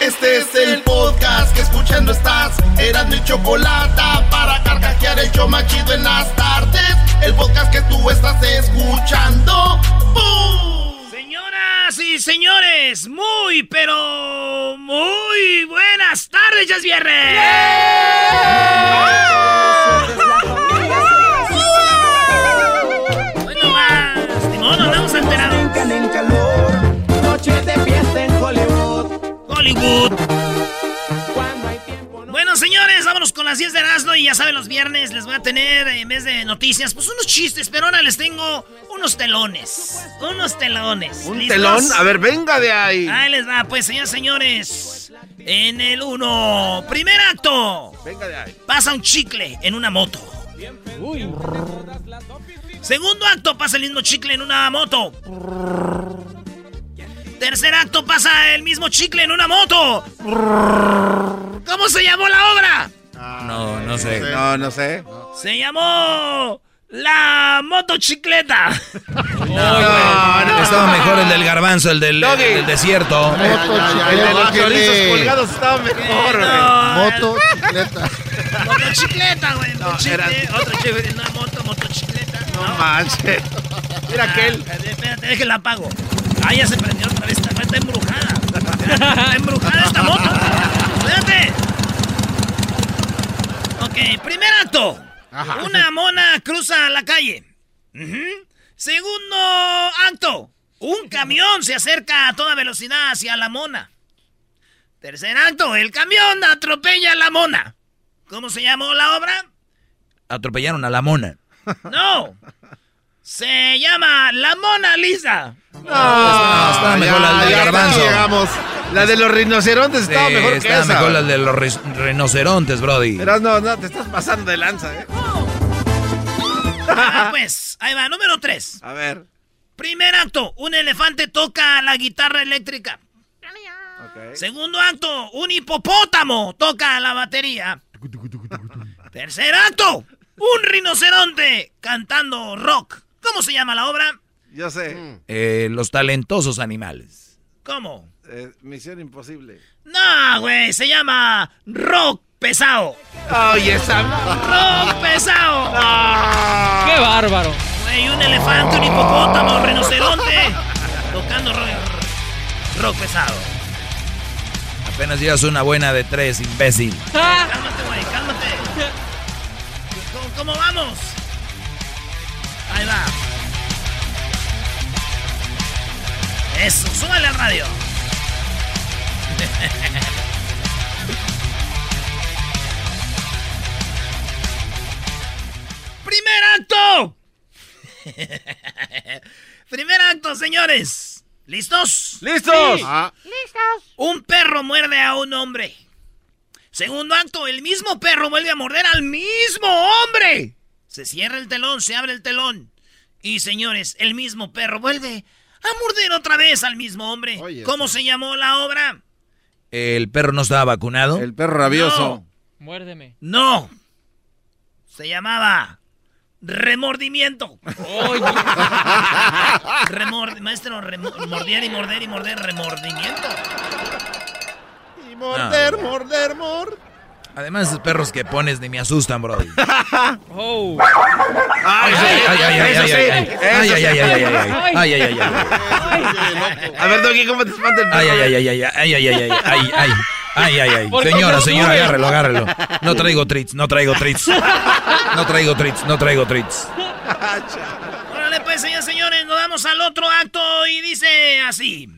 Este es el podcast que escuchando estás. Eran mi chocolate para carcajear el yo machido en las tardes. El podcast que tú estás escuchando. ¡Bum! Señoras y señores, muy, pero muy buenas tardes, ya es viernes. Bueno, más, ni modo, andamos enterados. Hollywood. Bueno, señores, vámonos con las 10 de Erasmo y ya saben, los viernes les voy a tener, en vez de noticias, pues unos chistes, pero ahora les tengo unos telones. Unos telones. ¿Un ¿Listos? telón? A ver, venga de ahí. Ahí les va, pues, señores, señores. En el 1, primer acto. Venga de ahí. Pasa un chicle en una moto. Segundo acto, pasa el mismo chicle en una moto. Tercer acto, pasa el mismo chicle en una moto. ¿Cómo se llamó la obra? No, no sé. No, no sé. Se llamó La Motocicleta. No, no. Estaba mejor el del garbanzo, el del, Doggy. el del desierto. Ay, ay, ay, ay, El de los chorizos colgados estaba mejor. No, Motocicleta. Motocicleta, güey. No, chicle, era- Otro chicle, una moto, motocicleta. No manches. Mira aquel. Ah, espérate, déjenla apago. Ah, ya se prendió otra vez. Está, está embrujada. Está embrujada esta moto. Espérate. Ok, primer acto. Una mona cruza la calle. Segundo acto. Un camión se acerca a toda velocidad hacia la mona. Tercer acto. El camión atropella a la mona. ¿Cómo se llamó la obra? Atropellaron a la mona. No. Se llama La Mona Lisa. No, estaba mejor la del garbanzo. llegamos. La de los rinocerontes estaba Sí, mejor que estaba esa. mejor la de los ri- rinocerontes, Brody. Pero no, no, te estás pasando de lanza, ¿eh? Ah, pues, ahí va, número 3. A ver. Primer acto, un elefante toca la guitarra eléctrica. Segundo acto, un hipopótamo toca la batería. Tercer acto, un rinoceronte cantando rock. ¿Cómo se llama la obra? Yo sé. Eh, los talentosos animales. ¿Cómo? Eh, misión imposible. No, güey, se llama rock pesado. Ay, esa. Rock pesado. ¡Qué bárbaro! Güey, un elefante, un hipopótamo, un rinoceronte tocando rock, rock pesado. Apenas llevas una buena de tres, imbécil. Cálmate, güey, cálmate. ¿Cómo, cómo vamos? Ahí va. Eso, súbale al radio. ¡Primer acto! Primer acto, señores. ¿Listos? ¡Listos! Ah, Un perro muerde a un hombre. Segundo acto, el mismo perro vuelve a morder al mismo hombre. Se cierra el telón, se abre el telón. Y señores, el mismo perro vuelve a morder otra vez al mismo hombre. Oye, ¿Cómo eso. se llamó la obra? El perro no estaba vacunado. El perro rabioso. Muérdeme. No. Se llamaba remordimiento. Remord- maestro, remo- morder y morder y morder, remordimiento. y morder, morder, morder. Además, esos perros que pones ni me asustan, Brody. Oh. Ay, Ay, ay, ay, ay, ay, ay, ay, ay, ay, ay, ay, ay, ay, ay, ay, ay, A ver, Doggy, ¿cómo te espanta el perro? ay, ay, ay, ay, ay, ay, ay, ay, ay, ay, ay, ay, ay, ay. ¿Por qué Señora, no señora, agárrelo, agárrelo. No traigo treats, no traigo treats. No traigo treats, no traigo treats. Órale, pues, señores, señores, nos vamos al otro acto y dice así.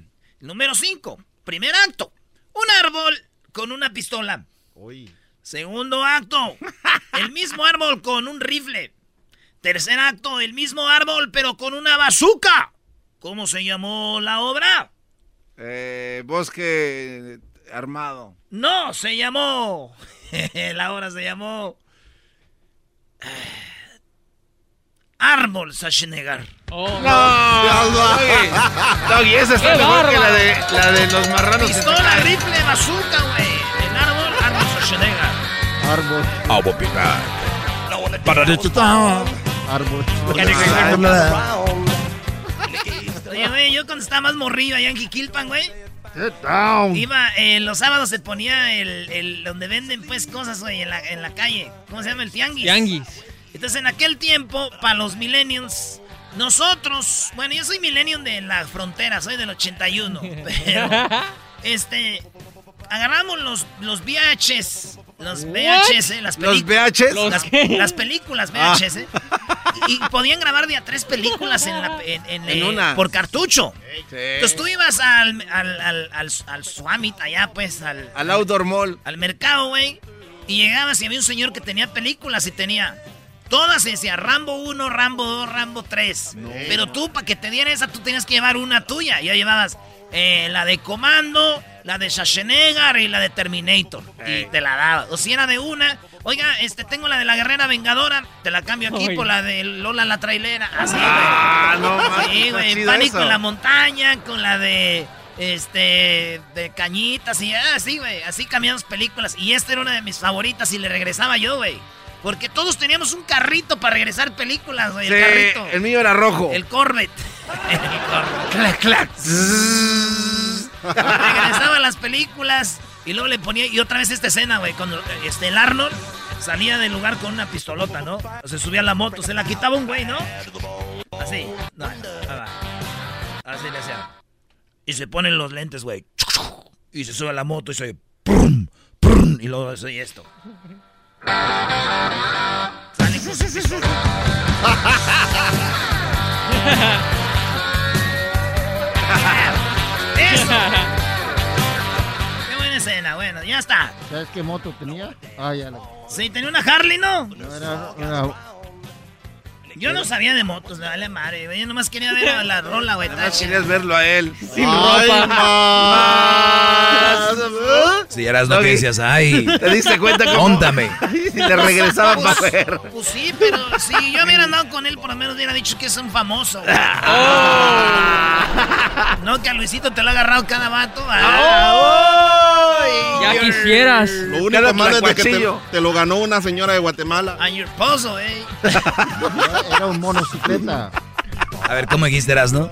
Número 5, primer acto. Un árbol con una pistola. Uy. Segundo acto, el mismo árbol con un rifle. Tercer acto, el mismo árbol pero con una bazooka. ¿Cómo se llamó la obra? Eh, bosque armado. No, se llamó. la obra se llamó. eh, Árbol Schwarzenegger. Oh, No, Doggy. Doggy, esa está ¡Qué mejor que la de, la de los marranos. que se Pistola, rifle, bazooka, Árbol. Agua picar. Para Árbol. Oye, güey, yo cuando estaba más morrillo allá en Jiquilpan, güey. Iba, eh, los sábados se ponía el, el- donde venden pues cosas, güey, en la, en la calle. ¿Cómo se llama? El tianguis. Tianguis. Entonces en aquel tiempo, para los millennials, nosotros, bueno, yo soy millennial de la frontera, soy del 81, pero, este, agarramos los, los VHS, los VHS, las ¿Los películas. VHs? Los- Las, ¿Qué? las películas Ah. VHS. Y, y podían grabar de a tres películas en, la- en- en, En eh, una. por cartucho. Sí. Entonces tú ibas al, al, al, al, al Swamit allá, pues, al, Al Outdoor Mall. al mercado, güey. Y llegabas y había un señor que tenía películas y tenía todas, decía Rambo 1, Rambo 2, Rambo 3. Pero tú, para que te diera esa, tú tenías que llevar una tuya. Ya llevabas eh, la de Comando, la de Schwarzenegger y la de Terminator. Y te la daba. O si era de una, oiga, este, tengo la de la Guerrera Vengadora, te la cambio aquí por la de Lola la Trailera. Así, güey. Ah, no mames. Sí, güey, pánico eso. en la montaña, con la de este de cañitas y así, güey, así cambiamos películas y esta era una de mis favoritas y le regresaba yo, güey. Porque todos teníamos un carrito para regresar películas, güey, Sí, el carrito. el mío era rojo. El Corvette. Clac, clac. Regresaba las películas y luego le ponía y otra vez esta escena, güey, cuando este el Arnold salía del lugar con una pistolota, ¿no? O se subía a la moto, se la quitaba un güey, ¿no? Así. No. Así le hacía. Y se ponen los lentes, güey. Y se sube a la moto y se oye. prum, prum, y luego se oye esto. Sale con. ¡Eso! Qué buena escena, bueno, ya está. ¿Sabes qué moto tenía? Ah, ya la. Sí, tenía una Harley, ¿no? No, era, era- Yo no sabía de motos, me vale madre, güey. Yo nomás quería ver a la rola, güey. Chida. querías verlo a él. Sin Ay, ropa. más. Si eras lo que decías, ay, ¿Te diste cuenta cómo? Póntame. Y te regresaba para Pues, ver. pues sí, pero si yo hubiera andado con él, por lo menos hubiera dicho que es un famoso, güey. No, que a Luisito te lo ha agarrado cada vato. Ah, Ya quisieras. Lo único malo es de que te lo ganó una señora de Guatemala. A your pozo, eh. Era un monocicleta. A ver, ¿cómo dijiste, no?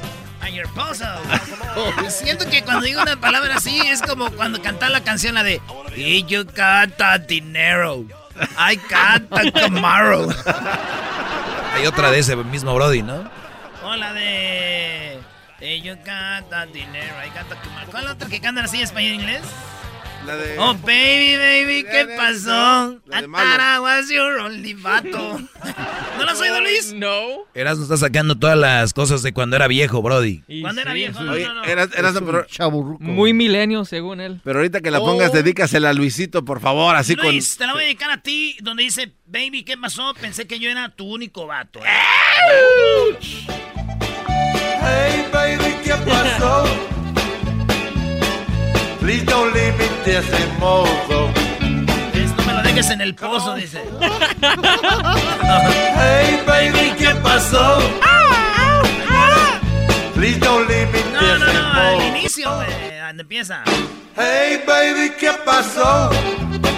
Siento que cuando digo una palabra así es como cuando cantar la canción la de Y you canta dinero. I canta Camaro. Hay otra de ese mismo Brody, ¿no? O la de Y you canta dinero. I canta Camaro. ¿Cuál es la otra que cantan así en español e inglés? La de... Oh, baby, baby, ¿qué pasó? I was your only vato. ¿No lo has oído, Luis? No. Eras no está sacando todas las cosas de cuando era viejo, Brody. Cuando era sí, viejo, no, no, no. eras, un pero, chaburruco. Muy milenio, según él. pero ahorita que la pongas, dedícasela a Luisito, por favor, así Luis, con... te la voy a dedicar a ti, donde dice, baby, ¿qué pasó? Pensé que yo era tu único vato. ¿eh? Hey baby, ¿qué pasó? Please don't leave me mozo. Esto me lo dejes en el pozo, dice. Hey baby, ¿qué pasó? Please don't leave me No, no, no, al inicio, güey, donde empieza. Hey baby, ¿qué pasó?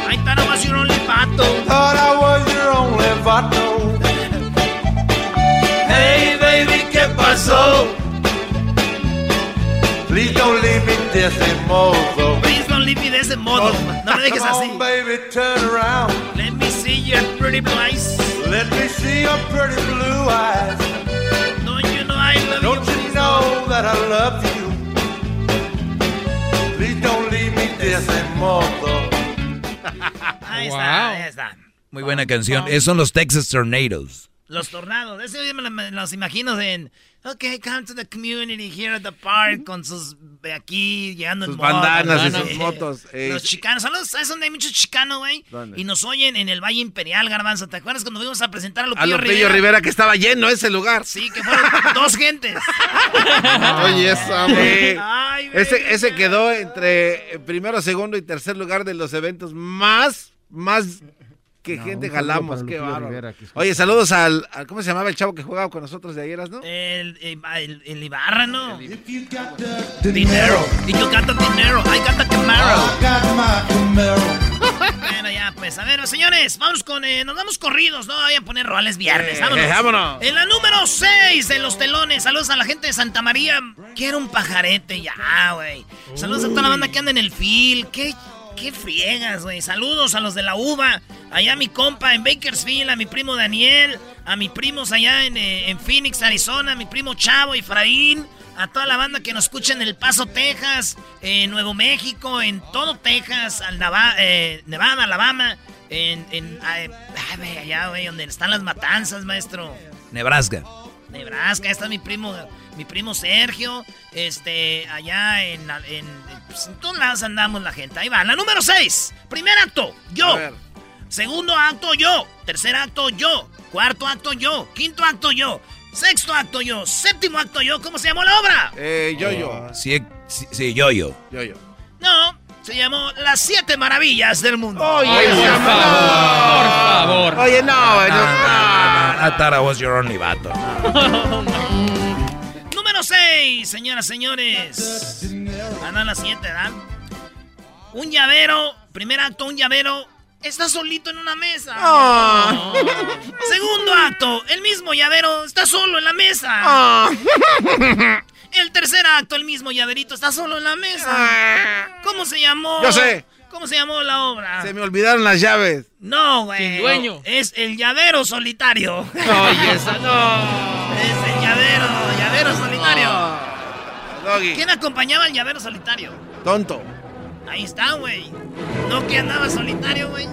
I thought I was your only vato. Thought I was your only vato. Hey baby, ¿qué pasó? Please don't leave me mozo. Please don't leave me de ese modo. No me dejes Come así. on, baby, turn around. Let me see your pretty blue eyes. Let me see your pretty blue eyes. Don't you know I love Don't you? you know that I love you? Please don't leave me mozo. Ahí está, Wow. ahí está. Muy buena canción. Esos son los Texas Tornadoes. Los tornados. Ese yo me, lo- me los imagino en. Ok, come to the community here at the park con sus. de aquí, llegando Sus en moto. bandanas y Eh, sus motos. eh. Los chicanos. ¿Sabes ¿sabes dónde hay muchos chicanos, güey? Y nos oyen en el Valle Imperial, Garbanzo. ¿Te acuerdas cuando fuimos a presentar a A Lupillo, Lupillo Rivera? Rivera, que estaba lleno ese lugar. Sí, que fueron dos gentes. Oye, esa, Sí. Ay, güey. Ese, ese quedó entre primero, segundo y tercer lugar de los eventos más, más que No, gente jalamos. Qué bárbaro. Rivera, que escucha. Oye, saludos al, al- ¿cómo se llamaba el chavo que jugaba con nosotros de ayer, no? El, el, el- el Ibarra, ¿no? If you got the Dinero. Y yo canto dinero. I got the Camaro. I got my Camaro. Bueno, ya, pues, a ver, señores, vamos con. eh, nos vamos corridos, no vayan a poner roles viernes. Eh, vámonos. vámonos. En la número 6 de los telones. Saludos a la gente de Santa María. Quiero un pajarete ya, güey. Saludos a toda la banda que anda en el fil. Qué, qué friegas, güey. Saludos a los de la uva. Allá a mi compa en Bakersfield, a mi primo Daniel, a mis primos allá en, eh, en Phoenix, Arizona, a mi primo Chavo, Efraín, a toda la banda que nos escucha en El Paso, Texas, en Nuevo México, en todo Texas, al Nava- eh, Nevada, Alabama, en, en allá, güey, donde están las matanzas, maestro. Nebraska. Nebraska, ahí está mi primo, mi primo Sergio, este, allá en, en, pues, en todos lados andamos la gente. Ahí va, la número 6, primer acto, yo. Segundo acto, yo. Tercer acto, yo. Cuarto acto, yo. Quinto acto, yo. Sexto acto, yo. Séptimo acto, yo. ¿Cómo se llamó la obra? Eh, yo, yo. Sí, sí, sí, yo, yo. Yo, yo. No, se llamó Las Siete Maravillas del Mundo. Oye, Ay, por favor, por favor. Oye, no, güey, no. I thought I was your only vato. Número 6, señoras, señores. Andan las 7, ¿verdad? Un llavero, primer acto, un llavero está solito en una mesa. Ah. Segundo acto, el mismo llavero está solo en la mesa. Ah. El tercer acto, el mismo llaverito está solo en la mesa. ¿Cómo se llamó? Yo sé. ¿Cómo se llamó la obra? Se me olvidaron las llaves. No, güey. Sin dueño. Es el llavero solitario. Oye, esa no. es el llavero, llavero solitario. Ah. Doggy. ¿Quién acompañaba al llavero solitario? Tonto. Ahí está, güey. No que andaba solitario, güey.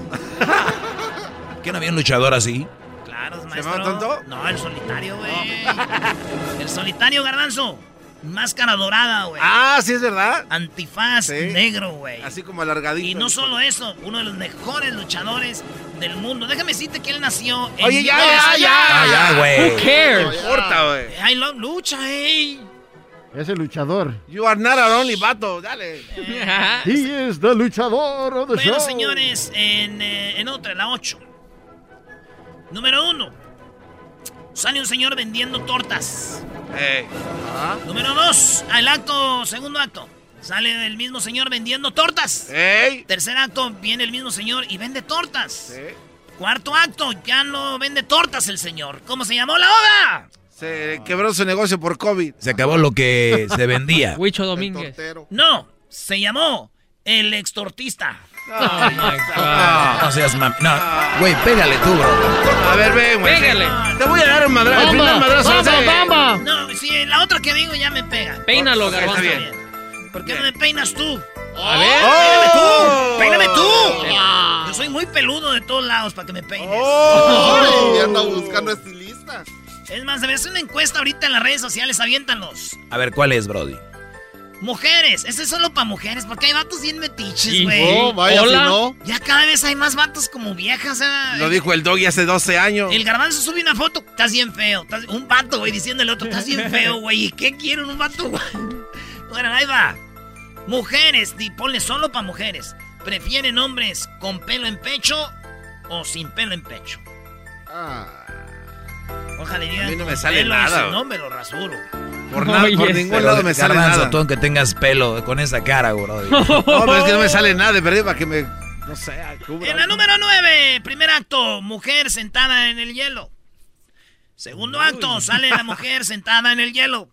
¿Qué no había un luchador así? Claro, ¿Se maestro. llama tonto? No, el solitario, güey. El solitario, garbanzo. Máscara dorada, güey. Ah, sí es verdad. Antifaz Sí. negro, güey. Así como alargadito. Y no solo eso, uno de los mejores luchadores del mundo. Déjame decirte que él nació en Oye, ya, ya, ya. Ya, Who güey. No cares? importa, güey. I love lucha, ey. Es el luchador. You are not our only vato. Dale. He is the luchador of the Bueno, show. señores, en, eh, en otra, la 8. Número 1. Sale un señor vendiendo tortas. Ey. Número 2. Al acto, segundo acto. Sale el mismo señor vendiendo tortas. Tercer acto, viene el mismo señor y vende tortas. Cuarto acto, ya no vende tortas el señor. ¿Cómo se llamó la obra? Se quebró su negocio por COVID. Se acabó lo que se vendía. Huicho Domínguez. No, se llamó el extortista. Oh my God. No seas mam... No, güey, pégale tú, bro. A ver, ven, güey. Pégale. Te voy a dar un madrazo. El primer ¡Bamba! madrazo. ¡Bamba, bamba! No, si la otra que digo ya me pega. Peínalo, está garbanzo. bien. ¿Por qué no me peinas tú? A ver. ¡Oh! ¡Peíname tú! Yo soy muy peludo de todos lados para que me peines. ¡Oh! Ay, anda buscando estilista. Es más, debe hacer una encuesta ahorita en las redes sociales, aviéntanos. A ver, ¿cuál es, Brody? Mujeres, ese es solo para mujeres, porque hay vatos bien metiches, güey. Oh, vaya, Hola. si no. Ya cada vez hay más vatos como viejas, ¿eh? Lo dijo el doggy hace 12 años. El garbanzo sube una foto, estás bien feo. estás- Un vato, güey, diciéndole al otro, estás bien feo, güey. ¿Y qué quieren un vato, güey? Bueno, ahí va. Mujeres, di, ponle solo para mujeres. ¿Prefieren hombres con pelo en pecho o sin pelo en pecho? Ah. Ojalá digan A mí no me sale nada, no, me lo rasuro. Por, nada, Oye, por ningún Pero, lado me sale nada. tú aunque tengas pelo con esa cara, Brody. No, pero es que no me sale nada de perdido para que me. No sé, cubra. En la número 9, primer acto, mujer sentada en el hielo. Segundo acto, sale la mujer sentada en el hielo.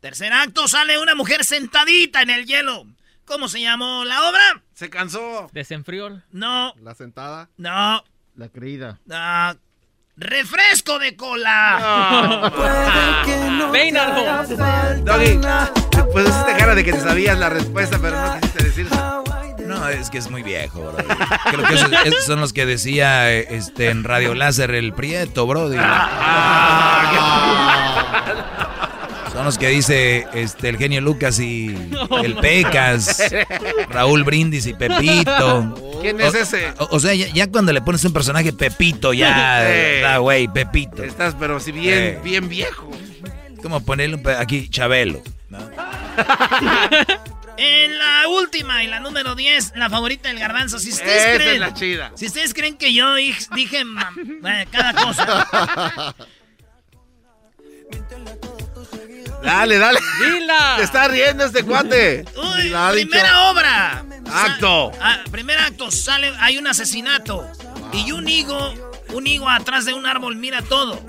Tercer acto, sale una mujer sentadita en el hielo. ¿Cómo se llamó la obra? Se cansó. Desenfrió. No, La sentada, no, la creída. no. Refresco de cola. Peínalo. Doggy, pues hiciste cara de que te sabías la respuesta, pero no quisiste decirse. No, es que es muy viejo, Brody. Creo que esos, esos son los que decía este, en Radio Láser el Prieto, Brody. Son los que dice este, el genio Lucas y el Pecas, Raúl Brindis y Pepito. ¿Quién es ese? O, o sea, ya, ya cuando le pones un personaje Pepito, ya, Eh. güey, Pepito. Estás, pero si bien, Eh. bien viejo. Como ponerle aquí Chabelo. ¿no? En la última y la número 10, la favorita del garbanzo. Si ustedes Esa es creen, la chida. si ustedes creen que yo dij- dije mam- eh, cada cosa. Dale, dale. Dila. Te está riendo este cuate. Uy, La ha dicho. primera obra. Acto. Sa- ah, primer acto, sale, hay un asesinato. Y un higo, un higo atrás de un árbol mira todo.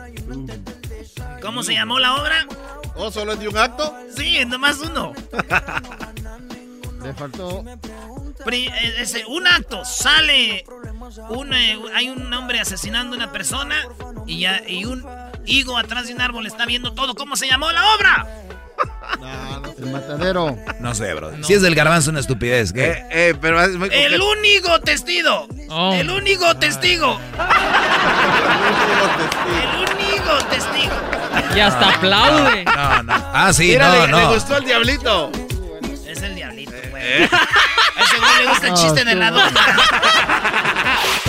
¿Cómo se llamó la obra? ¿O solo es de un acto? Sí, nomás uno. Le faltó. Pri- eh, ese, un acto, sale un, eh, hay un hombre asesinando a una persona y, ya, y un higo atrás de un árbol está viendo todo. ¿Cómo se llamó la obra? No, no sé. El matadero. No sé, Brody. Si es del garbanzo, una estupidez. ¿qué? Eh, eh, pero es muy El único testigo. Oh. El único testigo. El único testigo. Y hasta aplaude. No, no. Ah, sí, Mira, no, le, le no. gustó el diablito. Es el diablito, güey. A ese güey le gusta el chiste de la dona.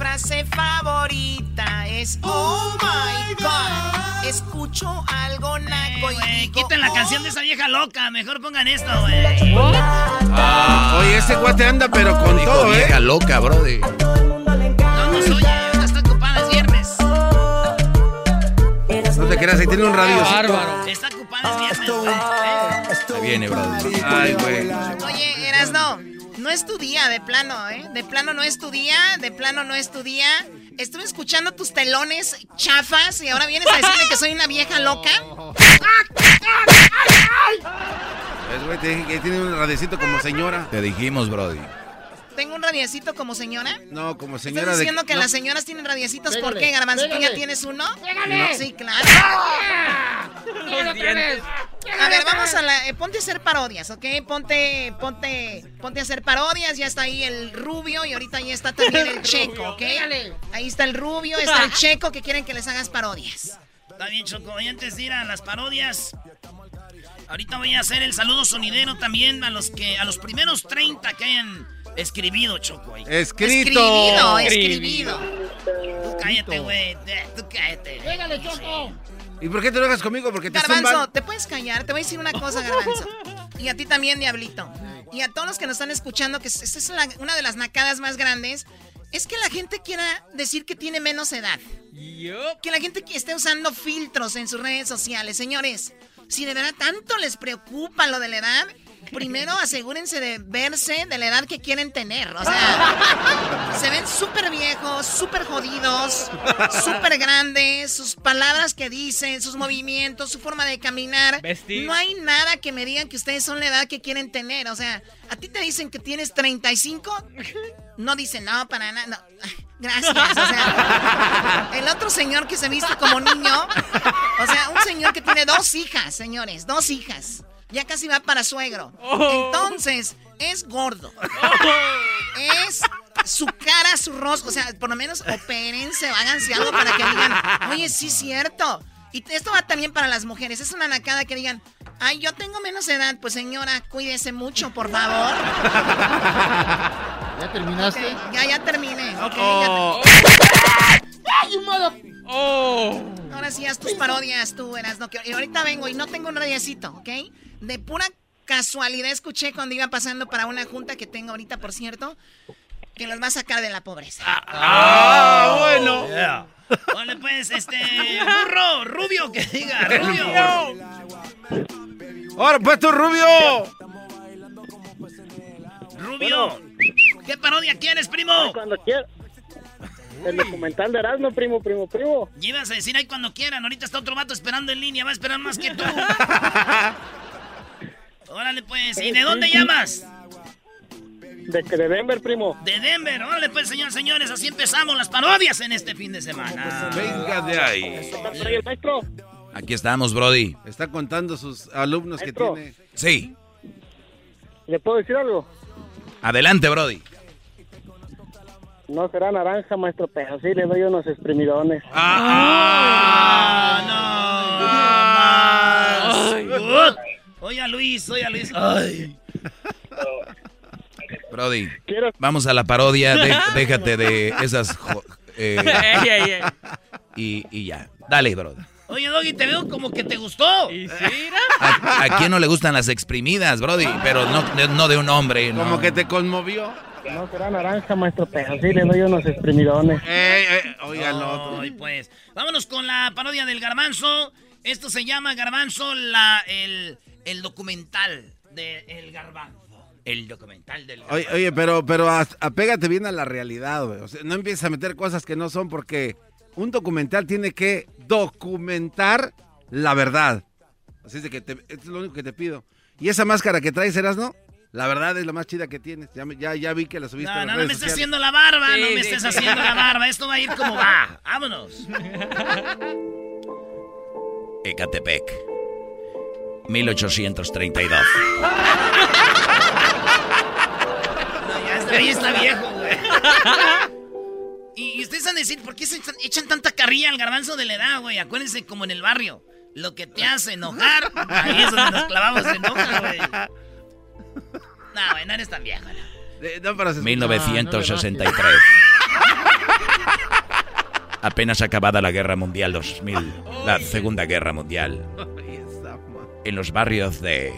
Frase favorita es Oh my God. Escucho algo naco y Güey, digo, quiten la "Oh". canción de esa vieja loca. Mejor pongan esto, güey. Oye, este cuate anda, pero con Dijo todo, ¿eh? vieja loca, Brody. No nos oye. Ahorita está ocupada, es viernes. No te creas, ahí tiene un radio. Bárbaro. Está ocupada, es viernes, güey. Eh. Ahí viene, Brody. Ay, güey. Oye, Erasno, no es tu día, de plano, ¿eh? De plano no es tu día, de plano no es tu día. Estuve escuchando tus telones chafas y ahora vienes a decirme que soy una vieja loca. Es, güey, que tiene un radiecito como señora. Te dijimos, Brody. ¿Tengo un radiecito como señora? No, como ¿Estás señora de. diciendo que no. las señoras tienen radiecitos? ¿Por Pégale, qué, Garbanzo? ¿Tú ya tienes uno? Pégale. Sí, claro. Los dientes. A ver, vamos a la... eh, ponte a hacer parodias, ¿ok? Ponte, ponte, ponte a hacer parodias. Ya está ahí el rubio y ahorita ahí está también el checo, ¿ok? Ahí está el rubio, está el checo que quieren que les hagas parodias. Está bien, Choco. Y antes de ir a las parodias, ahorita voy a hacer el saludo sonidero también a los que a los primeros 30 que hayan escribido, Choco. ahí. Escrito. Escribido, Escribido. escribido. Tú cállate, güey. Tú cállate. ¿Y por qué te enojas conmigo? Porque te Garbanzo. ¿te puedes callar? Te voy a decir una cosa, Garbanzo. Y a ti también, Diablito. Y a todos los que nos están escuchando, que esta es la- una de las nacadas más grandes, es que la gente quiera decir que tiene menos edad. Que la gente que esté usando filtros en sus redes sociales. Señores, si de verdad tanto les preocupa lo de la edad, primero asegúrense de verse de la edad que quieren tener. O sea, se ven súper viejos, súper jodidos, súper grandes, sus palabras que dicen, sus movimientos, su forma de caminar. Vestir. No hay nada que me digan que ustedes son la edad que quieren tener. O sea, a ti te dicen que tienes 35, no dicen, no, para nada. no. Gracias. O sea, el otro señor que se viste como niño, o sea, un señor que tiene dos hijas, señores, dos hijas. Ya casi va para suegro. Entonces, es gordo. Es su cara, su rostro. O sea, por lo menos opérense, háganse algo para que digan, oye, sí es cierto. Y esto va también para las mujeres. Es una nacada que digan, ay, yo tengo menos edad. Pues señora, cuídese mucho, por favor. ¿Ya terminaste? Ya, ya terminé. ok, ya Oh, Oh. te- Ahora sí, haz tus parodias, tú eras. No, que- y ahorita vengo y no tengo un radiacito, ¿ok? De pura casualidad escuché cuando iba pasando para una junta que tengo ahorita, por cierto, que los va a sacar de la pobreza. ah, bueno. Yeah. Vale, pues, este. Burro, rubio, que diga, rubio. Ahora, pues tú, Rubio. Rubio. ¿Qué parodia quieres, primo? Cuando quiera. El documental de Erasmo, primo, primo, primo. Ibas a decir ahí cuando quieran. Ahorita está otro vato esperando en línea. Va a esperar más que tú. Órale, pues. ¿Y de dónde llamas? De, de Denver, primo. De Denver. Órale, pues, señores, señores. Así empezamos las parodias en este fin de semana. Venga de ahí. Aquí estamos, Brody. Está contando sus alumnos que tiene. Sí. ¿Le puedo decir algo? Adelante, Brody. No será naranja, maestro, pero sí le doy unos exprimidones. ¡Ah, no! ¡Más! Oye, Luis, oye, Luis. Ay. Brody. Quiero, Vamos a la parodia. de- déjate de esas. jo- eh, Ey, ey, ey. y, y ya. Dale, Brody. Oye, Doggy, te veo como que te gustó. ¿Y sí, ¿A, a quién no le gustan las exprimidas, Brody? Pero no, de- no de un hombre. no. Como que te conmovió. No será naranja, maestro, pero sí le doy unos exprimidones. No. Ay, pues. Vámonos con la parodia del garbanzo. Esto se llama Garbanzo, la, el, el documental del garbanzo. El documental del garbanzo. Oye, oye, pero, pero a- apégate bien a la realidad, güey. O sea, no empieces a meter cosas que no son porque un documental tiene que documentar la verdad. Así es de que te, es lo único que te pido. Y esa máscara que traes, no? La verdad es la más chida que tienes. Ya, me- ya, ya vi que la subiste No, en no, las no me redes estés haciendo la barba, no Sí, me sí, estés sí. haciendo la barba. Esto va a ir como va. Vámonos. Ecatepec, 1832. No, ya este güey está viejo, güey. Y, y ustedes van a decir, ¿por qué se echan, tanta carrilla al garbanzo de la edad, güey? Acuérdense, como en el barrio. Lo que te hace enojar, ahí es donde nos clavamos en enoja, güey. No, güey, no eres tan viejo. ¿no? Eh, no, pero se escucha- 1963. Apenas acabada la Guerra Mundial 2000, la Segunda Guerra Mundial, en los barrios de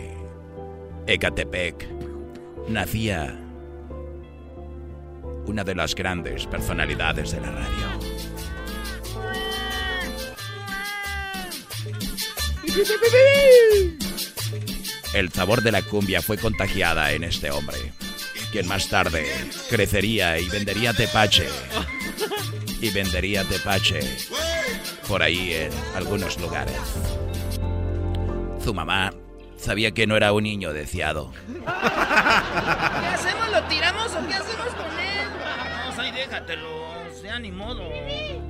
Ecatepec nacía una de las grandes personalidades de la radio. El sabor de la cumbia fue contagiada en este hombre, quien más tarde crecería y vendería tepache. Y vendería tepache por ahí en algunos lugares. Su mamá sabía que no era un niño deseado. ¿Qué hacemos? ¿Lo tiramos o qué hacemos con él? No, ahí déjatelo. O sea, ni modo.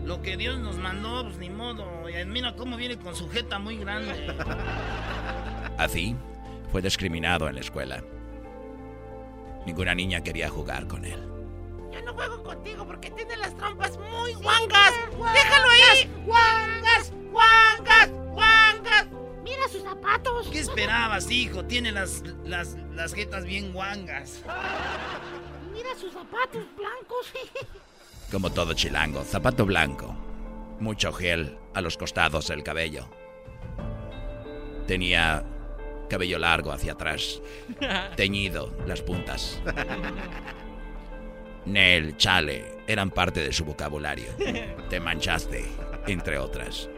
Lo que Dios nos mandó, pues ni modo. Y mira cómo viene con su jeta muy grande. Así, fue discriminado en la escuela. Ninguna niña quería jugar con él. Yo no juego contigo porque tiene las trompas muy guangas. ¡Déjalo ahí! ¡Guangas! ¡Guangas! ¡Guangas! Mira sus zapatos. ¿Qué esperabas, hijo? Tiene las, las, las jetas bien guangas. Mira sus zapatos blancos. Como todo chilango, zapato blanco, mucho gel a los costados del cabello. Tenía cabello largo hacia atrás, teñido las puntas. Nel, chale, eran parte de su vocabulario. Te manchaste, entre otras.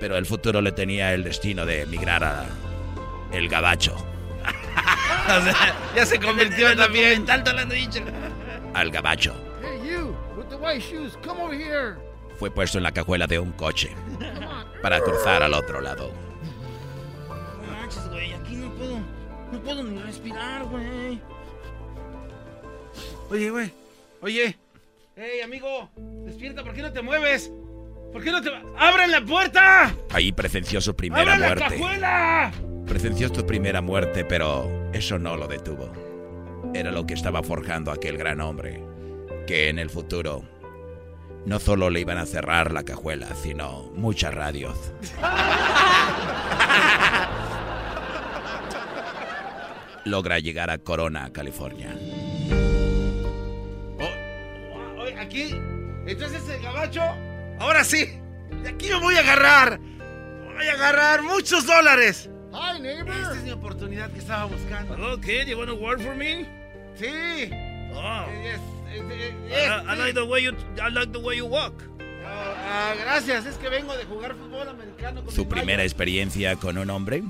Pero el futuro le tenía el destino de emigrar a el gabacho, O sea, Ya se convirtió también. Tanto lo han dicho. al gabacho. Hey, you, with the white shoes, come over here. Fue puesto en la cajuela de un coche para cruzar al otro lado. No manches, güey. Aquí no puedo. No puedo ni respirar, güey. Oye, güey. Oye. Hey, amigo. Despierta, ¿por qué no te mueves? ¿Por qué no te... ¡Abran la puerta! Ahí presenció su primera ¡Abran la muerte. cajuela! Presenció su primera muerte, pero eso no lo detuvo. Era lo que estaba forjando aquel gran hombre, que en el futuro no solo le iban a cerrar la cajuela, sino muchas radios. Logra llegar a Corona, California. Oh, oye, aquí. Entonces el gabacho. Ahora sí. De aquí me voy a agarrar. Voy a agarrar muchos dólares. Hi, neighbor. Esta es mi oportunidad que estaba buscando. Hello, kid. You want to work for me? Sí. Oh. Yes, eh, I, yes, I like the way you I like the way you walk. Ah, gracias, es que vengo de jugar fútbol americano con ¿Su primera experiencia con un hombre?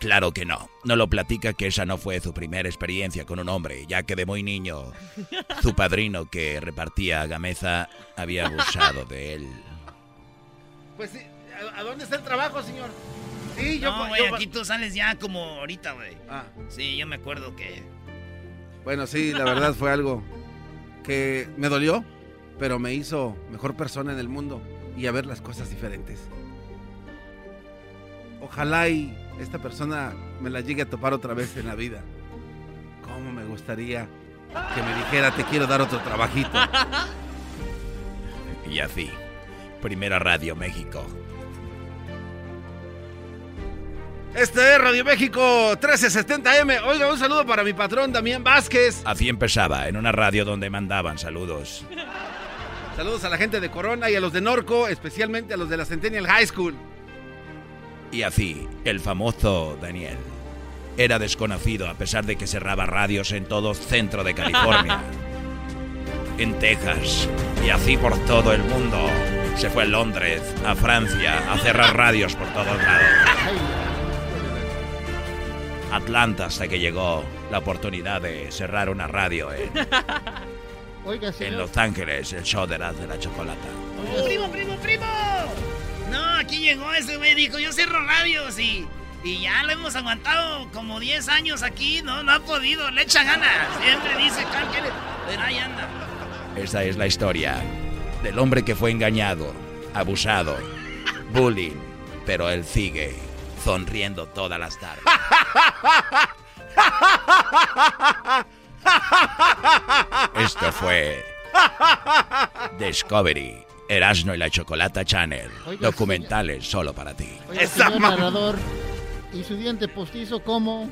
Claro que no. No lo platica que esa no fue su primera experiencia con un hombre, ya que de muy niño su padrino que repartía gameza había abusado de él. Pues sí, ¿a, a dónde está el trabajo, señor? Sí, yo... No, güey, aquí tú sales ya como ahorita, güey. Ah, Sí, yo me acuerdo que... bueno, sí, la verdad fue algo que me dolió, pero me hizo mejor persona en el mundo y a ver las cosas diferentes. Ojalá y esta persona me la llegue a topar otra vez en la vida. ¿Cómo me gustaría que me dijera te quiero dar otro trabajito? Y así, Primera Radio México. Este es Radio México 1370M. Oiga, un saludo para mi patrón Damián Vázquez. Así empezaba, en una radio donde mandaban saludos. Saludos a la gente de Corona y a los de Norco, especialmente a los de la Centennial High School. Y así, el famoso Daniel era desconocido a pesar de que cerraba radios en todo centro de California, en Texas y así por todo el mundo. Se fue a Londres, a Francia, a cerrar radios por todos lados. Atlanta hasta que llegó la oportunidad de cerrar una radio en, Oiga, en señor. Los Ángeles, el show de la, de la chocolata. ¡Primo, primo, primo! No, aquí llegó ese güey, dijo, yo cierro radios y, y ya lo hemos aguantado como 10 años aquí, no, no ha podido, le echa ganas. Siempre dice, pero ahí anda. Esta es la historia del hombre que fue engañado, abusado, bullying, pero él sigue sonriendo todas las tardes. Esto fue Discovery, Erasmo y la Chocolata Channel, Oiga, documentales solo para ti. Oiga, señor narrador. ¿Y su diente postizo cómo?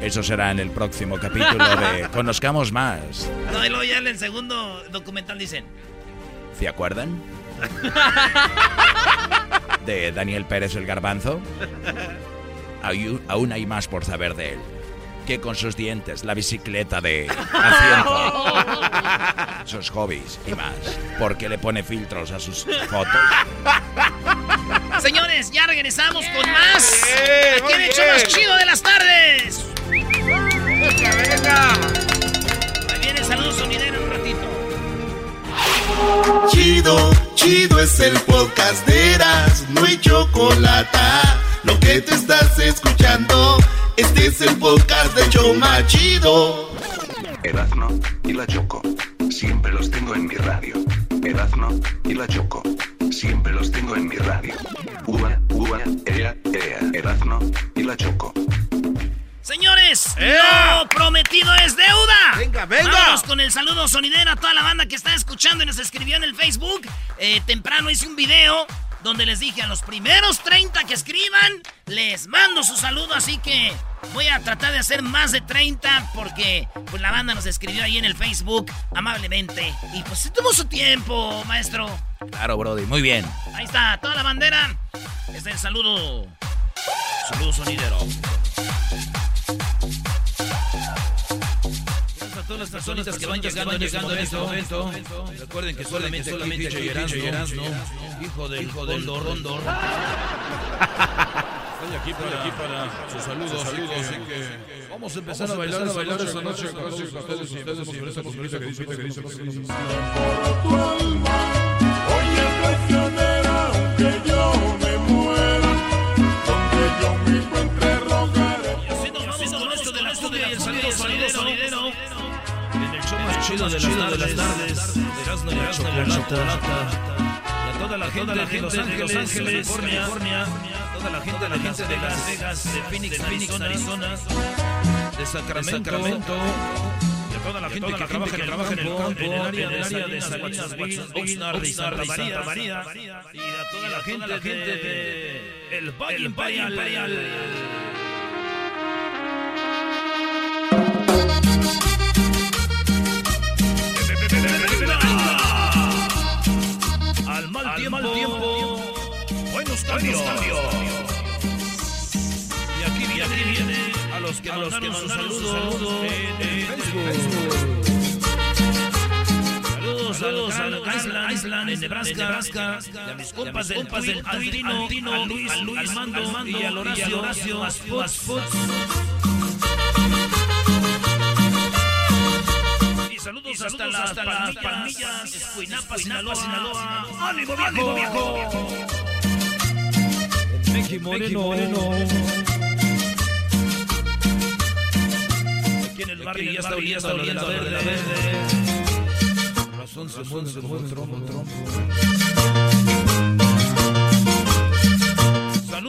Eso será en el próximo capítulo de Conozcamos Más. No, y luego ya en el segundo documental dicen, ¿Se acuerdan? De Daniel Pérez el Garbanzo. Aún hay más por saber de él. Que con sus dientes, la bicicleta de asiento, sus hobbies y más. ¿Por qué le pone filtros a sus fotos? Señores, ya regresamos con más. Aquí en el hecho más chido de las tardes. Ahí viene saludos sonidero un ratito. Chido, chido es el podcast de Eras, no hay chocolate. Lo que te estás escuchando, este es el podcast de Choma Chido. Erazno y la Choco. Siempre los tengo en mi radio. Erazno y la Choco. Siempre los tengo en mi radio. Ua, ua, ea, ea. Erazno y la Choco. Señores, lo prometido es deuda. Venga, venga. Vámonos con el saludo sonidero a toda la banda que está escuchando y nos escribió en el Facebook. Eh, temprano hice un video donde les dije a los primeros 30 que escriban, les mando su saludo, así que voy a tratar de hacer más de 30 porque pues la banda nos escribió ahí en el Facebook amablemente. Y pues se tomó su tiempo, maestro. Claro, Brody, muy bien. Ahí está, toda la bandera. Este es el saludo. Saludo sonidero. Todas las personitas que van llegando, llegando en este momento. Recuerden que solamente, solamente aquí hijo del hijo del Rondor. Estoy aquí para, aquí para sus saludos, saludos, así que vamos a empezar a bailar, a bailar esta noche con todos ustedes. y empezamos con esta musiquita que dice, que dice, que dice. Chido de las tardes, Erasmo la Chocolata. Toda la gente de Los Ángeles, California, toda la gente, la gente de Las Vegas, de Phoenix, Arizona, de Sacramento, a toda la gente que trabaja, en el campo, en el área, de Salinas, Oxnard Santa María, y a toda la gente, de el Valle Imperial. Al mal tiempo, buenos cambios. Y aquí viene, aquí viene a los que mandaron sus saludos en Facebook. Saludos, saludos a Island, Island, en Nebraska, y a mis compas del, compas del Altino, a Luis, a Luis, Armando, y al Horacio, Horacio, Y saludos hasta las palmillas, Escuinapa, Sinaloa, Sinaloa. ¡Ánimo, viejo! viejo! Meki Moreno. Aquí en el barrio ya está oliendo, oliendo verde, verde. Se mueve, trompo, trompo.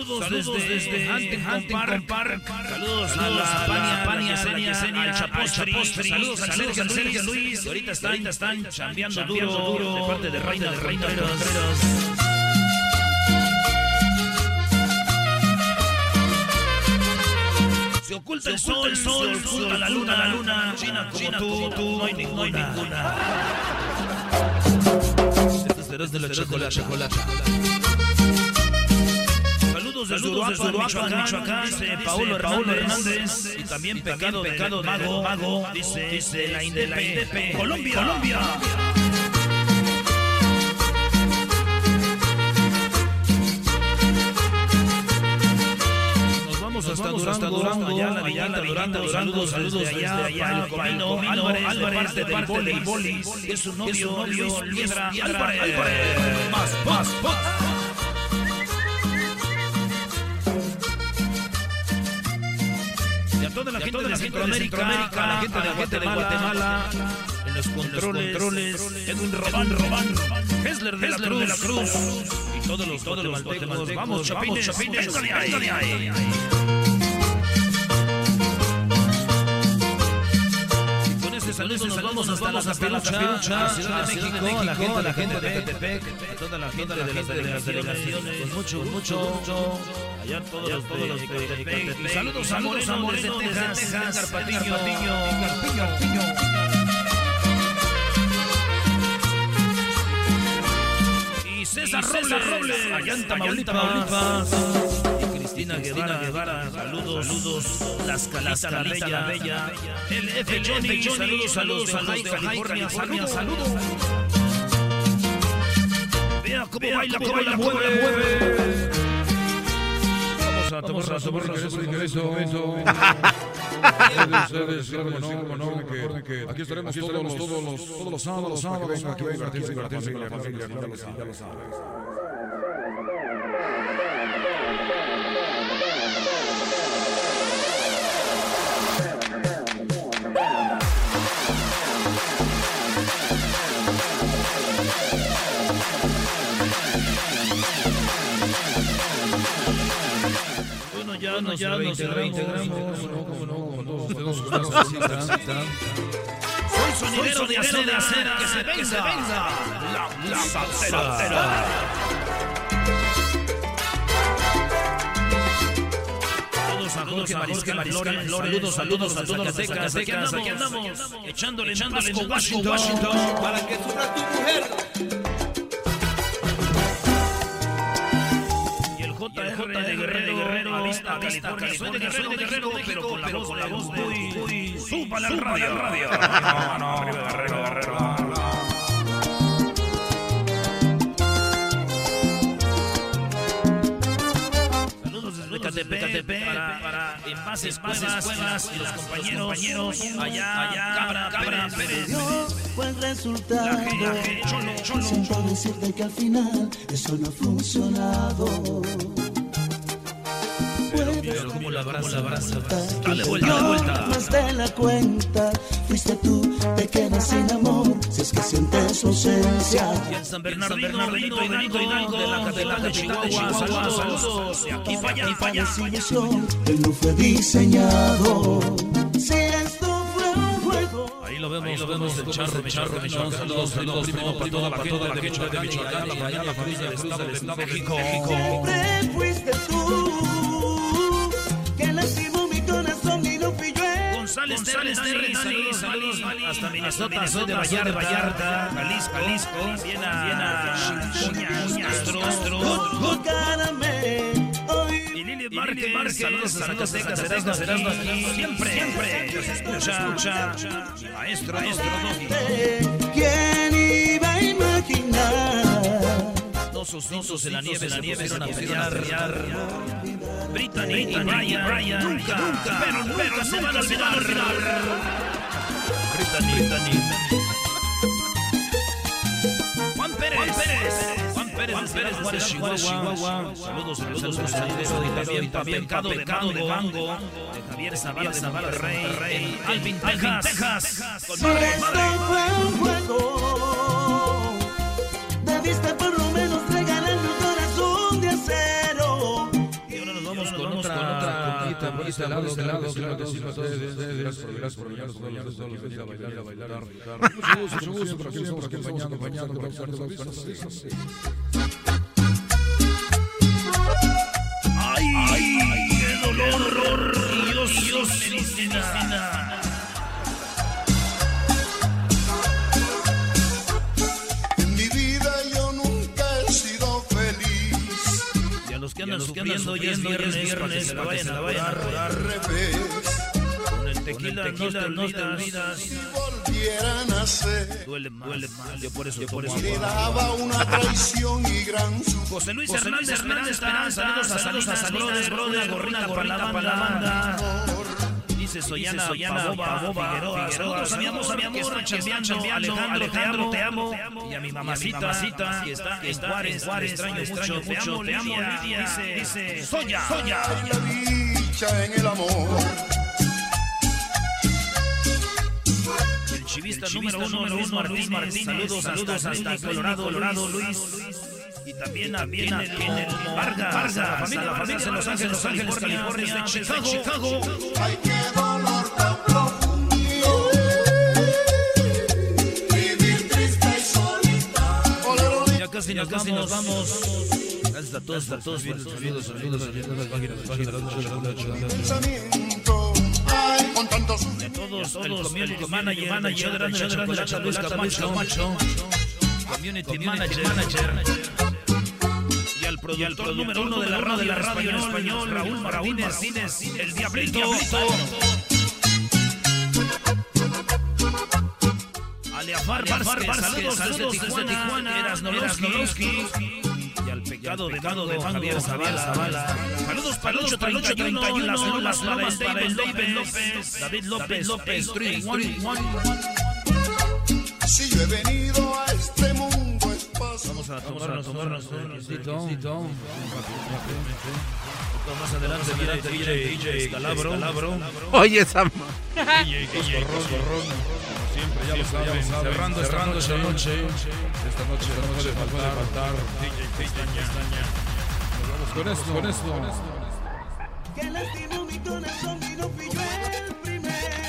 Saludos, desde, desde Huntington Park. Saludos a la Pania, Pania, Yesenia, al Chapostri. Saludos al Sergio, Luis. Ahorita están, están chambeando duro, de parte de Reina de Reina Fronteras. Se oculta el sol, el sol, se oculta la luna, la luna. China como tú, tú, no hay ninguna. Estas serás de la chocolate. Saludos desde Uruapan, Michoacán, Michoacán, dice Paulo Hernández. Y también pecado, pecado de mago, mago, dice, dice la INDP. Colombia, Colombia. Nos vamos hasta Durango, Durango, Durango, saludos, saludos desde allá, Álvarez, Álvarez, de parte del Bolis, es su novio, Liebra, Álvarez. Más, más, más. A toda la gente de Centroamérica, a la gente de Guatemala, en los controles, Edwin Robán, Robán, Hessler de la Cruz, de la Cruz, y todos los, todos los guatemaltecos, vamos, chapines, chapines, ahí. Y con este saludo nos vamos hasta la Capirucha, a Ciudad de México, a la gente, a la gente de Catepec, a toda la gente de las delegaciones, con mucho, mucho, allá todos los de Catepec. Saludos a Moreno desde Texas, Edgar Patiño, Edgar Patiño. Y César Robles, allá en Tamaulipas. Cristina Guevara, Guevara, saludos, saludos, las Calita, la Bella, la Bella, el F. Johnny, saludos, saludos, saludos de California, saludos, saludos. Vea cómo baila, cómo la mueve. Vamos a tomar a tomar Aquí estaremos todos los, todos los, todos los sábados, sábados, aquí a divertirse, divertirse con la familia, ya lo sabes, ya. Bueno, ya nos ya nos reintegramos. ¿Cómo no? Todos ustedes, una salsita. Soy sonidero de acera, que se venga. La, la Jorge Mariscal, Flores, saludos, saludos a todos Zacatecas, aquí andamos, echándole, echándole en Washington, Washington, para que sufra tu mujer. Y el JR de Guerrero, Guerrero, a vista, California, soy de Guerrero, de Guerrero, pero con la voz, con la voz de muy, súbala al radio, radio. No, no, Guerrero, Guerrero. Saludos desde Catepec, envases, cuevas, cuevas y los compañeros, allá, allá, Cabra, Cabra, Pérez. Buen resultado. La G, la G, Cholo, Cholo. Siento decirte que al final eso no ha funcionado. Como la abraza, abraza, Dale vuelta, dale vuelta. Más de la cuenta, fuiste tú, te quedas sin amor, si es que sientes su ausencia. Y en San Bernardino, Hidalgo, Hidalgo, de la catedral de Chihuahua, saludos, saludos, de aquí para allá, para allá, para allá. Él no fue diseñado. Si esto fue un juego. Ahí lo vemos, Ahí lo vemos, el charro, el charro, el charro, saludos, saludos, primero para toda la gente de Michoacán, de Michoacán, y allá la familia del Estado de México. Siempre fuiste tú González, González, saludos, saludos, hasta Minnesota, soy de Vallarta, Vallarta, Jalisco, Jalisco, también a Castro, Castro, y Lili Márquez, saludos a Zacatecas, Erasmo, Erasmo, siempre, siempre, nos escucha, maestro, maestro, ¿Quién iba a imaginar? Dos ositos en la nieve, la nieve, pusieron a pelear. Brittany y Brian, Brian, nunca, nunca, pero, pero se van a olvidar. Brittany, Brittany. Juan Pérez, Juan Pérez, Juan Pérez, Juan Pérez, Juárez, Chihuahua. Saludos, saludos, saludos, también, también, pecado de Bango, de Javier Zavala, de Monterrey, Alvin, Texas, Texas, con madre, debiste por este lado, este lado, claro que sí, ustedes, Gracias por gracias por venir, todos los todos los días a bailar, a bailar, a bailar. Mucho gusto, mucho gusto, por aquí estamos acompañando, acompañando, acompañando, acompañando. ¡Ay! ¡Ay! ¡Qué dolor! Dios, Dios, medicina. Que andan sufriendo ya es viernes, viernes, para que se la vayan a curar. Con el tequila, no te olvidas. volvieran a ser. Duele más, duele más. Yo por eso, yo por eso. Le daba una traición y gran José Luis Hernández, Hernández, Esperanza, saludos a Salinas, Brothers, Brothers, gorrita para la banda. Dice Soyana, Soyana, Boba, Figueroa, saludos a mi amor, a mi amor, chambeando, Alejandro, te amo, y a mi mamacita, que está en Juárez, Juárez, extraño mucho, te amo, te amo, Lidia, dice, Soya, Soya. dicha en el amor. El chivista número uno, Luis Martínez, saludos, saludos hasta Colorado, Colorado, Luis. Y también a bien el, Vargas, la familia, Vargas en Los Ángeles, Los Ángeles, California, desde Chicago. Ay, qué dolor tan profundo. Vivir triste y solitario. Ya casi, ya casi nos vamos. Gracias a todos, a todos. Pensamiento. Con tantos De todos, el community manager, manager, grande, Y al productor número uno de la radio, de la radio en español, Raúl Martínez, el Diablito. Aliafar, saludos desde Tijuana, Eras. Y al pecado de Mango, Javier Zavala. Saludos para el 831, las lomas para el David López. David López, López, 311. Si yo he venido a este mundo Vamos a tomarnos, tomarnos un requisito. Más adelante viene DJ, DJ Escalabro. Oye, esa ma- DJ como siempre, ya lo saben, cerrando, cerrando esta noche. Esta noche no puede faltar DJ Pestaña. Nos vamos con esto, con esto. que lastimó mi corazón y no fui yo el primero.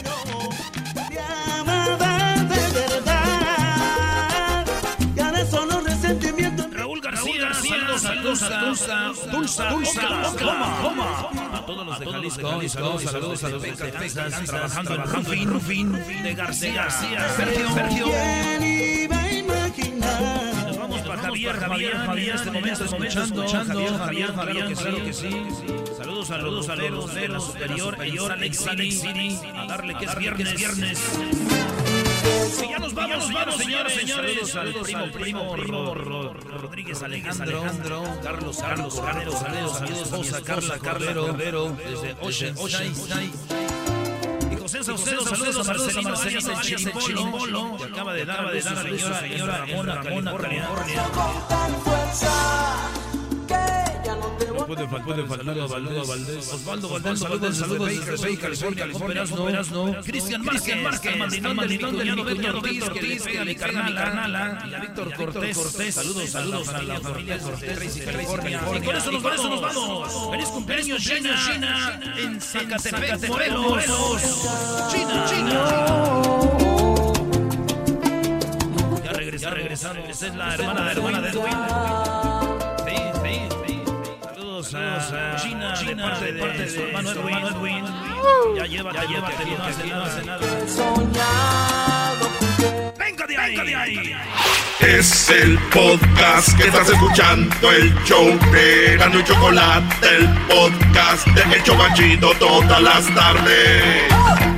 Saludos, saludos a Tulsa, Tulsa, Tulsa, Oklahoma. A todos los de Jalisco, saludos, saludos a los de Texas, trabajando en Rufin, Rufin, de García, Sergio, Sergio. ¿Quién iba a imaginar? Nos vamos para Javier, Javier, Javier, este momento escuchando, Javier, Javier, Javier, claro que sí. Saludos a los de la superior, ellos Alex City, a darle que es viernes, viernes. Sí, ya nos vamos, vamos, señores, señores. Saludos al primo, primo, primo, Ro- Rodríguez Alejandro, Carlos, Carlos, Carlos, saludos, saludos, esposa Carla, Carlero, desde Ocean, Ocean, y José Saucedo, saludos, saludos a Marcelino Arias, el chirimbolo, que acaba de dar, de dar a señora, señora Ramona, California. Con tal fuerza no puede faltar, faltar Osvaldo Valdés. Osvaldo Valdés, saludos, saludos desde Baker, California, California, no. Cristian Márquez, Márquez, mandilón de mi cuñado Beto Ortiz, que le pega a mi carnala, y a Víctor Cortés, saludos, saludos a la familia Cortés, de California. Y con eso nos vamos. Feliz cumpleaños, China, China, en Zacatepec, Morelos. China, China. Ya regresamos, ya regresamos. Esa es la hermana, hermana de Edwin. Sí, sí, sí. Saludos a China, de parte de su hermano Edwin. Ya llévate, ya llévate, no hace nada, hace nada. ¡Venga de ahí! ¡Venga de ahí! Es el podcast que estás escuchando, el show de Gano y Chocolate, el podcast de El Chobachito todas las tardes.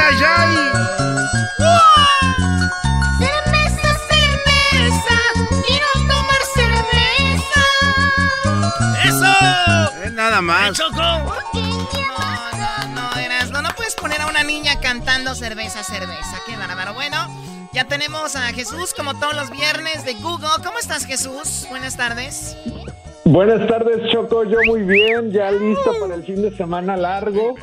¡Ay, ay, ay! Cerveza, cerveza, quiero tomar cerveza. nada más. Choco. No, no, no, Erasmo, no puedes poner a una niña cantando cerveza, cerveza. Qué bárbaro. Bueno, ya tenemos a Jesús como todos los viernes de Google. ¿Cómo estás, Jesús? Buenas tardes. Buenas tardes, Choco. Yo muy bien, ya listo para el fin de semana largo.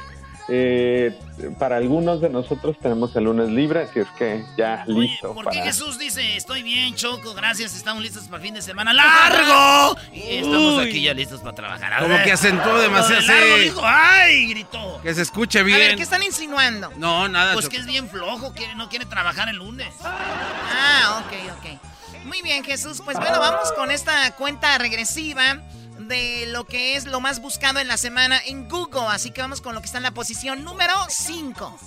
Eh, para algunos de nosotros tenemos el lunes libre, así es que ya listo. ¿Por qué para... Jesús dice, estoy bien, Choco, gracias, estamos listos para el fin de semana largo? Y estamos Uy. aquí ya listos para trabajar. A Como ver. que acentuó demasiado, Lo de largo sí. dijo, ¡ay! Gritó. Que se escuche A ver, bien. ¿qué están insinuando? No, nada. Pues Choco. que es bien flojo, que no quiere trabajar el lunes. Ah, ok, ok. Muy bien, Jesús. Pues bueno, vamos con esta cuenta regresiva de lo que es lo más buscado en la semana en Google. Así que vamos con lo que está en la posición número 5.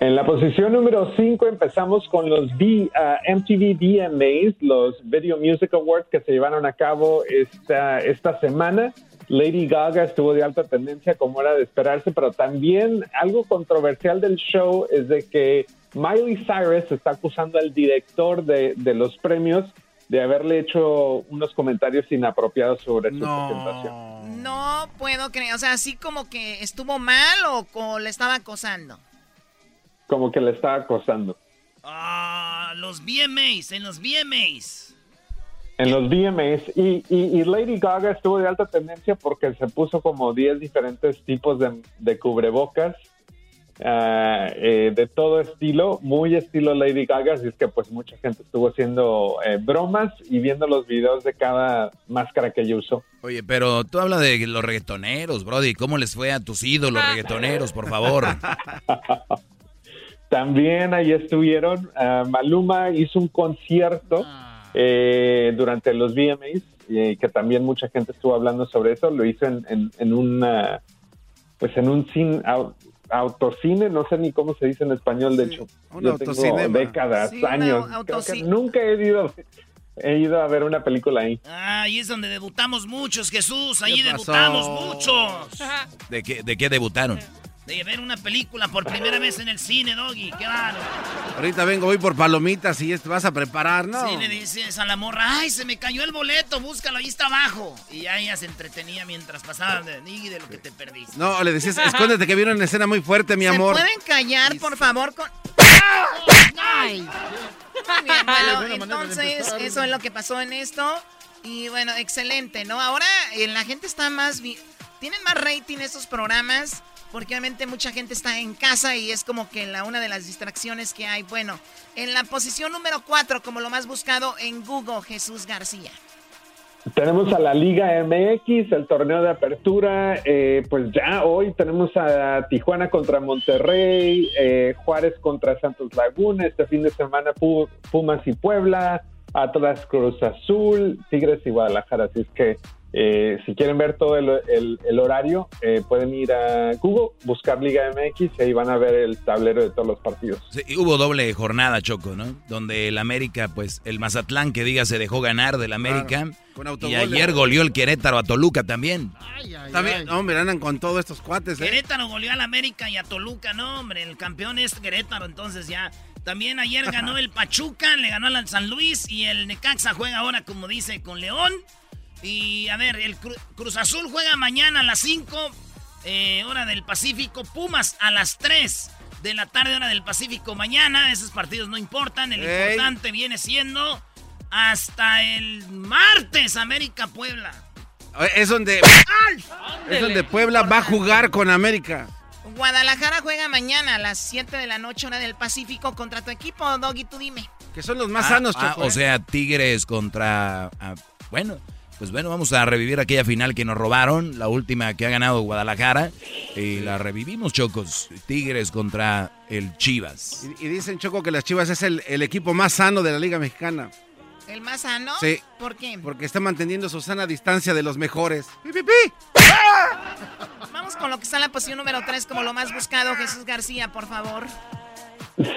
En la posición número 5 empezamos con los ah, MTV VMAs, los Video Music Awards que se llevaron a cabo esta, esta semana. Lady Gaga estuvo de alta tendencia como era de esperarse, pero también algo controversial del show es de que Miley Cyrus está acusando al director de, de los premios de haberle hecho unos comentarios inapropiados sobre su presentación. No puedo creer. O sea, así como que estuvo mal o, o le estaba acosando. Como que le estaba acosando. Ah, los VMAs, en los VMAs. En los VMAs. Y, y, y Lady Gaga estuvo de alta tendencia porque se puso como 10 diferentes tipos de, de cubrebocas. Ah, eh, de todo estilo, muy estilo Lady Gaga, así es que pues mucha gente estuvo haciendo eh, bromas y viendo los videos de cada máscara que ella usó. Oye, pero tú hablas de los reggaetoneros, Brody. ¿Cómo les fue a tus ídolos reggaetoneros, por favor? También ahí estuvieron, ah, Maluma hizo un concierto eh, durante los VMAs, eh, que también mucha gente estuvo hablando sobre eso, lo hizo en, en, en una, pues en un cine, au- autocine, no sé ni cómo se dice en español, de hecho, un yo tengo autocinema. décadas, Sí, un años, nunca he ido, he ido a ver una película ahí. Ah, ahí es donde debutamos muchos, Jesús. Ahí ¿Qué debutamos muchos. ¿De qué, de qué debutaron? De ver una película por primera vez en el cine, Doggy. Qué raro. Ahorita vengo, voy por palomitas y te vas a preparar, ¿no? Sí, le dices a la morra, ay, se me cayó el boleto, búscalo, ahí está abajo. Y ya ella se entretenía mientras pasaban de, y de lo que te perdiste. No, le decías, escóndete que viene una escena muy fuerte, mi ¿Se amor. pueden callar, por favor? Con... Muy bien, bueno, entonces eso es lo que pasó en esto. Y bueno, excelente, ¿no? Ahora eh, la gente está más... vi- Tienen más rating estos programas porque obviamente mucha gente está en casa y es como que la una de las distracciones que hay. Bueno, en la posición número 4 como lo más buscado en Google, Jesús García. Tenemos a la Liga MX, el torneo de apertura, eh, pues ya hoy tenemos a Tijuana contra Monterrey, eh, Juárez contra Santos Laguna, este fin de semana Pu- Pumas y Puebla, Atlas Cruz Azul, Tigres y Guadalajara, así es que eh, si quieren ver todo el, el- el horario, eh, pueden ir a Google, buscar Liga MX y ahí van a ver el tablero de todos los partidos. Sí, y hubo doble jornada, Choco, ¿no? Donde el América, pues, el Mazatlán, que diga, se dejó ganar del América. con y ayer goleó el Querétaro a Toluca también. Está bien, hombre, andan con todos estos cuates, ¿eh? Querétaro goleó al América y a Toluca, no, hombre, el campeón es Querétaro, entonces ya. También ayer ganó el Pachuca, le ganó al San Luis y el Necaxa juega ahora, como dice, con León. Y a ver, el Cru- Cruz Azul juega mañana a las 5, eh, hora del Pacífico. Pumas a las 3 de la tarde, hora del Pacífico mañana. Esos partidos no importan, el Ey. importante viene siendo hasta el martes América Puebla. Es donde, es donde Puebla va a jugar con América. Guadalajara juega mañana a las 7 de la noche, hora del Pacífico, contra tu equipo, Doggy, tú dime. Que son los más Ah, sanos, ah, o ¿eh? sea, Tigres contra... ah, bueno, pues bueno, vamos a revivir aquella final que nos robaron, la última que ha ganado Guadalajara. Y la revivimos, Chocos. Tigres contra el Chivas. Y, y dicen, Choco, que las Chivas es el, el equipo más sano de la Liga Mexicana. ¿El más sano? Sí. ¿Por qué? Porque está manteniendo su sana distancia de los mejores. ¡Pi, pi, pi! Vamos con lo que está en la posición número 3 como lo más buscado, Jesús García, por favor.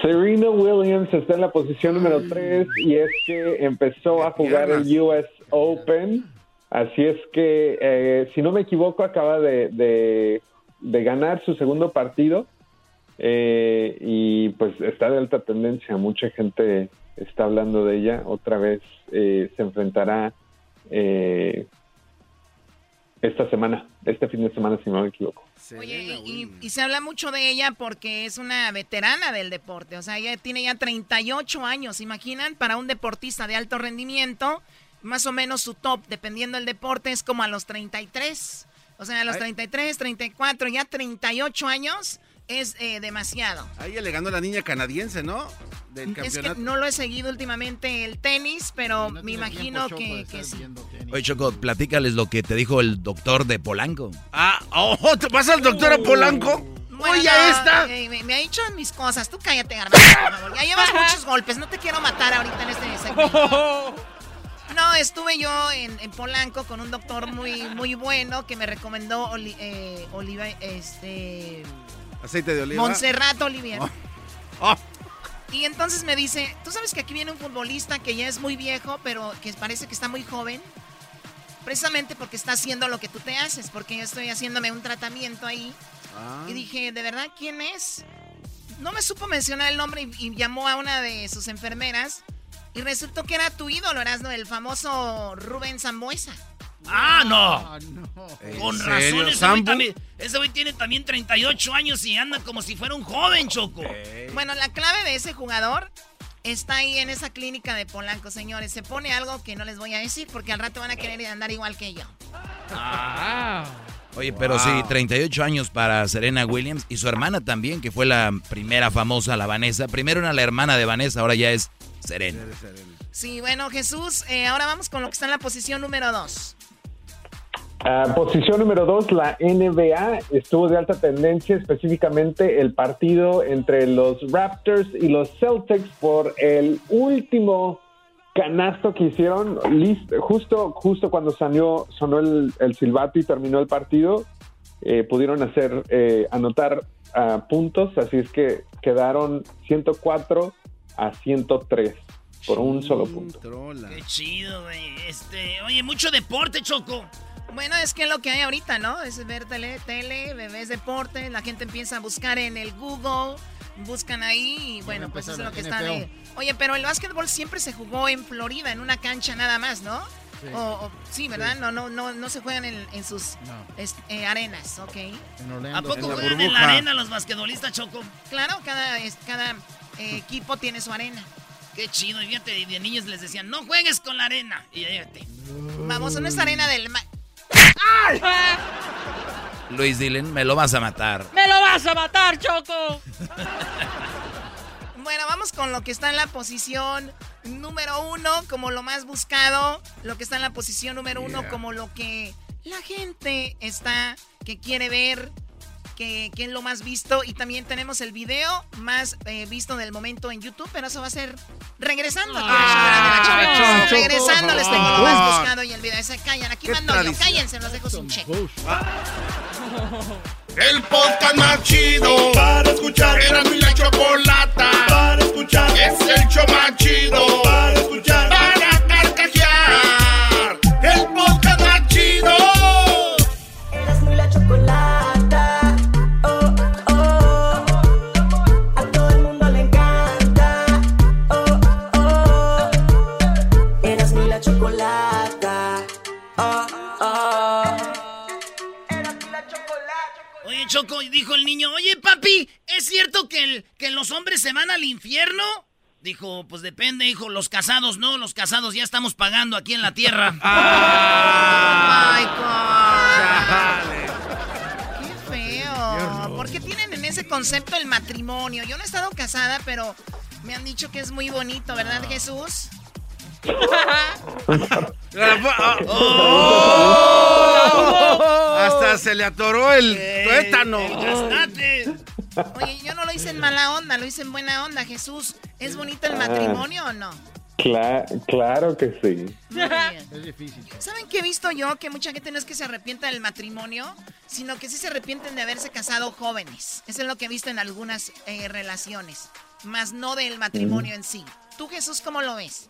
Serena Williams está en la posición número 3 y es que empezó a jugar el US Open. Así es que, eh, si no me equivoco, acaba de, de- de ganar su segundo partido eh, y pues está de alta tendencia. Mucha gente está hablando de ella. Otra vez eh, se enfrentará esta semana, este fin de semana, si no me equivoco. Oye, y, se habla mucho de ella porque es una veterana del deporte. O sea, ella tiene ya 38 años. ¿Imaginan? Para un deportista de alto rendimiento, más o menos su top, dependiendo del deporte, es como a los 33. O sea, a los Ay. 33, 34, ya 38 años es eh, demasiado. A ella le ganó la niña canadiense, ¿no? Del Es que campeonato. no lo he seguido últimamente el tenis, pero me imagino que, que sí. Oye, Choco, platícales lo que te dijo el doctor de Polanco. Ah, oh, ¿te vas al doctor a Polanco? Bueno, Oye, no, esta. eh, me, me ha dicho mis cosas. Tú cállate, Garbanzo, por favor. Ya llevas muchos golpes. No te quiero matar ahorita en este segmento. No, estuve yo en, en Polanco con un doctor muy, muy bueno que me recomendó Oli- eh, Oliva, este, Aceite de oliva. Montserrat Olivier. Oh. Oh. Y entonces me dice, tú sabes que aquí viene un futbolista que ya es muy viejo, pero que parece que está muy joven. Precisamente porque está haciendo lo que tú te haces, porque yo estoy haciéndome un tratamiento ahí. Ah. Y dije, ¿de verdad quién es? No me supo mencionar el nombre y, y llamó a una de sus enfermeras. Y resultó que era tu ídolo, Erasmo, el famoso Rubén Zambuesa. Ah, no. ¿En Con serio, razón, ese güey, también, ese güey tiene también 38 años y anda como si fuera un joven, Choco. Bueno, la clave de ese jugador está ahí en esa clínica de Polanco, señores. Se pone algo que no les voy a decir porque al rato van a querer andar igual que yo. Oye, pero Wow. sí, 38 años para Serena Williams y su hermana también, que fue la primera famosa, la Vanessa. Primero era la hermana de Vanessa, ahora ya es Serena. Sí, bueno, Jesús, eh, ahora vamos con lo que está en la posición número 2. Ah, posición número dos, la NBA estuvo de alta tendencia, específicamente el partido entre los Raptors y los Celtics por el último canasto que hicieron, lis- justo, justo cuando salió, sonó el, el silbato y terminó el partido, eh, pudieron hacer, eh, anotar ah, puntos, así es que quedaron 104 a 103 por un solo punto. Qué chido, güey. Este, oye, mucho deporte, Choco. Bueno, es que es lo que hay ahorita, ¿no? Es ver tele, tele, bebés deporte, la gente empieza a buscar en el Google, buscan ahí y bueno, pues eso es lo que están NFL. ahí. Oye, pero el básquetbol siempre se jugó en Florida, en una cancha nada más, ¿no? Sí. O- o- sí, ¿verdad? Sí. No, no, no, no se juegan en, en sus es- eh, arenas, ¿ok? En Orlando. ¿A poco En la juegan en la arena los basquetbolistas, Choco? Claro, cada, es- cada eh, equipo tiene su arena. Qué chido. Y fíjate, de niños les decían, no juegues con la arena. Y fíjate. Vamos, a nuestra arena del mar. Luis Dylan, me lo vas a matar. ¡Me lo vas a matar, Choco! Bueno, vamos con lo que está en la posición número uno como lo más buscado, lo que está en la posición número uno como lo que la gente está, que quiere ver, que, que es lo más visto. Y también tenemos el video más eh, visto del momento en YouTube, pero eso va a ser regresando. Choco. Choco, regresando les tengo lo más buscado y el video. Se callan, aquí mando yo, cállense, los dejo sin cheque. El podcast más chido para escuchar. Era mi la chocolata para escuchar. Es el show más chido para escuchar. Niño, oye, papi, ¿es cierto que, el- que los hombres se van al infierno? Dijo, pues depende, hijo, los casados no, los casados ya estamos pagando aquí en la tierra. Ay, God. Qué feo. ¿Por qué tienen en ese concepto el matrimonio? Yo no he estado casada, pero me han dicho que es muy bonito, ¿verdad, Jesús? ¡Oh! Hasta se le atoró el tuétano. Oye, yo no lo hice en mala onda, lo hice en buena onda, Jesús. ¿Es bonito el matrimonio o no? Cla- claro que sí. Muy bien. Es difícil. ¿Saben qué he visto yo? Que mucha gente no es que se arrepienta del matrimonio, sino que sí se arrepienten de haberse casado jóvenes. Eso es lo que he visto en algunas eh, relaciones, más no del matrimonio en sí. ¿Tú, Jesús, cómo lo ves?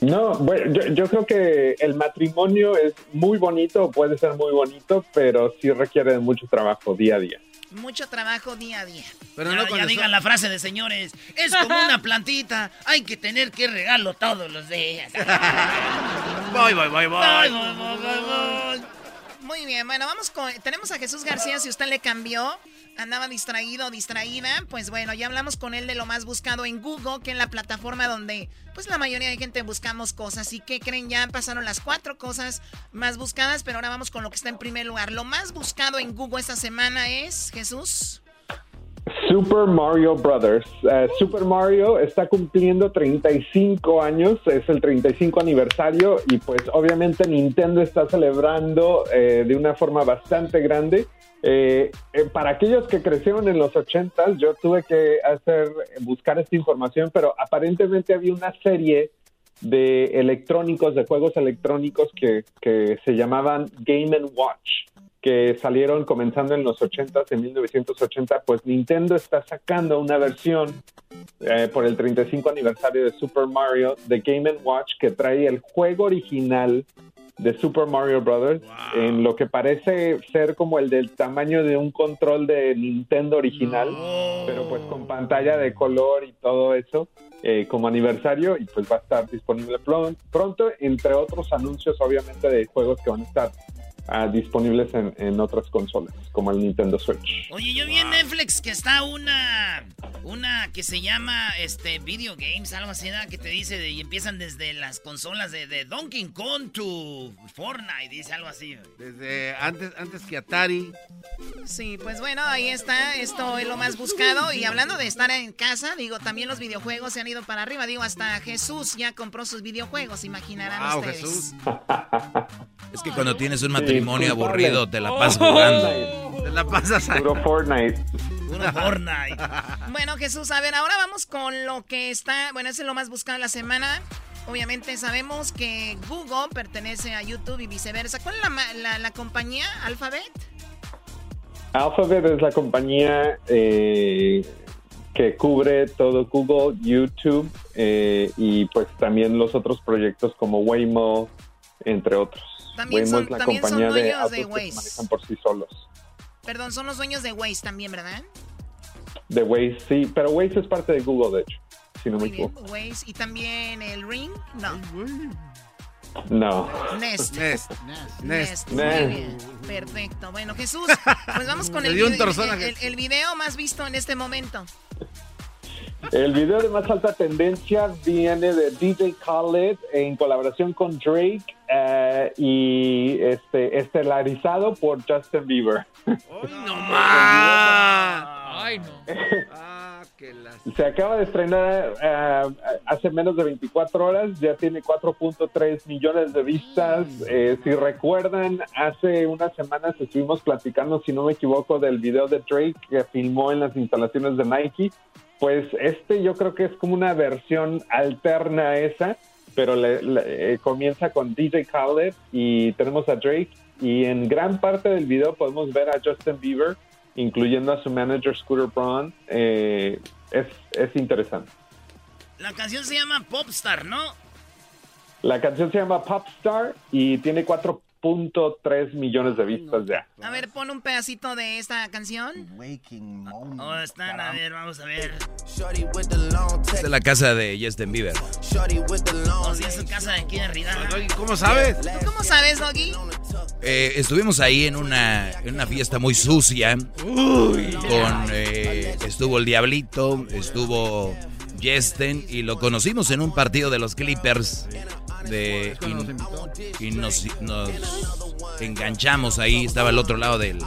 No, bueno, yo, yo creo que el matrimonio es muy bonito, puede ser muy bonito, pero sí requiere de mucho trabajo día a día. Mucho trabajo día a día. Pero ya no ya cuando digan son- la frase de señores, es como una plantita, hay que tener que regarlo todos los días. Voy, voy, voy, voy. Muy bien, bueno, vamos con... Tenemos a Jesús García, si usted le cambió, andaba distraído o distraída, pues bueno, ya hablamos con él de lo más buscado en Google, que es la plataforma donde pues la mayoría de gente buscamos cosas. ¿Y qué creen? Ya pasaron las cuatro cosas más buscadas, pero ahora vamos con lo que está en primer lugar. Lo más buscado en Google esta semana es, Jesús. Super Mario Brothers. Eh, Super Mario está cumpliendo 35 años, es el 35 aniversario y pues obviamente Nintendo está celebrando eh, de una forma bastante grande. Eh, eh, para aquellos que crecieron en los 80s, yo tuve que hacer buscar esta información, pero aparentemente había una serie de electrónicos, de juegos electrónicos que, se llamaban Game Watch que salieron comenzando en los 80, en 1980, pues Nintendo está sacando una versión eh, por el 35 aniversario de Super Mario de Game Watch que trae el juego original de Super Mario Brothers en lo que parece ser como el del tamaño de un control de Nintendo original, pero pues con pantalla de color y todo eso eh, como aniversario y pues va a estar disponible pronto, entre otros anuncios obviamente de juegos que van a estar ah, disponibles en, en otras consolas, como el Nintendo Switch. Oye, yo vi en Netflix que está una una que se llama este Video Games, algo así, ¿no? que te dice de- y empiezan desde las consolas de, de Donkey Kong to Fortnite, dice algo así. Desde antes, antes que Atari. Sí, pues bueno, ahí está, esto es lo más buscado. Y hablando de estar en casa, digo, también los videojuegos se han ido para arriba. Digo, hasta Jesús ya compró sus videojuegos, imaginarán Wow, ustedes. Jesús. Es que cuando tienes un matrimonio Sí, aburrido, te la pasas Oh. jugando. Te la pasas Puro Fortnite. Una Fortnite. Bueno, Jesús, a ver, ahora vamos con lo que está, bueno, ese es lo más buscado de la semana. Obviamente sabemos que Google pertenece a YouTube y viceversa. ¿Cuál es la, ma- la, la compañía? ¿Alphabet? Alphabet es la compañía eh, que cubre todo Google, YouTube eh, y pues también los otros proyectos como Waymo, entre otros. También Waymo son- es la también son de dueños autos de que Waze. se manejan por sí solos. Perdón, son los dueños de Waze también, ¿verdad? De Waze, sí, pero Waze es parte de Google, de hecho, si no me Muy bien, equivoco. Waze. Y también el Ring, no. No. Nest. Nest. Nest. Muy Nest. bien. Perfecto. Bueno, Jesús, pues vamos con el- el video más visto en este momento. El video de más alta tendencia viene de DJ Khaled en colaboración con Drake eh, y este estelarizado por Justin Bieber. ¡No más! Ay, no. Ah, las... Se acaba de estrenar eh, hace menos de 24 horas, ya tiene 4.3 millones de vistas. Eh, si recuerdan, hace unas semanas estuvimos platicando, si no me equivoco, del video de Drake que filmó en las instalaciones de Nike. Pues este yo creo que es como una versión alterna a esa, pero le- le- eh, comienza con DJ Khaled y tenemos a Drake y en gran parte del video podemos ver a Justin Bieber, incluyendo a su manager Scooter Braun. Eh, es, es interesante. La canción se llama Popstar, ¿no? La canción se llama Popstar y tiene 4.3 millones de vistas ya. A ver, pon un pedacito de esta canción. Oh, están, a ver, vamos a ver. Esta es la casa de Justin Bieber. Oh, sí, es su casa de aquí de arriba. ¿Cómo sabes? ¿Tú cómo sabes, Doggy? Eh, estuvimos ahí en una, en una fiesta muy sucia. Con, eh, estuvo el Diablito, estuvo Justin y lo conocimos en un partido de los Clippers. De, y, y nos, nos enganchamos ahí, estaba al otro lado del,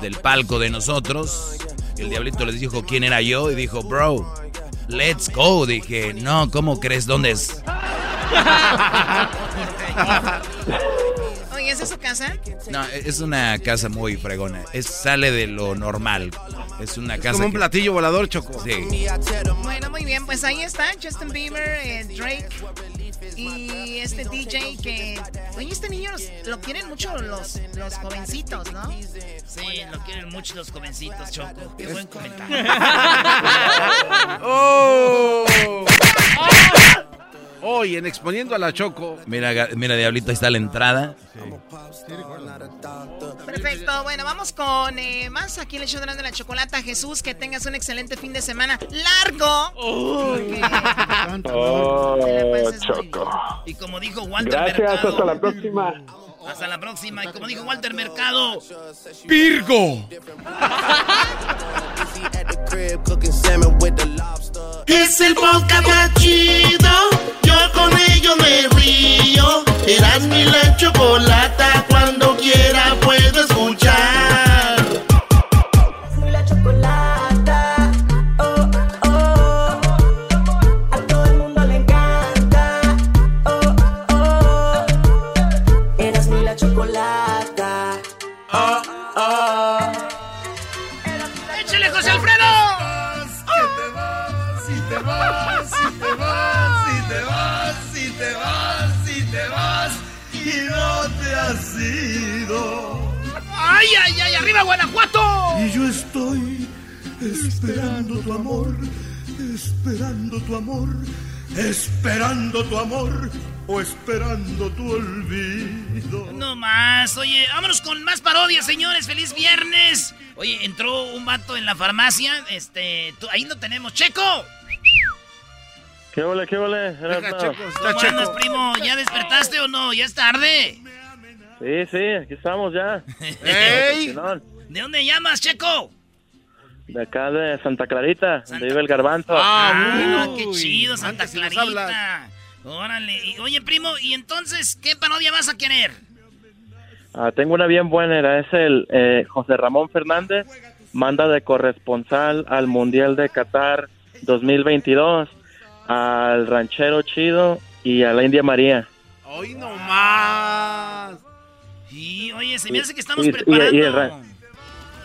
del palco de nosotros. El Diablito les dijo quién era yo y dijo, bro, let's go. Dije, no, ¿cómo crees? ¿Dónde es? Oye, ¿esa es su casa? No, es una casa muy fregona. Es, sale de lo normal. Es una casa. como un que- platillo volador, Choco. Sí. Bueno, muy bien, pues ahí está Justin Bieber, eh, Drake y este DJ que... Oye, este niño los- lo quieren mucho los, los jovencitos, ¿no? Sí, lo quieren mucho los jovencitos, Choco. Qué buen comentario. ¡Oh! Hoy en Exponiendo a la Choco. Mira, mira, Diablito, ahí está la entrada. Perfecto, bueno, vamos con eh, más aquí en el show de la, chocolata. Jesús, que tengas un excelente fin de semana largo. Porque- Oh, Choco. Y como dijo Walter Gracias, Mercado. hasta la próxima. Hasta la próxima. Y como dijo Walter Mercado. ¡Virgo! Es el podcast más chido. Yo con ello me río. Eras mi la chocolata. Cuando quiera puedo escuchar. Te vas y no te has ido. ¡Ay, ay, ay! ¡Arriba, Guanajuato! Y yo estoy esperando tu amor, esperando tu amor, esperando tu amor o esperando tu olvido. No más. Oye, vámonos con más parodias, señores. ¡Feliz viernes! Oye, entró un vato en la farmacia. Este, tú- ahí no tenemos. ¡Checo! ¿Qué ole, qué? Erasmo? ¿Cómo andas, primo? ¿Ya despertaste o no? ¿Ya es tarde? Sí, sí, aquí estamos ya. ¡Ey! ¿De dónde llamas, Checo? De acá de Santa Clarita, donde vive el garbanzo. Ah, qué chido, Santa Clarita. Órale. Y, oye, primo, ¿y entonces qué parodia vas a querer? Ah, tengo una bien buena, era es el eh, José Ramón Fernández, manda de corresponsal al Mundial de Qatar 2022, al Ranchero Chido y a la India María. Hoy no más. Y, oye, se me hace que estamos Y- preparando. y el ra-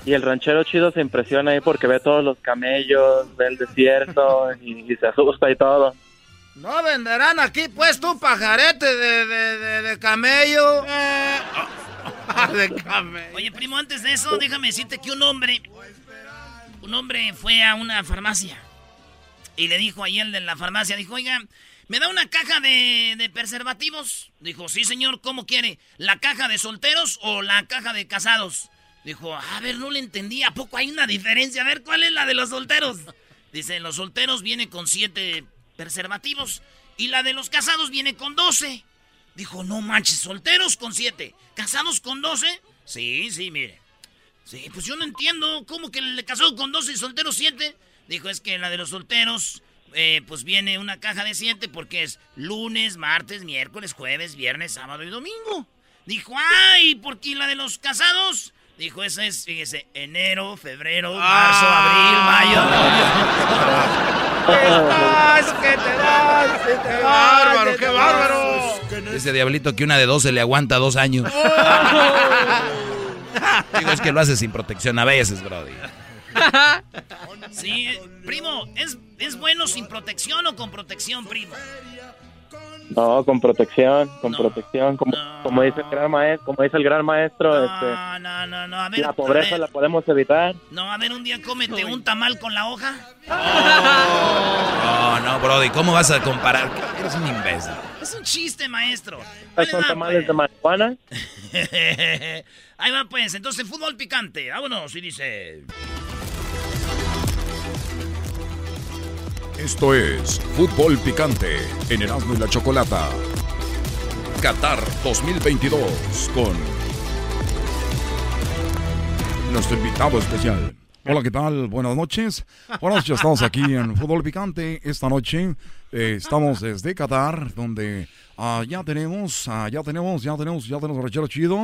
Y el ranchero chido se impresiona ahí porque ve todos los camellos, ve el desierto y, y se asusta y todo. ¿No venderán aquí, pues, tu pajarete de, de, de, de camello? de camello. Oye, primo, antes de eso, déjame decirte que un hombre, un hombre fue a una farmacia y le dijo ahí el de la farmacia, dijo, oiga, ¿me da una caja de, de preservativos? Dijo, sí, señor, ¿cómo quiere? ¿La caja de solteros o la caja de casados? Dijo, a ver, no le entendí, ¿a poco hay una diferencia? A ver, ¿cuál es la de los solteros? Dice, los solteros viene con siete preservativos y la de los casados viene con doce. Dijo, no manches, solteros con siete, casados con doce. Sí, sí, mire. Sí, pues yo no entiendo cómo que el casado con 12 y soltero 7. Dijo, es que la de los solteros, eh, pues viene una caja de 7 porque es lunes, martes, miércoles, jueves, viernes, sábado y domingo. Dijo, ay, porque la de los casados. Dijo, esa es, fíjese, enero, febrero, marzo, abril, mayo. que te vas, que te vas, bárbaro, que qué bárbaro! Ese diablito que una de 12 le aguanta dos años. Digo, es que lo hace sin protección a veces, Brody. Sí, primo, ¿es, ¿es bueno sin protección o con protección, primo? No, con protección, con protección, como, como dice el gran maestro, como dice el gran maestro, este, No, no, no, no, a ver. la pobreza a ver. la podemos evitar. No, a ver, un día cómete un tamal con la hoja. No, no, Brody, ¿cómo vas a comparar? Eres un imbécil. Es un chiste, maestro. Estas son tamales de marihuana. Ahí va, pues. Entonces, fútbol picante. Vámonos. Y dice... Esto es Fútbol Picante en Erasmo y la Chocolata. Qatar 2022 con nuestro invitado especial. Hola, ¿qué tal? Buenas noches. Buenas noches, estamos aquí en Fútbol Picante. Esta noche eh, estamos desde Qatar, donde ah, ya tenemos, ah, ya tenemos, ya tenemos, ya tenemos a Ranchero Chido.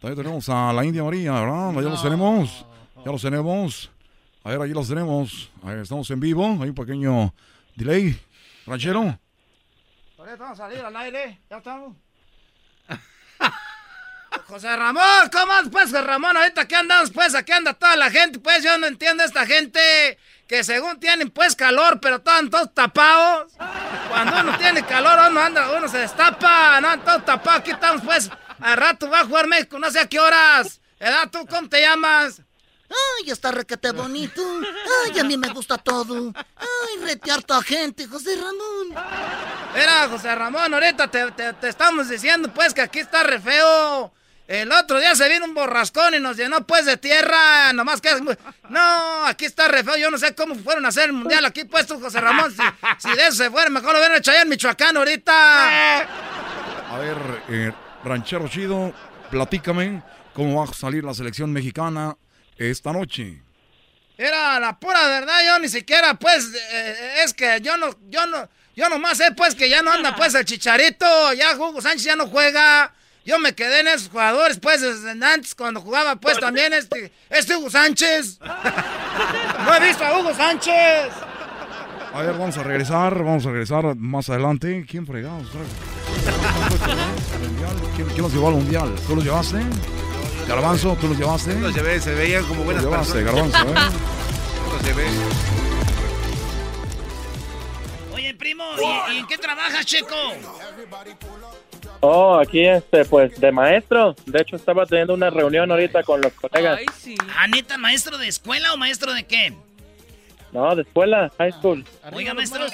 También tenemos a la India María, ¿verdad? Ya los tenemos, ya los tenemos. A ver, ahí los tenemos. Ahí estamos en vivo, hay un pequeño delay. Ranchero. Ahorita vamos a salir al aire, ya estamos. José Ramón, ¿cómo andas, pues, José Ramón? Ahorita qué andamos, pues, aquí anda toda la gente, pues, yo no entiendo a esta gente que según tienen, pues, calor, pero están todos tapados. Cuando uno tiene calor, uno anda, uno se destapa, no, todos tapados, aquí estamos, pues, al rato va a jugar México, no sé a qué horas. ¿Edad tú cómo te llamas? Ay, está requete bonito. Ay, a mí me gusta todo. Ay, rete harta gente, José Ramón. Mira, José Ramón, ahorita te, te- te estamos diciendo, pues, que aquí está re feo. El otro día se vino un borrascón y nos llenó, pues, de tierra. Nomás que... No, aquí está re feo. Yo no sé cómo fueron a hacer el mundial aquí, pues, tú, José Ramón. Si, si de eso se fueron, mejor lo hubieran hecho allá en Michoacán ahorita. A ver, eh, ranchero chido, platícame cómo va a salir la selección mexicana esta noche. Era la pura verdad, yo ni siquiera, pues, eh, es que yo no, yo no, yo nomás sé, pues, que ya no anda, pues, el Chicharito, ya Hugo Sánchez ya no juega. Yo me quedé en esos jugadores, pues, antes, cuando jugaba, pues, también este, este Hugo Sánchez. No he visto a Hugo Sánchez. A ver, vamos a regresar, vamos a regresar más adelante. ¿Quién fregados? ¿Quién, quién los llevó al mundial? ¿Tú los llevaste? Garbanzo, ¿tú los llevaste? Los llevé, se veían como buenas Los llevaste, personas. Garbanzo, ¿eh? Los llevé. Oye, primo, ¿y, y en qué trabajas, Checo? Oh, aquí este, pues de maestro. De hecho, estaba teniendo una reunión ahorita con los colegas. ¿Ah, neta, maestro de escuela o maestro de qué? No, de escuela, high school. Oiga, maestro.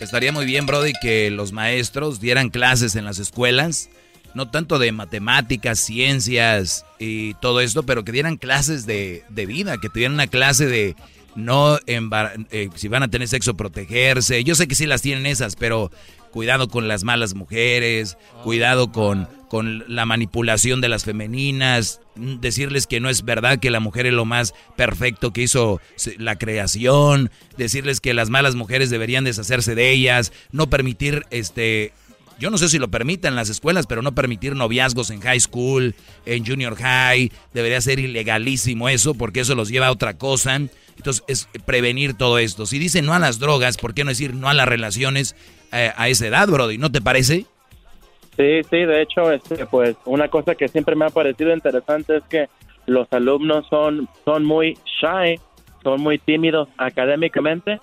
Estaría muy bien, Brody, que los maestros dieran clases en las escuelas, no tanto de matemáticas, ciencias y todo esto, pero que dieran clases de, de vida, que tuvieran una clase de no eh, si van a tener sexo, protegerse. Yo sé que sí las tienen esas, pero cuidado con las malas mujeres, cuidado con, con la manipulación de las femeninas, decirles que no es verdad que la mujer es lo más perfecto que hizo la creación, decirles que las malas mujeres deberían deshacerse de ellas, no permitir este yo no sé si lo permitan las escuelas, pero no permitir noviazgos en high school, en junior high, debería ser ilegalísimo eso, porque eso los lleva a otra cosa. Entonces, es prevenir todo esto. Si dicen no a las drogas, ¿por qué no decir no a las relaciones eh, a esa edad, Brody? ¿No te parece? Sí, sí, de hecho, este, pues una cosa que siempre me ha parecido interesante es que los alumnos son, son muy shy, son muy tímidos académicamente.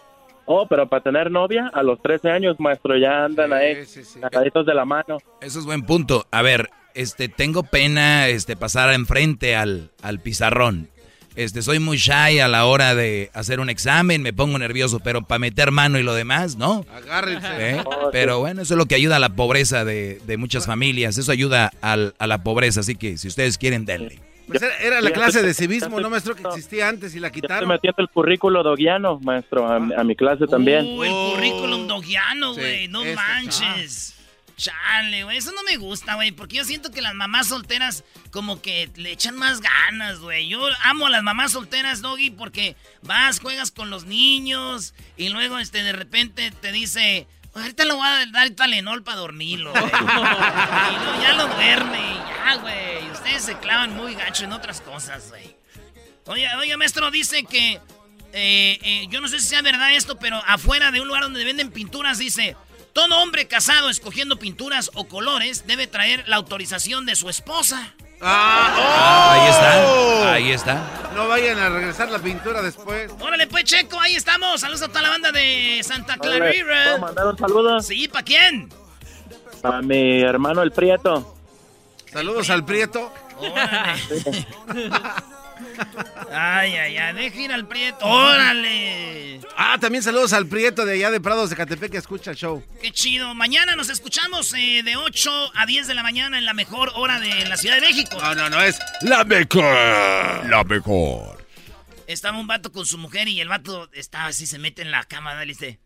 Oh, pero para tener novia, a los 13 años, maestro, ya andan ahí, agaditos de la mano. Eso es buen punto. A ver, este, tengo pena este, pasar enfrente al, al pizarrón. Este, soy muy shy a la hora de hacer un examen, me pongo nervioso, pero para meter mano y lo demás, ¿no? Agárrense. ¿Eh? Pero bueno, eso es lo que ayuda a la pobreza de, de muchas familias. Eso ayuda al- a la pobreza. Así que si ustedes quieren, denle. Pues era, era la clase de civismo, ¿no, maestro? Que existía antes y la Estoy quitaron. metiendo el currículo doguiano, maestro, a, mi- a mi clase también. Uh, el currículum dogiano, Sí, güey. no manches. Chale, güey. Eso no me gusta, güey. Porque yo siento que las mamás solteras como que le echan más ganas, güey. Yo amo a las mamás solteras, Doggy, porque vas, juegas con los niños y luego este de repente te dice, ahorita le voy a dar Talenol para dormirlo, güey. y luego ya lo duerme ya, güey. Ustedes se clavan muy gacho en otras cosas, güey. Oye, oye, maestro, dice que. eh, eh, yo no sé si sea verdad esto, pero afuera de un lugar donde venden pinturas dice. Todo hombre casado escogiendo pinturas o colores debe traer la autorización de su esposa. Ah, Ahí oh. está, ahí está. No vayan a regresar la pintura después. Órale, pues, Checo, ahí estamos. Saludos a toda la banda de Santa Órale, Clarita. ¿puedo mandar un saludo? Sí, ¿para quién? A mi hermano el Prieto. Saludos al Prieto. Ay, ay, ay, deja ir al prieto. ¡Órale! Ah, también saludos al Prieto de allá de Prados de Catepec que escucha el show. Qué chido. Mañana nos escuchamos eh, de 8 a 10 de la mañana en la mejor hora de la Ciudad de México. No, no, no, es la mejor. La mejor. Estaba un vato con su mujer y el vato estaba así, se mete en la cama, ¿no? le dice.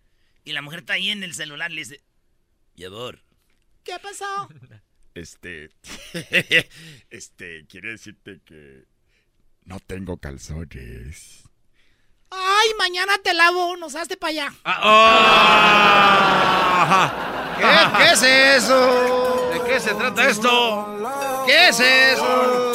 Y la mujer está ahí en el celular, le dice. Y amor, ¿Qué pasó? Este. este, quiere decirte que. No tengo calzones. Ay, mañana te lavo, nos hazte para allá. ¿Qué, qué es eso? ¿De qué se trata esto? ¿Qué es eso?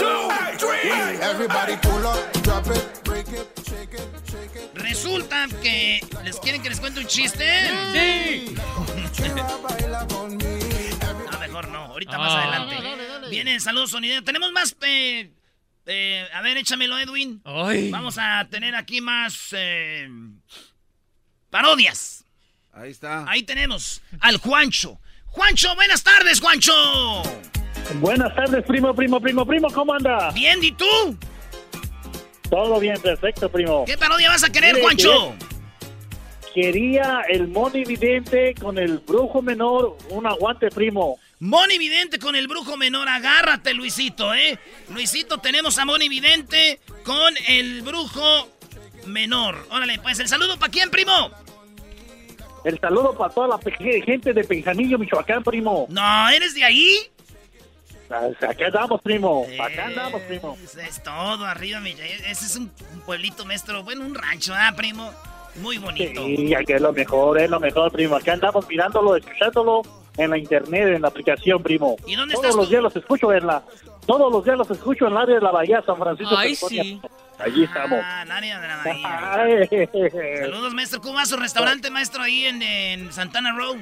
resulta que. ¿Les quieren que les cuente un chiste? Sí. No, mejor no, ahorita más adelante. Vienen saludos sonideros. Tenemos más. eh, eh, a ver, échamelo, Edwin. Ay. Vamos a tener aquí más. eh, parodias. Ahí está. Ahí tenemos al Juancho. Juancho, buenas tardes, Juancho. Buenas tardes, primo, primo, primo, primo, ¿cómo anda? Bien, ¿y tú? Todo bien, perfecto, primo. ¿Qué parodia vas a querer, Mire, Juancho? quería el Moni Vidente con el brujo menor, un aguante, primo. Moni Vidente con el brujo menor, agárrate, Luisito, ¿eh? Luisito, tenemos a Moni Vidente con el brujo menor. Órale, pues el saludo para quién, primo. El saludo para toda la gente de Penjanillo, Michoacán, primo. No, ¿eres de ahí? Acá andamos, primo. Acá andamos, primo. Es todo, arriba, mi. Ese es un un pueblito, maestro. Bueno, un rancho, ¿ah, primo? Muy bonito. Sí, aquí es lo mejor, es lo mejor, primo. Acá andamos mirándolo, escuchándolo en la internet, en la aplicación, primo. ¿Y dónde todos estás los tú? días los escucho en la... Todos los días los escucho en el área de la Bahía, San Francisco, Ay, California. sí. Allí estamos. Ah, en área de la bahía. Saludos, maestro. ¿Cómo va su restaurante, maestro, ahí en, en Santana Row?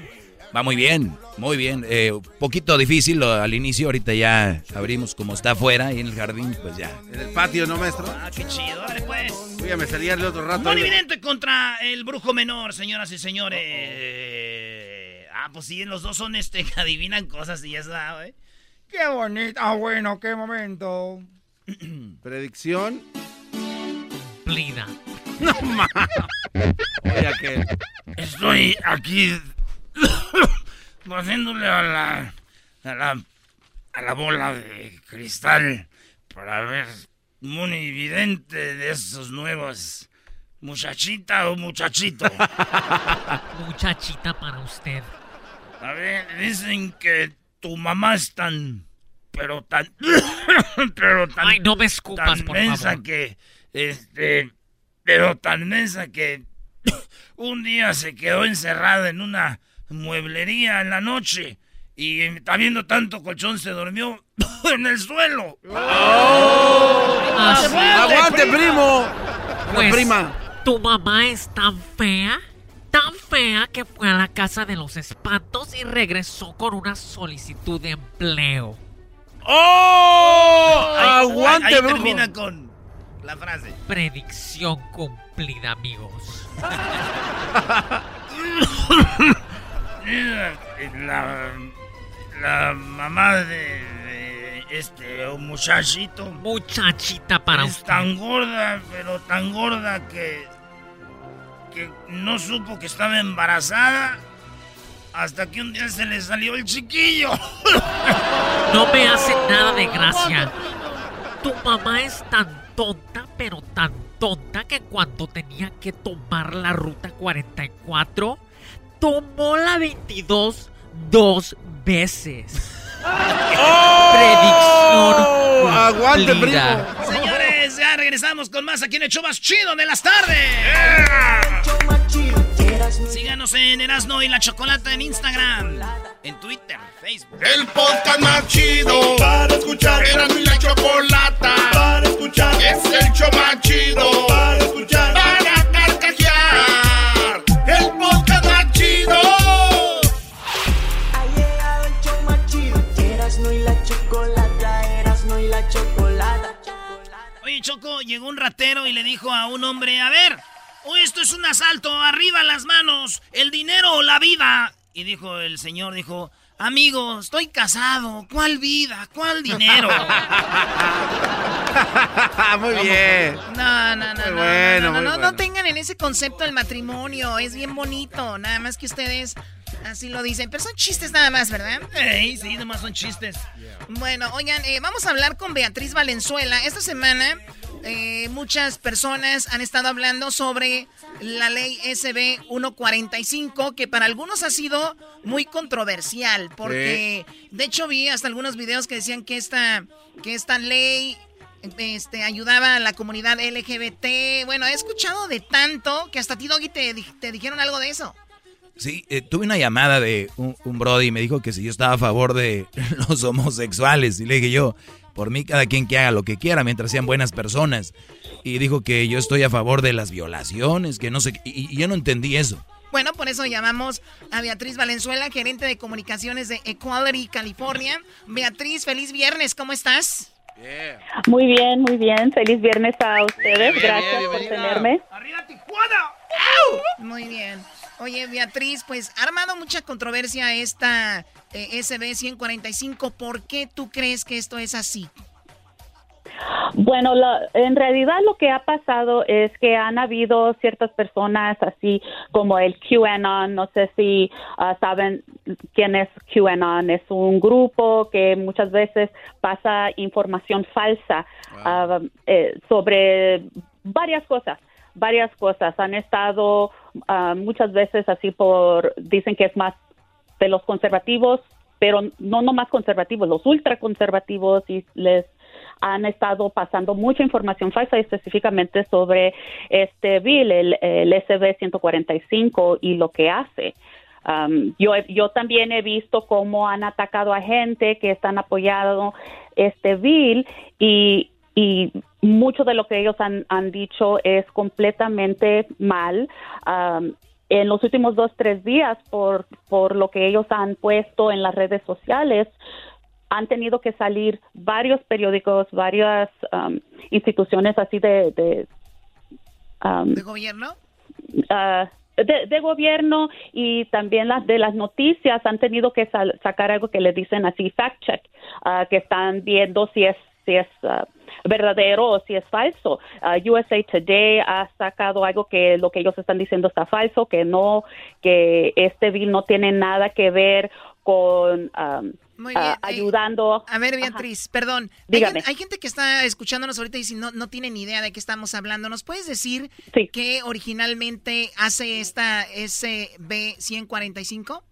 Va muy bien, muy bien. Eh, poquito difícil lo- al inicio, ahorita ya abrimos como está afuera y en el jardín, pues ya. En el patio, ¿no, maestro? Ah, qué chido. Dale, pues. Voy a me salía el otro rato. Moni ahí de- Vidente contra el brujo menor, señoras y señores. Ah, pues sí, los dos son este que adivinan cosas y ya sabes. Qué bonito. Ah, bueno, qué momento. Predicción. Plina. No más. Oye, que. Estoy aquí haciéndole a la, a la a la bola de cristal para ver Moni Vidente de esos nuevos. ¿Muchachita o muchachito? Muchachita para usted. A ver, dicen que tu mamá es tan. Pero tan. pero tan. Ay, no me escupas, tan por mensa favor. que. Este. Pero tan mensa que. un día se quedó encerrada en una mueblería en la noche. Y está viendo tanto colchón, se durmió en el suelo. Sí. ¡Aguante, primo! Pues, prima. Tu mamá es tan fea, tan fea que fue a la casa de los espantos y regresó con una solicitud de empleo. ¡Oh! Ahí- ¡Aguante, ahí, ahí brujo! termina con la frase. Predicción cumplida, amigos. La, la mamá de, de este muchachito. Muchachita para es usted. tan gorda, pero tan gorda que. Que no supo que estaba embarazada. Hasta que un día se le salió el chiquillo. No me hace nada de gracia. Tu mamá es tan tonta, pero tan tonta que cuando tenía que tomar la ruta 44, tomó la 22 dos veces. Predicción. ¡Aguante, primo! Regresamos con más aquí en el show más chido de las tardes. Síganos en Erasno y la Chocolata en Instagram, en Twitter, Facebook. El podcast más chido para escuchar. Era mi la chocolata para escuchar. Es el show más chido para escuchar. Choco, llegó un ratero y le dijo a un hombre, a ver, oh, esto es un asalto, arriba las manos, el dinero o la vida. Y dijo el señor, dijo, amigo, estoy casado, ¿cuál vida? ¿Cuál dinero? Muy bien. No, no, no, Muy no, bueno, no, no, muy no, no bueno. tengan en ese concepto el matrimonio, es bien bonito, nada más que ustedes así lo dicen, pero son chistes nada más, ¿verdad? Ey, sí, nomás son chistes. Bueno, oigan, eh, vamos a hablar con Beatriz Valenzuela. Esta semana eh, muchas personas han estado hablando sobre la ley SB 145, que para algunos ha sido muy controversial, porque de hecho vi hasta algunos videos que decían que esta, que esta ley este, ayudaba a la comunidad LGBT. Bueno, he escuchado de tanto que hasta a ti, Doggy, te, te dijeron algo de eso. Sí, eh, tuve una llamada de un, un brody y me dijo que si yo estaba a favor de los homosexuales. Y le dije yo, por mí cada quien que haga lo que quiera mientras sean buenas personas. Y dijo que yo estoy a favor de las violaciones, que no sé, y, y yo no entendí eso. Bueno, por eso llamamos a Beatriz Valenzuela, gerente de comunicaciones de Equality California. Beatriz, feliz viernes, ¿cómo estás? Muy bien, muy bien. Feliz viernes a ustedes. bien, Gracias bien, por tenerme. Muy bien. Oye, Beatriz, pues ha armado mucha controversia esta eh, SB 145. ¿Por qué tú crees que esto es así? Bueno, la- en realidad lo que ha pasado es que han habido ciertas personas así como el QAnon, no sé si ah, saben quién es QAnon, es un grupo que muchas veces pasa información falsa ah, eh, sobre varias cosas varias cosas. Han estado ah, muchas veces así por, dicen que es más de los conservativos, pero no nomás conservativos, los ultraconservativos y les han estado pasando mucha información falsa específicamente sobre este bill, el, el SB 145 y lo que hace. Um, yo, yo también he visto cómo han atacado a gente que están apoyando este bill y, y mucho de lo que ellos han, han dicho es completamente mal. Um, en los últimos dos, tres días, por, por lo que ellos han puesto en las redes sociales, han tenido que salir varios periódicos, varias um, instituciones así de... de um, ¿De gobierno? ah, de, de gobierno y también las de las noticias han tenido que sal- sacar algo que le dicen así fact check ah, que están viendo si es si es ah, verdadero o si es falso Ah, USA Today ha sacado algo que lo que ellos están diciendo está falso que no que este bill no tiene nada que ver con um, Muy ah, bien, eh, ayudando A ver, Beatriz, perdón. Hay, Dígame. hay gente que está escuchándonos ahorita y si no, no tiene ni idea de qué estamos hablando. ¿Nos puedes decir qué originalmente hace esta SB 145?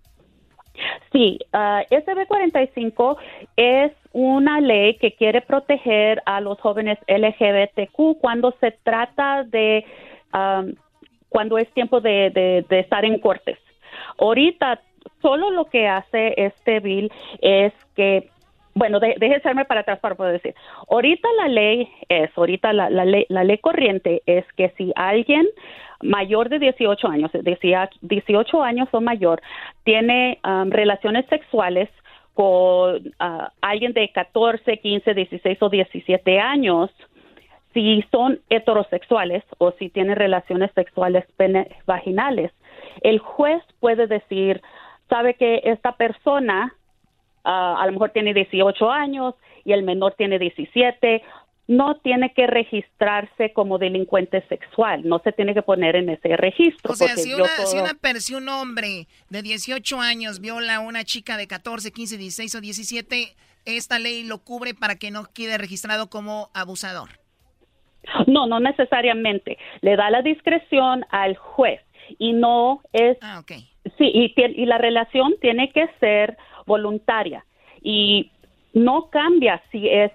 Sí, ah, SB 45 es una ley que quiere proteger a los jóvenes LGBTQ cuando se trata de am, cuando es tiempo de, de- de estar en cortes. Ahorita solo lo que hace este bill es que bueno, de, hacerme para atrás para poder decir. Ahorita la ley es, ahorita la, ley, la ley corriente es que si alguien mayor de 18 años, decía 18 años o mayor, tiene um, relaciones sexuales con ah, alguien de 14, 15, 16 o 17 años, si son heterosexuales o si tienen relaciones sexuales vaginales, el juez puede decir, sabe que esta persona ah, a lo mejor tiene 18 años y el menor tiene 17, no tiene que registrarse como delincuente sexual, no se tiene que poner en ese registro. O sea, si, una, todo- si, una per- si un hombre de 18 años viola a una chica de 14, 15, 16 o 17, esta ley lo cubre para que no quede registrado como abusador. No, no necesariamente. Le da la discreción al juez y no es. Ah, ok. Sí, y, y la relación tiene que ser voluntaria y no cambia si es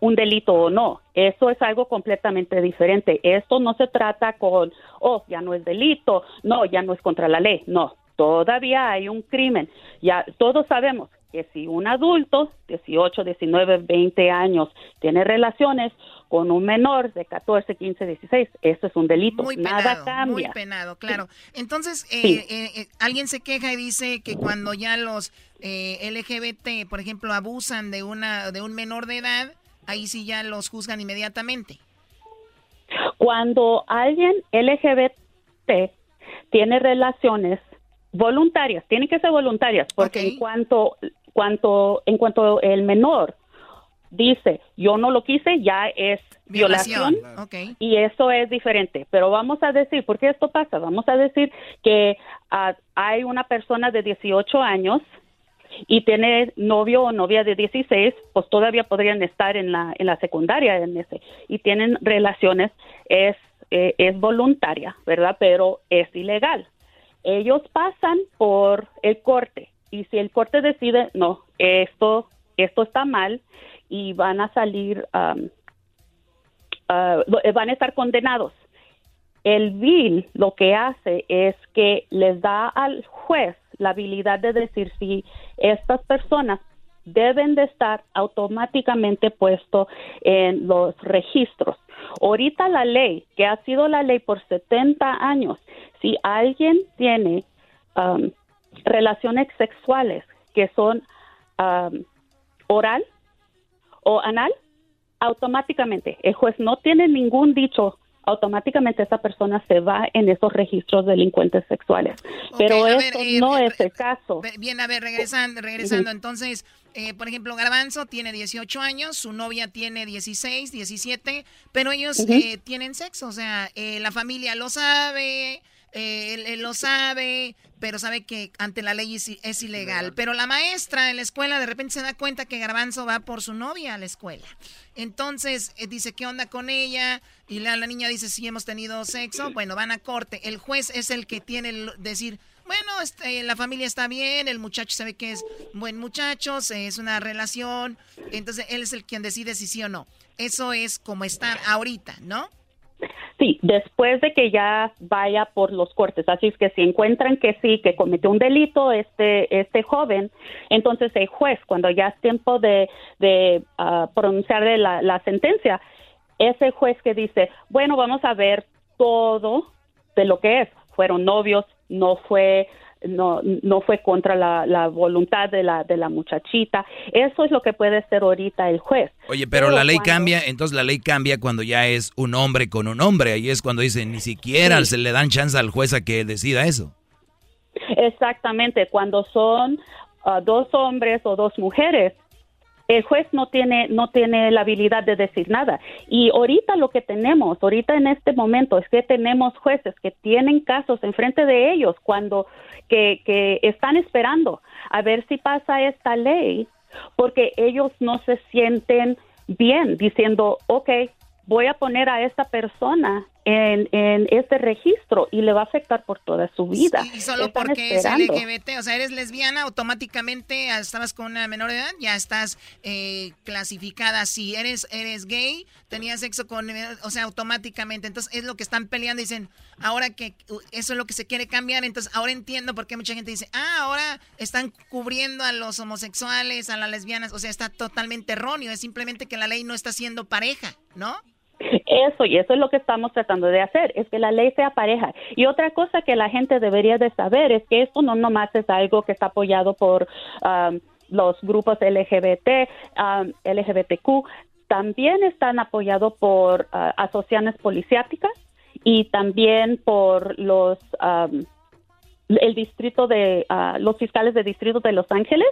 un delito o no. Eso es algo completamente diferente. Esto no se trata con, oh, ya no es delito, no, ya no es contra la ley. No, todavía hay un crimen. Ya todos sabemos que si un adulto, 18, 19, 20 años, tiene relaciones con un menor de 14, 15, 16, eso es un delito. Muy Nada penado, cambia. muy penado, claro. Entonces, eh, Sí. eh, eh, alguien se queja y dice que cuando ya los eh, LGBT, por ejemplo, abusan de una de un menor de edad, ahí sí ya los juzgan inmediatamente. Cuando alguien LGBT tiene relaciones voluntarias, tienen que ser voluntarias, porque en cuanto, cuanto, en cuanto el menor dice yo no lo quise, ya es violación, y eso es diferente. Pero vamos a decir, ¿por qué esto pasa? Vamos a decir que ah, hay una persona de 18 años y tiene novio o novia de 16, pues todavía podrían estar en la, en la secundaria en ese, y tienen relaciones, es, eh, es voluntaria, ¿verdad? Pero es ilegal. Ellos pasan por el corte y si el corte decide, no, esto, esto está mal y van a salir, am, ah, van a estar condenados. El bill lo que hace es que les da al juez la habilidad de decir si estas personas deben de estar automáticamente puesto en los registros. Ahorita la ley, que ha sido la ley por 70 años, si alguien tiene um, relaciones sexuales que son um, oral o anal, automáticamente el juez no tiene ningún dicho automáticamente esa persona se va en esos registros delincuentes sexuales. Pero eso eh, no eh, es el caso. Bien, a ver, regresando, regresando. Entonces, eh, por ejemplo, Garbanzo tiene 18 años, su novia tiene 16, 17, pero ellos eh, tienen sexo, o sea, eh, la familia lo sabe, él, él lo sabe, pero sabe que ante la ley es, es ilegal. Pero la maestra en la escuela de repente se da cuenta que Garbanzo va por su novia a la escuela. Entonces eh, dice, ¿qué onda con ella? Y la, la niña dice, sí, hemos tenido sexo. Bueno, van a corte. El juez es el que tiene el decir, bueno, este, la familia está bien, el muchacho sabe que es buen muchacho, es una relación. Entonces él es el quien decide si sí o no. Eso es como está ahorita, ¿no? Sí, después de que ya vaya por los cortes. Así es que si encuentran que sí, que cometió un delito este, este joven, entonces el juez, cuando ya es tiempo de, de ah, pronunciarle la, la sentencia, es el juez que dice, bueno, vamos a ver todo de lo que es. Fueron novios, no fue no, no fue contra la, la voluntad de la, de la muchachita. Eso es lo que puede ser ahorita el juez. Oye, pero la ley cuando- cambia, entonces la ley cambia cuando ya es un hombre con un hombre. Ahí es cuando dicen, ni siquiera Sí. se le dan chance al juez a que decida eso. Exactamente, cuando son ah, dos hombres o dos mujeres, el juez no tiene no tiene la habilidad de decir nada. Y ahorita lo que tenemos, ahorita en este momento es que tenemos jueces que tienen casos enfrente de ellos cuando que, que están esperando a ver si pasa esta ley porque ellos no se sienten bien diciendo, ok, voy a poner a esta persona en, en este registro y le va a afectar por toda su vida. Y solo Están porque esperando. es LGBT, o sea, eres lesbiana, automáticamente ah, estabas con una menor edad, ya estás eh, clasificada. Si eres eres gay, tenías sexo con, o sea, automáticamente. Entonces es lo que están peleando. Dicen, ahora que eso es lo que se quiere cambiar, entonces ahora entiendo por qué mucha gente dice, ah, ahora están cubriendo a los homosexuales, a las lesbianas. O sea, está totalmente erróneo. Es simplemente que la ley no está siendo pareja, ¿no? Eso, y eso es lo que estamos tratando de hacer, es que la ley sea pareja. Y otra cosa que la gente debería de saber es que esto no nomás es algo que está apoyado por um, los grupos LGBT, um, LGBTQ, también están apoyados por uh, asociaciones policiáticas y también por los um, el distrito de uh, los fiscales de distrito de Los Ángeles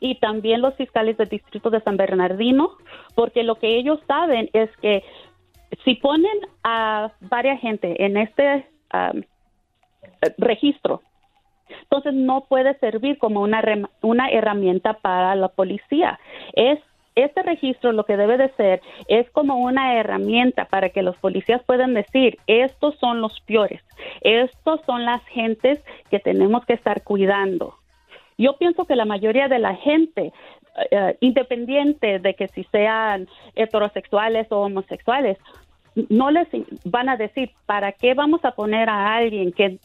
y también los fiscales del distrito de San Bernardino, porque lo que ellos saben es que si ponen a varias gente en este registro, entonces no puede servir como una, una herramienta para la policía. Es este registro lo que debe de ser es como una herramienta para que los policías puedan decir, estos son los peores, estos son las gentes que tenemos que estar cuidando. Yo pienso que la mayoría de la gente, eh, independiente de que si sean heterosexuales o homosexuales, no les van a decir, ¿para qué vamos a poner a alguien que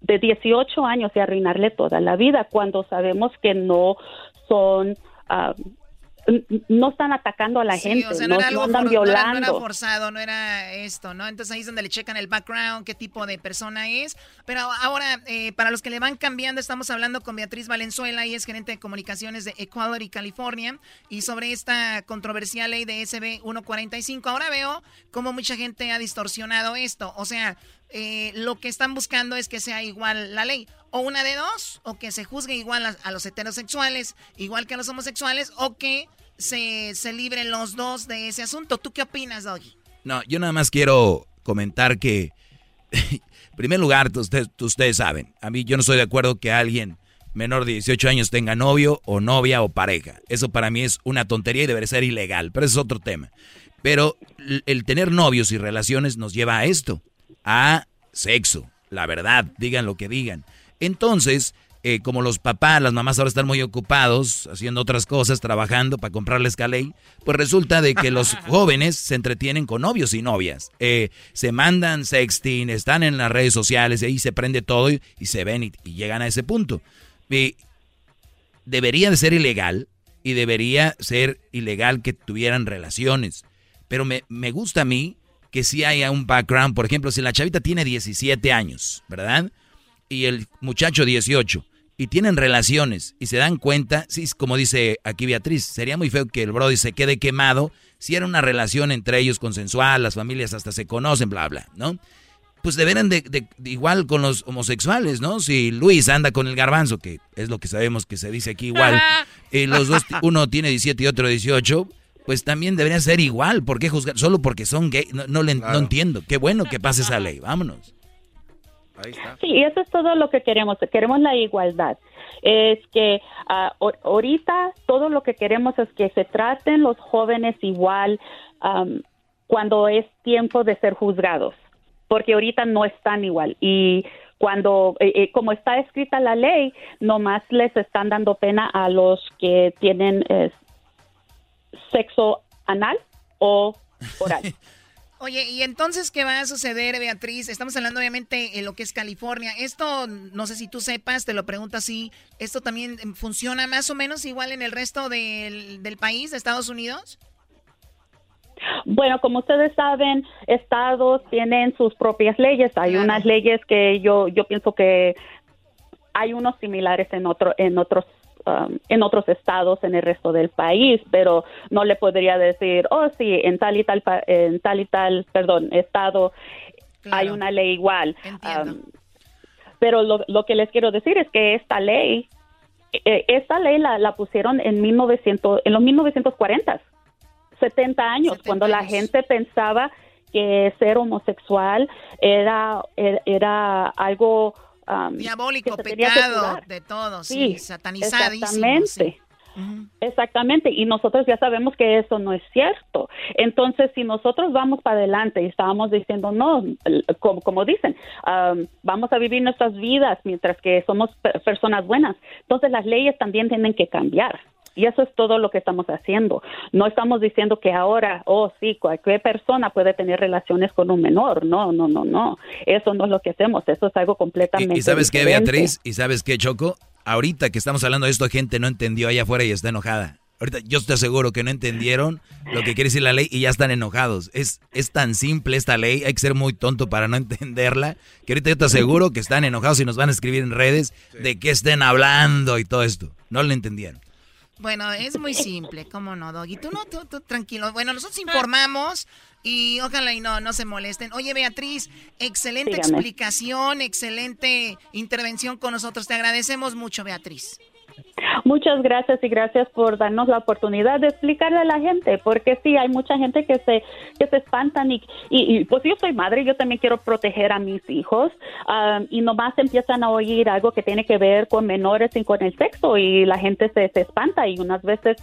de 18 años y arruinarle toda la vida cuando sabemos que no son... n- no están atacando a la Sí, gente, o sea, no, no, era no algo andan for- no era- violando. no era forzado, no era esto, ¿no? Entonces ahí es donde le checan el background, qué tipo de persona es. Pero ahora, eh, para los que le van cambiando, estamos hablando con Beatriz Valenzuela, y es gerente de comunicaciones de Equality California, y sobre esta controversial ley de SB 145. Ahora veo cómo mucha gente ha distorsionado esto. O sea, eh, lo que están buscando es que sea igual la ley. O una de dos, o que se juzgue igual a, los heterosexuales, igual que a los homosexuales, o que se, se libren los dos de ese asunto. ¿Tú qué opinas, Doggy? No, yo nada más quiero comentar que, en primer lugar, ustedes, ustedes saben, a mí yo no estoy de acuerdo que alguien menor de 18 años tenga novio o novia o pareja. Eso para mí es una tontería y debería ser ilegal, pero ese es otro tema. Pero el tener novios y relaciones nos lleva a esto, a sexo, la verdad, digan lo que digan. Entonces, eh, como los papás, las mamás ahora están muy ocupados haciendo otras cosas, trabajando para comprarles caley, pues resulta de que los jóvenes se entretienen con novios y novias. Eh, se mandan sexting, están en las redes sociales, y ahí se prende todo y, y se ven y, y llegan a ese punto. Y debería de ser ilegal y debería ser ilegal que tuvieran relaciones. Pero me, me gusta a mí que sí haya un background. Por ejemplo, si la chavita tiene 17 años, ¿verdad? Y el muchacho 18. Y tienen relaciones y se dan cuenta, sí, como dice aquí Beatriz, sería muy feo que el Brody se quede quemado si era una relación entre ellos consensual, las familias hasta se conocen, bla, bla, ¿no? Pues deberán de, de, igual con los homosexuales, ¿no? Si Luis anda con el garbanzo, que es lo que sabemos que se dice aquí igual, y los dos, uno tiene 17 y otro 18, pues también debería ser igual. ¿Por qué juzgar? Solo porque son gay. No, no, le, no entiendo. Qué bueno que pase esa ley. Vámonos. Ahí está. Sí, y eso es todo lo que queremos. Queremos la igualdad. Es que uh, ahorita todo lo que queremos es que se traten los jóvenes igual um, cuando es tiempo de ser juzgados, porque ahorita no están igual. Y cuando, eh, eh, como está escrita la ley, nomás les están dando pena a los que tienen eh, sexo anal o oral. Oye, ¿y entonces qué va a suceder, Beatriz? Estamos hablando obviamente en lo que es California. Esto, no sé si tú sepas, te lo pregunto así, ¿esto también funciona más o menos igual en el resto del, del país, de Estados Unidos? Bueno, como ustedes saben, estados tienen sus propias leyes. Hay unas leyes que yo yo pienso que hay unos similares en otro en otros Um, en otros estados en el resto del país, pero no le podría decir, oh, sí, en tal y tal, en tal y tal, perdón, estado hay una ley igual. Um, pero lo, lo, que les quiero decir es que esta ley, eh, esta ley la, la, pusieron en 1900, en los 1940, 70 años, cuando la gente pensaba que ser homosexual era, era, era algo Diabólico, pecado, de todo, sí, satanizadísimo. Exactamente. Exactamente, y nosotros ya sabemos que eso no es cierto. Entonces, si nosotros vamos para adelante y estábamos diciendo, no, como, como dicen, vamos a vivir nuestras vidas mientras que somos personas buenas, entonces las leyes también tienen que cambiar. Y eso es todo lo que estamos haciendo. No estamos diciendo que ahora, oh, sí, cualquier persona puede tener relaciones con un menor. No, no, no, no. Eso no es lo que hacemos. Eso es algo completamente. ¿Y, y sabes qué, Beatriz? ¿Y sabes qué, Choco? Ahorita que estamos hablando de esto, gente no entendió allá afuera y está enojada. Ahorita yo estoy seguro que no entendieron lo que quiere decir la ley y ya están enojados. Es, es tan simple esta ley, hay que ser muy tonto para no entenderla, que ahorita yo te aseguro que están enojados y nos van a escribir en redes de qué estén hablando y todo esto. No lo entendieron. Bueno, es muy simple, ¿cómo no, Doggy? Tú no, tú, tú, tranquilo. Bueno, nosotros informamos y ojalá y no, no se molesten. Oye, Beatriz, excelente explicación, excelente intervención con nosotros. Te agradecemos mucho, Beatriz. Muchas gracias y gracias por darnos la oportunidad de explicarle a la gente, porque sí, hay mucha gente que se, que se espantan y, y, pues yo soy madre, yo también quiero proteger a mis hijos um, y nomás empiezan a oír algo que tiene que ver con menores y con el sexo y la gente se, se espanta y unas veces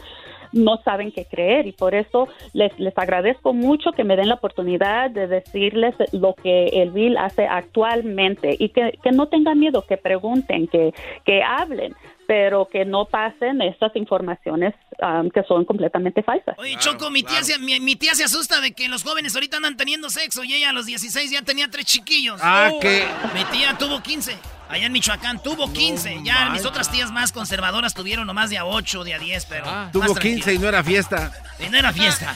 no saben qué creer y por eso les, les agradezco mucho que me den la oportunidad de decirles lo que el Bill hace actualmente y que, que no tengan miedo, que pregunten, que, que hablen pero que no pasen estas informaciones um, que son completamente falsas. Oye, Choco, mi, tía se, mi, tía se asusta de que los jóvenes ahorita andan teniendo sexo y ella a los 16 ya tenía tres chiquillos. Ah, que... Mi tía tuvo 15. Allá en Michoacán tuvo 15. ya mis otras tías más conservadoras tuvieron nomás de a 8, de a 10, pero. Ah. tuvo 15 y no era fiesta. Y no era fiesta.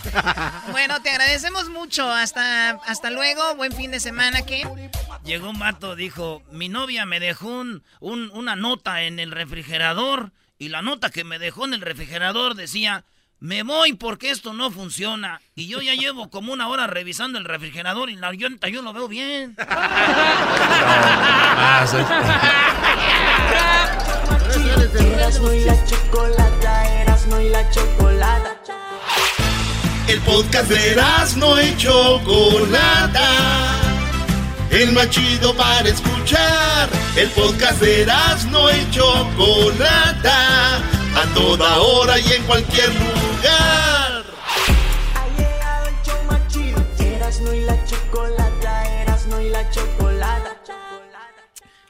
bueno, te agradecemos mucho. Hasta, hasta luego. Buen fin de semana, ¿qué? Llegó un vato, dijo: Mi novia me dejó un, una nota en el refrigerador. Y la nota que me dejó en el refrigerador decía: me voy porque esto no funciona. Y yo ya llevo como una hora revisando el refrigerador y la llanta yo lo veo bien. El podcast de Erasmo y Chocolata. El más chido para escuchar. El podcast de Erasmo y Chocolata. A toda hora y en cualquier lugar lugar. Ha llegado el show más chido. Erasmo y la chocolata, Erasmo y la chocolata.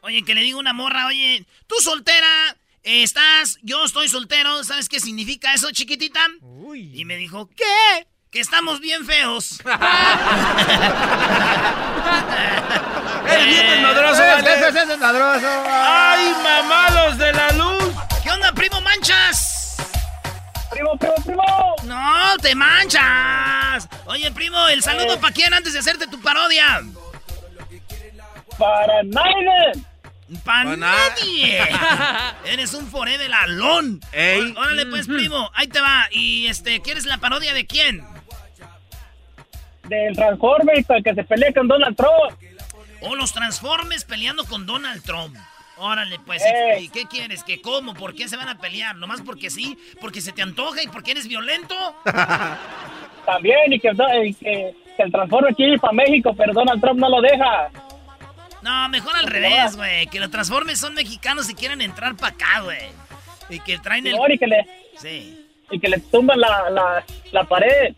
Oye, que le digo una morra, oye, tú soltera, estás, yo estoy soltero, ¿sabes qué significa eso, chiquitita? Uy. Y me dijo, ¿qué? Que estamos bien feos. ¡Es bien desmadroso! ¡Es desmadroso! ¡Ay, mamalos de la luz! ¿Qué onda, primo Manchas? Primo, primo, primo. No, te manchas. Oye, primo, el saludo eh. para quién antes de hacerte tu parodia. Para nadie. Para nadie. Eres un foré la alón. Órale, pues, primo, ahí te va. Y este, ¿quieres la parodia de quién? del Transformers que se pelea con Donald Trump. O los Transformers peleando con Donald Trump. Órale, pues, Ey. ¿y qué quieres? ¿Que cómo? ¿Por qué se van a pelear? ¿Nomás porque sí? ¿Porque se te antoja y porque eres violento? También, y que, y que, que el Transformer quiere ir para México, pero Donald Trump no lo deja. No, mejor al revés, güey. Que los Transformers son mexicanos y quieren entrar para acá, güey. Y que traen el... Y que le, Sí. y que le tumban la, la, la pared.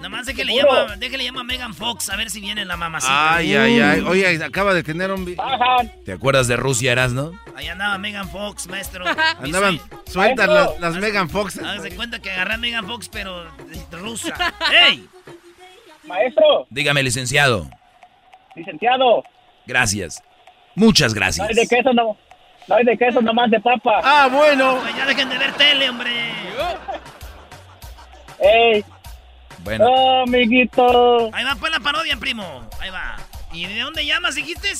Nomás de que le Seguro. llama, de que le llama a Megan Fox a ver si viene la mamacita. Ay, ay, ay. Oye, acaba de tener un... vi- ¿Te acuerdas de Rusia, Erasno? Ahí andaba Megan Fox, maestro. Andaban sueltas las, las Megan Fox. Hágase cuenta que agarré a Megan Fox, pero rusa. ¡Ey! Maestro, Dígame, licenciado. licenciado, Gracias. Muchas no gracias. hay de queso, no, no hay de queso, nomás de papa. Ah, bueno. Pues ya dejen de ver tele, hombre. ¡Ey! Bueno. ¡Oh, amiguito! Ahí va pues la parodia, primo. Ahí va. ¿Y de dónde llamas, dijiste?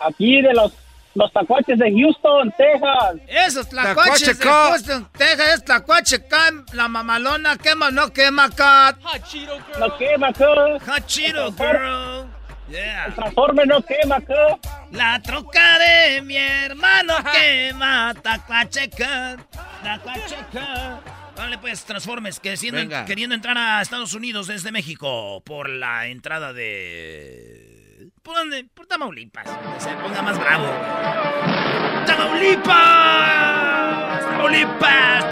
Aquí de los, los tacuaches de Houston, Texas. Esos tlacuaches de. Houston, Texas, es tlacuacheca, la mamalona quema, no quema, cat. No quema, acá. Hachiro, girl. Yeah. El Transformer no quema, acá. La troca de mi hermano quema, tacuacheca, tacuacheca. Vale, pues, transformes, que siendo- queriendo entrar a Estados Unidos desde México por la entrada de... ¿Por dónde? Por Tamaulipas. Que se ponga más bravo. ¡Tamaulipas! ¡Tamaulipas!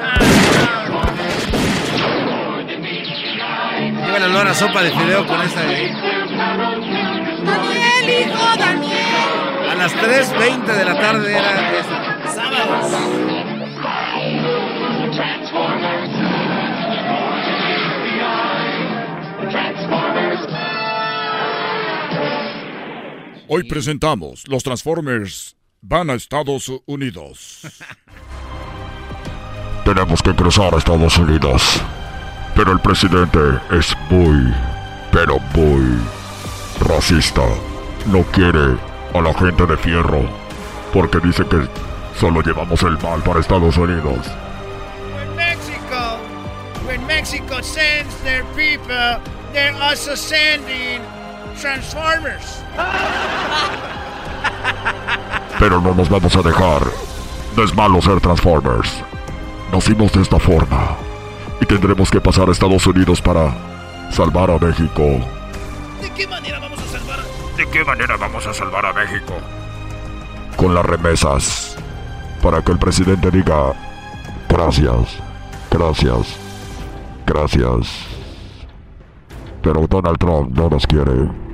Lleva el olor a sopa de fideo con esa de ahí. Daniel, hijo, Daniel. A las 3.20 de la tarde era esa. Sábados. Hoy presentamos Los Transformers van a Estados Unidos. Tenemos que cruzar a Estados Unidos. Pero el presidente es muy, pero muy racista. No quiere a la gente de fierro. Porque dice que solo llevamos el mal para Estados Unidos. When Mexico, when Mexico sends their people, they're also sending Transformers. Pero no nos vamos a dejar. No es malo ser Transformers. Nacimos de esta forma. Y tendremos que pasar a Estados Unidos para salvar a México. ¿De qué manera vamos a salvar? ¿De qué manera vamos a salvar a México? Con las remesas. Para que el presidente diga gracias, gracias, gracias. Pero Donald Trump no nos quiere.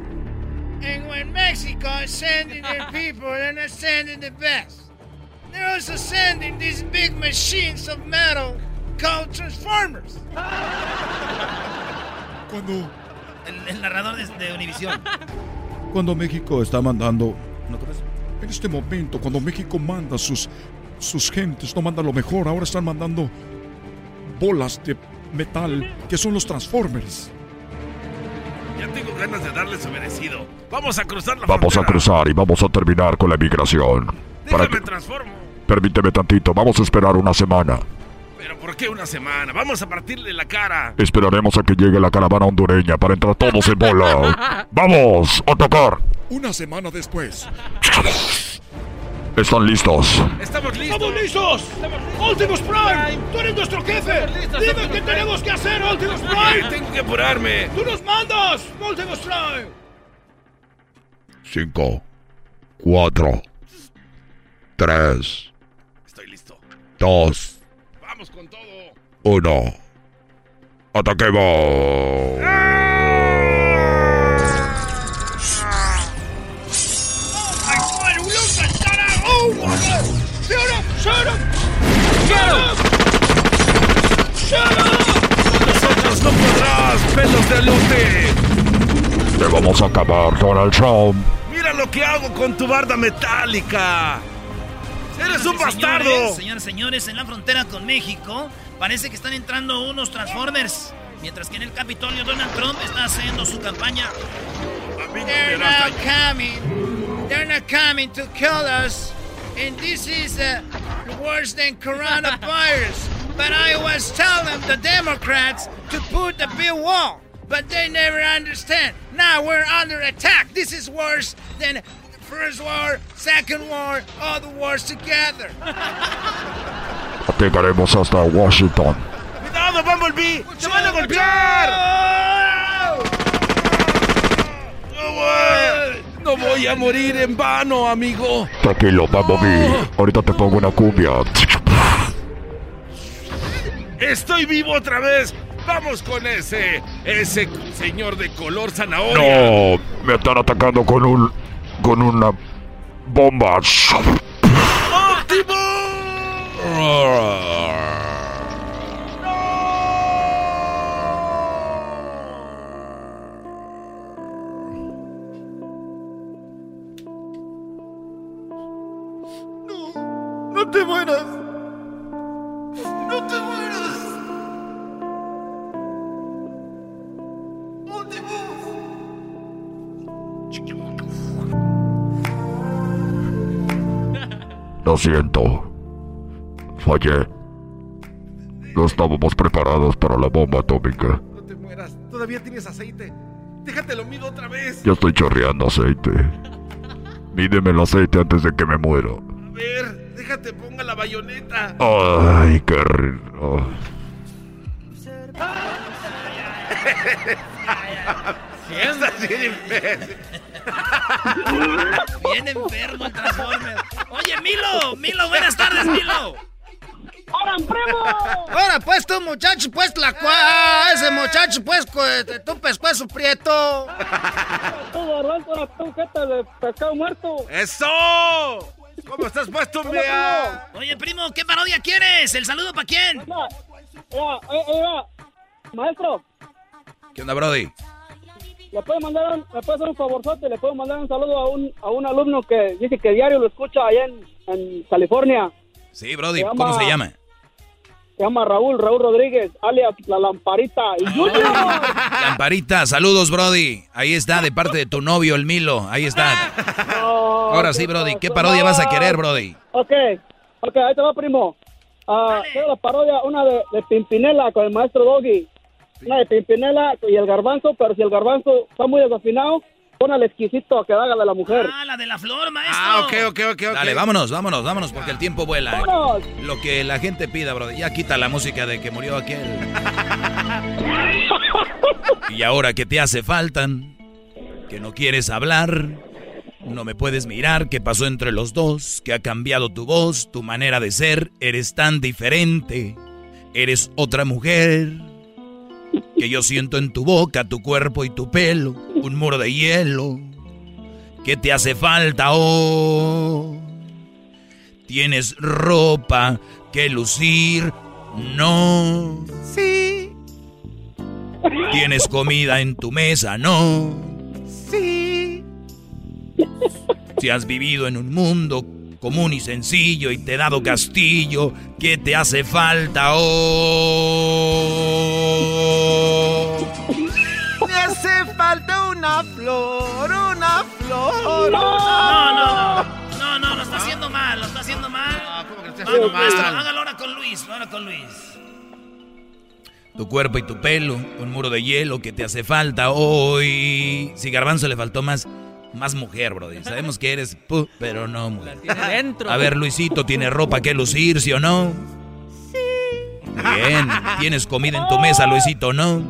They're sending the best. They're also sending these big machines of metal called Transformers. Cuando, El, el narrador de, de Univisión. cuando México está mandando. ¿no crees? En este momento, cuando México manda sus, sus gentes, no manda lo mejor, ahora están mandando bolas de metal que son los Transformers. Ya tengo ganas de darle su merecido. Vamos a cruzar la Vamos a cruzar y vamos a terminar con la emigración. Para Déjame que, transformo. permíteme tantito, vamos a esperar una semana. Pero ¿por qué una semana? Vamos a partirle la cara. Esperaremos a que llegue la caravana hondureña para entrar todos en bola. ¡Vamos! ¡A tocar! Una semana después. ¿Están listos? ¡Estamos listos! ¡Estamos listos! ¡Optimus Prime! ¡Tú eres nuestro jefe! ¡Dime qué tenemos que hacer, Optimus Prime! Tengo que apurarme. ¡Tú nos mandas, Optimus Prime! Cinco, cuatro, tres, Estoy listo. dos, Vamos con todo. uno. ¡Ataquemos! ¡Ay, pelos de lote! ¡Te vamos a acabar, Donald Trump! ¡Mira lo que hago con tu barda metálica! ¡Eres un Señores, bastardo! Señores, señores, señores, en la frontera con México parece que están entrando unos Transformers. Mientras que en el Capitolio Donald Trump está haciendo su campaña. They're not coming. They're not coming to kill us. And this is uh, worse than coronavirus. but I was telling the Democrats to put the big wall. But they never understand. Now we're under attack. This is worse than First War, Second War, all the wars together. Llegaremos hasta Washington. ¡Cuidado, Bumblebee! ¡Se van a golpear! No voy a morir en vano, amigo. Tranquilo, Bumblebee. Oh. Ahorita te pongo una cumbia. Estoy vivo otra vez. Vamos con ese, ese señor de color zanahoria. No, me están atacando con un, con una bomba. ¡No te mueras! ¡No te mueras! Lo siento. Fallé. No estábamos preparados para la bomba atómica. No te mueras. Todavía tienes aceite. Déjate lo mido otra vez. Ya estoy chorreando aceite. Mídeme el aceite antes de que me muera. A ver, déjate, ponga la bayoneta. Ay, qué rico. Estás bien imbécil. Bien enfermo el Transformer. Oye, Milo, Milo, buenas tardes, Milo. ¡Ahora, primo! Ahora, pues, tú, muchacho, pues, la cua... Ese muchacho, pues, este, tu pescuezo prieto. Todo arranca tu jeta de pescado muerto. ¡Eso! ¿Cómo estás puesto, mea? Oye, primo, ¿qué parodia quieres? ¿El saludo para quién? Eh, eh, maestro, ¿Qué onda, Brody? ¿Le puede mandar un, me puede hacer un favorzote? ¿Le puedo mandar un saludo a un, a un alumno que dice que diario lo escucha allá en, en California? Sí, Brody, Se ¿cómo llama- se llama? Se llama Raúl, Raúl Rodríguez, alias La Lamparita. Y Junior. Lamparita, saludos, Brody. Ahí está, de parte de tu novio, el Milo. Ahí está. Ahora sí, Brody. ¿Qué parodia vas a querer, Brody? Ok, ok, ahí te va, primo. Ah, quiero la parodia, una de, de Pimpinela con el maestro Doggy. Una de Pimpinela y el garbanzo, pero si el garbanzo está muy desafinado, pon al exquisito que haga de la mujer. Ah, la de la flor, maestro. Ah, ok, ok, ok, ok. Dale, vámonos, vámonos, vámonos, porque el tiempo vuela. ¡Vámonos! Lo que la gente pida, Brody. Ya quita la música de que murió aquel. Y ahora que te hace faltan, que no quieres hablar, no me puedes mirar, qué pasó entre los dos, que ha cambiado tu voz, tu manera de ser, eres tan diferente, eres otra mujer, que yo siento en tu boca, tu cuerpo y tu pelo, un muro de hielo, ¿qué te hace falta oh? Tienes ropa que lucir, no. Sí, Tienes comida en tu mesa, no. sí. Si has vivido en un mundo común y sencillo y te he dado castillo, ¿qué te hace falta oh? Me hace falta una flor, una flor. No, no, no. No, no, lo está haciendo mal, lo está haciendo mal. Vamos, maestro, hágalo ahora con Luis, ahora con Luis. Tu cuerpo y tu pelo, un muro de hielo que te hace falta hoy. Si Garbanzo le faltó más, más mujer, brody. Sabemos que eres, pero no mujer. Tiene dentro. A ver, Luisito, ¿tiene ropa que lucir, sí o no? Bien. ¿Tienes comida en tu mesa, Luisito, no?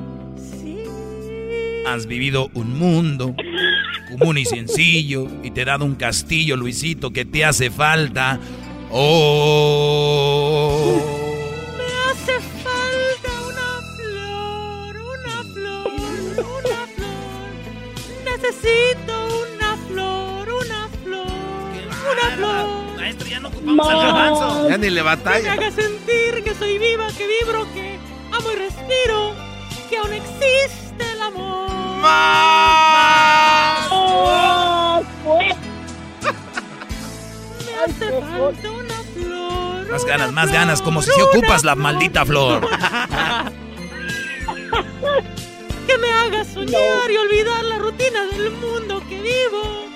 Has vivido un mundo común y sencillo y te he dado un castillo, Luisito, que te hace falta. Oh. Me hace falta una flor, una flor, una flor. Necesito una flor. Maestro, ya no ocupamos al garbanzo. Ya ni le Que me batalla. haga sentir que soy viva, que vibro, que amo y respiro, que aún existe el amor. Me hace falta una flor. Más ganas, más ganas, como si se ocupas la maldita flor. Que me haga soñar y olvidar la rutina del mundo que vivo.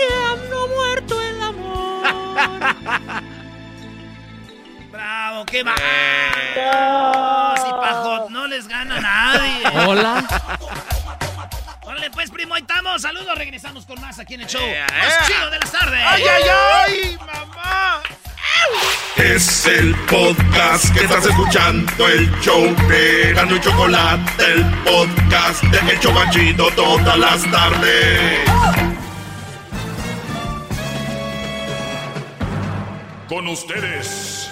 Que aún no ha muerto el amor. Bravo, qué va. No, si Pajot no les gana a nadie. Hola. Órale, pues, primo, ahí estamos. Saludos, regresamos con más aquí en el show. Más chido de las tardes. ¡Ay, ay, ay! ¡Mamá! Es el podcast que estás escuchando, el show de Gano y Chocolate, el podcast de El Chobachito todas las tardes. Con ustedes.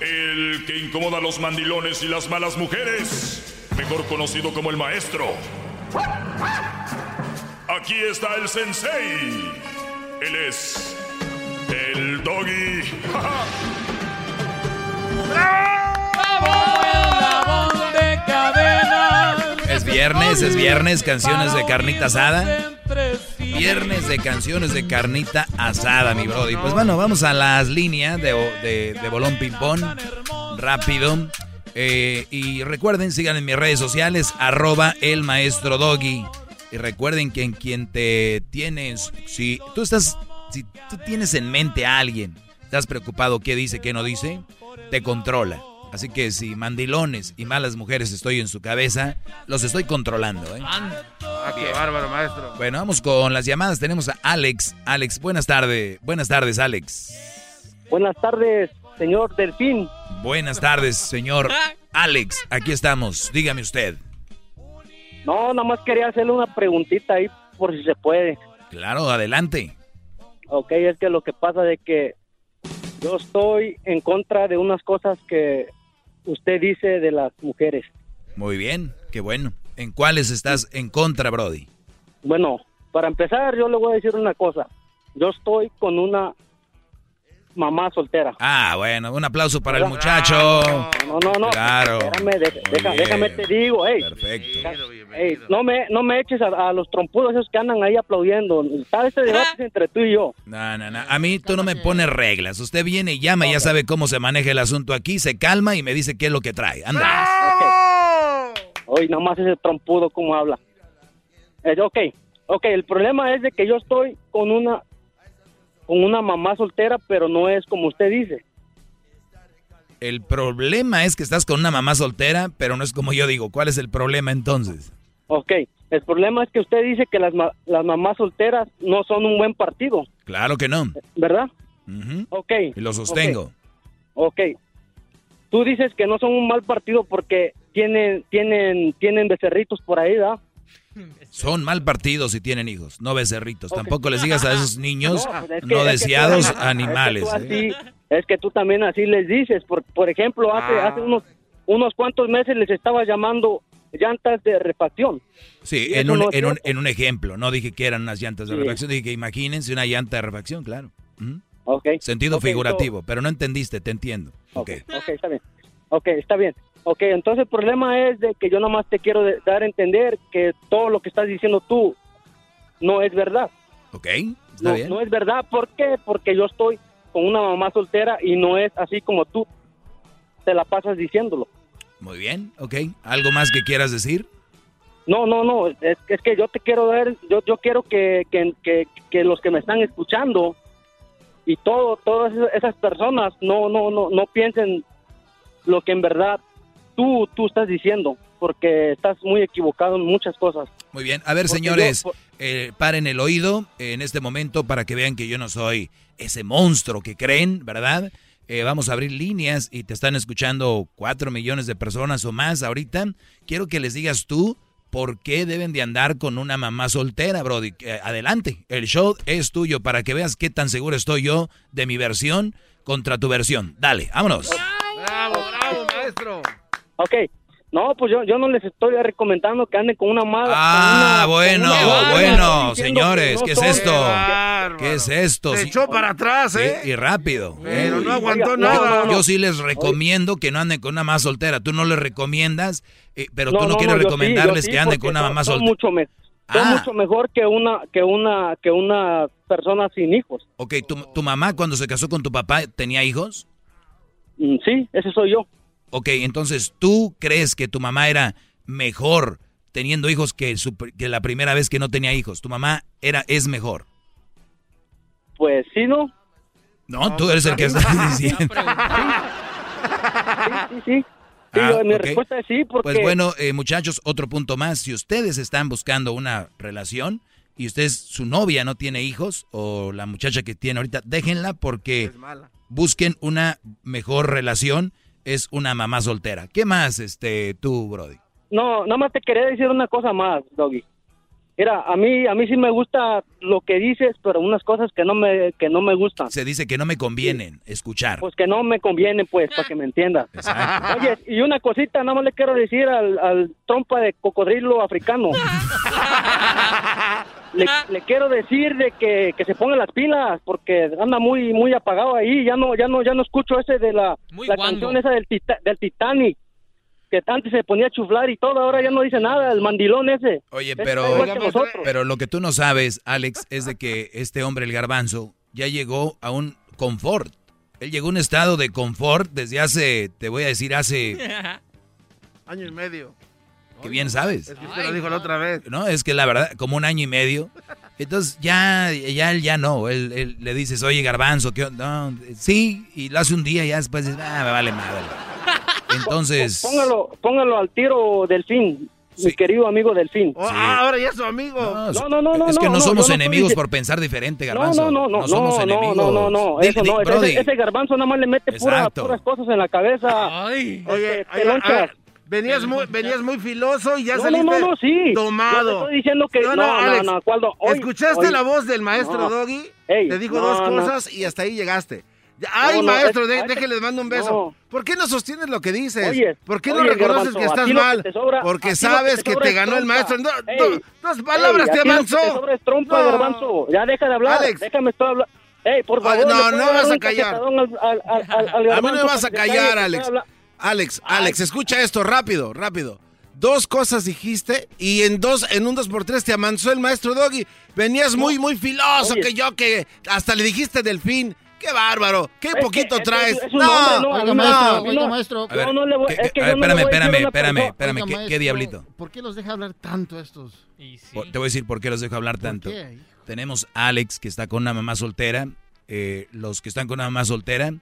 El que incomoda a los mandilones y las malas mujeres, mejor conocido como el maestro. Aquí está el sensei. Él es el doggy. Es viernes, es viernes, canciones de carnita asada. Viernes de canciones de carnita asada, mi brody. Pues bueno, vamos a las líneas de, de, bolón ping-pong. Rápido. Eh, y recuerden, sigan en mis redes sociales, arroba el maestro doggy. Y recuerden que en quien te tienes, si tú estás, si tú tienes en mente a alguien, estás preocupado qué dice, qué no dice, te controla. Así que si mandilones y malas mujeres estoy en su cabeza, los estoy controlando. ¿eh? Ah, qué bárbaro, maestro. Bueno, vamos con las llamadas. Tenemos a Alex. Alex, buenas tardes. Buenas tardes, Alex. Buenas tardes, señor Delfín. Buenas tardes, señor Alex. Aquí estamos. Dígame usted. No, nada más quería hacerle una preguntita ahí por si se puede. Claro, adelante. Ok, es que lo que pasa es que yo estoy en contra de unas cosas que usted dice de las mujeres. Muy bien, qué bueno. ¿En cuáles estás en contra, Brody? Bueno, para empezar, yo le voy a decir una cosa. Yo estoy con una mamá soltera. Ah, bueno, un aplauso para el muchacho. No, no, no. Claro. Espérame, de- deja- déjame te digo, hey. Perfecto. Ey, no me, no me eches a, a los trompudos esos que andan ahí aplaudiendo. ¿Sabes? Este debate es entre tú y yo. No, no, no. A mí tú no me pones reglas. Usted viene y llama y ya sabe cómo se maneja el asunto aquí, se calma y me dice qué es lo que trae. Anda. Hoy nada más ese trompudo como habla. Eh, ok, ok, el problema es de que yo estoy con una con una mamá soltera, pero no es como usted dice. El problema es que estás con una mamá soltera, pero no es como yo digo. ¿Cuál es el problema entonces? Ok, el problema es que usted dice que las, ma- las mamás solteras no son un buen partido, Claro que no. ¿verdad? Ujú. Ok. Y lo sostengo. Ok. Tú dices que no son un mal partido porque tienen tienen tienen becerritos por ahí, ¿verdad? Son mal partidos si tienen hijos, no becerritos. Tampoco les digas a esos niños No, es que- no es que deseados tú- animales. Es que, tú ¿eh? así- es que tú también así les dices. Por, por ejemplo, hace, Ah. hace unos, unos cuantos meses les estaba llamando llantas de refacción. Sí, en un, no en, un, en un ejemplo. No dije que eran unas llantas de Sí. refacción, dije que imagínense una llanta de refacción, claro. Okay. Sentido figurativo, pero no entendiste, te entiendo. Ok. Ok, está bien. Ok, está bien. Ok, entonces el problema es de que yo nomás te quiero dar a entender que todo lo que estás diciendo tú no es verdad. Ok, está No, bien. no es verdad. ¿Por qué? Porque yo estoy con una mamá soltera y no es así como tú te la pasas diciéndolo. Muy bien, ok. ¿Algo más que quieras decir? No, no, no, es, es que yo te quiero ver, yo, yo quiero que, que, que, que los que me están escuchando y todo, todas esas- esas personas no, no, no, no piensen lo que en verdad tú, tú estás diciendo, porque estás muy equivocado en muchas cosas. Muy bien. A ver, Porque señores, yo- eh, paren el oído en este momento para que vean que yo no soy ese monstruo que creen, ¿verdad? Eh, vamos a abrir líneas y te están escuchando cuatro millones de personas o más ahorita. Quiero que les digas tú por qué deben de andar con una mamá soltera, Brody. Eh, adelante, el show es tuyo para que veas qué tan seguro estoy yo de mi versión contra tu versión. Dale, vámonos. Bravo, bravo, maestro. Ok, no, pues yo, yo no les estoy recomendando que anden con una madre. Ah, bueno, bueno, señores, ¿qué es esto? bárbaro. ¿Qué es esto? Se Sí, echó para atrás, ¿eh? y rápido. Pero no aguantó Oiga, nada. no, no, Yo sí les recomiendo que no anden con una mamá soltera. Tú no les recomiendas, eh, pero tú no, no, quieres sí, recomendarles sí, que anden con una mamá soltera. mucho, me- Ah. mucho mejor que una, que una, que una persona sin hijos. Ok, ¿tu, tu mamá cuando se casó con tu papá tenía hijos? Mm, Sí, ese soy yo. Ok, entonces tú crees que tu mamá era mejor teniendo hijos que, su- que la primera vez que no tenía hijos. Tu mamá era, es mejor. Pues sí, ¿no? No, tú eres el que estás diciendo. Sí, sí, sí. Sí, Ah, yo- mi respuesta es sí, porque... Pues bueno, eh, muchachos, otro punto más. Si ustedes están buscando una relación y usted, su novia no tiene hijos o la muchacha que tiene ahorita, déjenla porque busquen una mejor relación. Es una mamá soltera. ¿Qué más, este, tú, Brody? No, nada más te quería decir una cosa más, Doggy. Mira, a mí, a mí sí me gusta lo que dices, pero unas cosas que no me, que no me gustan. Se dice que no me convienen escuchar. Pues que no me conviene, pues, para que me entiendas. Oye, y una cosita, nada más le quiero decir al, al trompa de cocodrilo africano. le, le quiero decir de que, que se ponga las pilas, porque anda muy, muy apagado ahí. Ya no, ya no, ya no escucho ese de la, la canción esa del, Tita- del Titanic. Que antes se ponía a chuflar y todo, ahora ya no dice nada, el mandilón ese. Oye, pero, pero lo que tú no sabes, Alex, es de que este hombre, el garbanzo, ya llegó a un confort. Él llegó a un estado de confort desde hace, te voy a decir, hace, Año y medio. Que bien sabes. Es que usted lo dijo la otra vez. No, es que la verdad, como un año y medio. Entonces ya, ya él ya no. Él, él le dices, oye, garbanzo, ¿qué onda?" No, sí, y lo hace un día y ya después dices, ah, me vale madre. Entonces, Póngalo, póngalo al tiro Delfín, mi querido amigo Delfín. Oh, ah, ahora ya es su amigo. No, no, no, no. es que no, no, somos no enemigos por pensar diferente, No, garbanzo. no, no, no, somos no, enemigos. no, no, no, eso no, ese- ese, garbanzo nada más le mete pura- puras cosas en la cabeza. Oye, Este, oye, pelonchas. Venías muy, venías muy filoso y ya No, saliste no, no, no, sí. tomado. Yo te estoy diciendo que- no, no, Alex, no, ¿cuál no? Oye, ¿Escuchaste oye. la voz del maestro No. Doggy? Ey, Te dijo no, dos no. cosas y hasta ahí llegaste. Ay, No, no, maestro, es- de- ay, déjale, le mando un beso. no. ¿Por qué no sostienes lo que dices? Oye, ¿Por qué no oye, reconoces Garbanzo, que estás que mal? te sobra- Porque sabes te que te ganó el maestro. Do- Ey, do- dos palabras ey, te que avanzó. te trompa, No. Garbanzo. Ya deja de hablar. Alex. Déjame estar hablando. Ey, por favor. Ay, no, ¿le puedo no vas a callar. al- al- al- A mí no me vas a que callar, que Alex. Alex, escucha esto rápido, rápido. Dos cosas dijiste y en dos, en un dos por tres te amansó el maestro Doggy. Venías muy, muy filoso Oye. que yo que hasta le dijiste delfín. ¡Qué bárbaro! ¡Qué Es poquito es que traes! es hombre, no, Oiga, no, maestro, oiga, no. maestro. A ver, Yo no le voy- ¿qué- es no espérame, espérame, espérame, espérame. ¿Qué, diablito? ¿Por qué los deja hablar tanto estos? Por- Te voy a decir por qué los dejo hablar tanto. qué? Tenemos a Alex, que está con una mamá soltera. Eh, los que están con una mamá soltera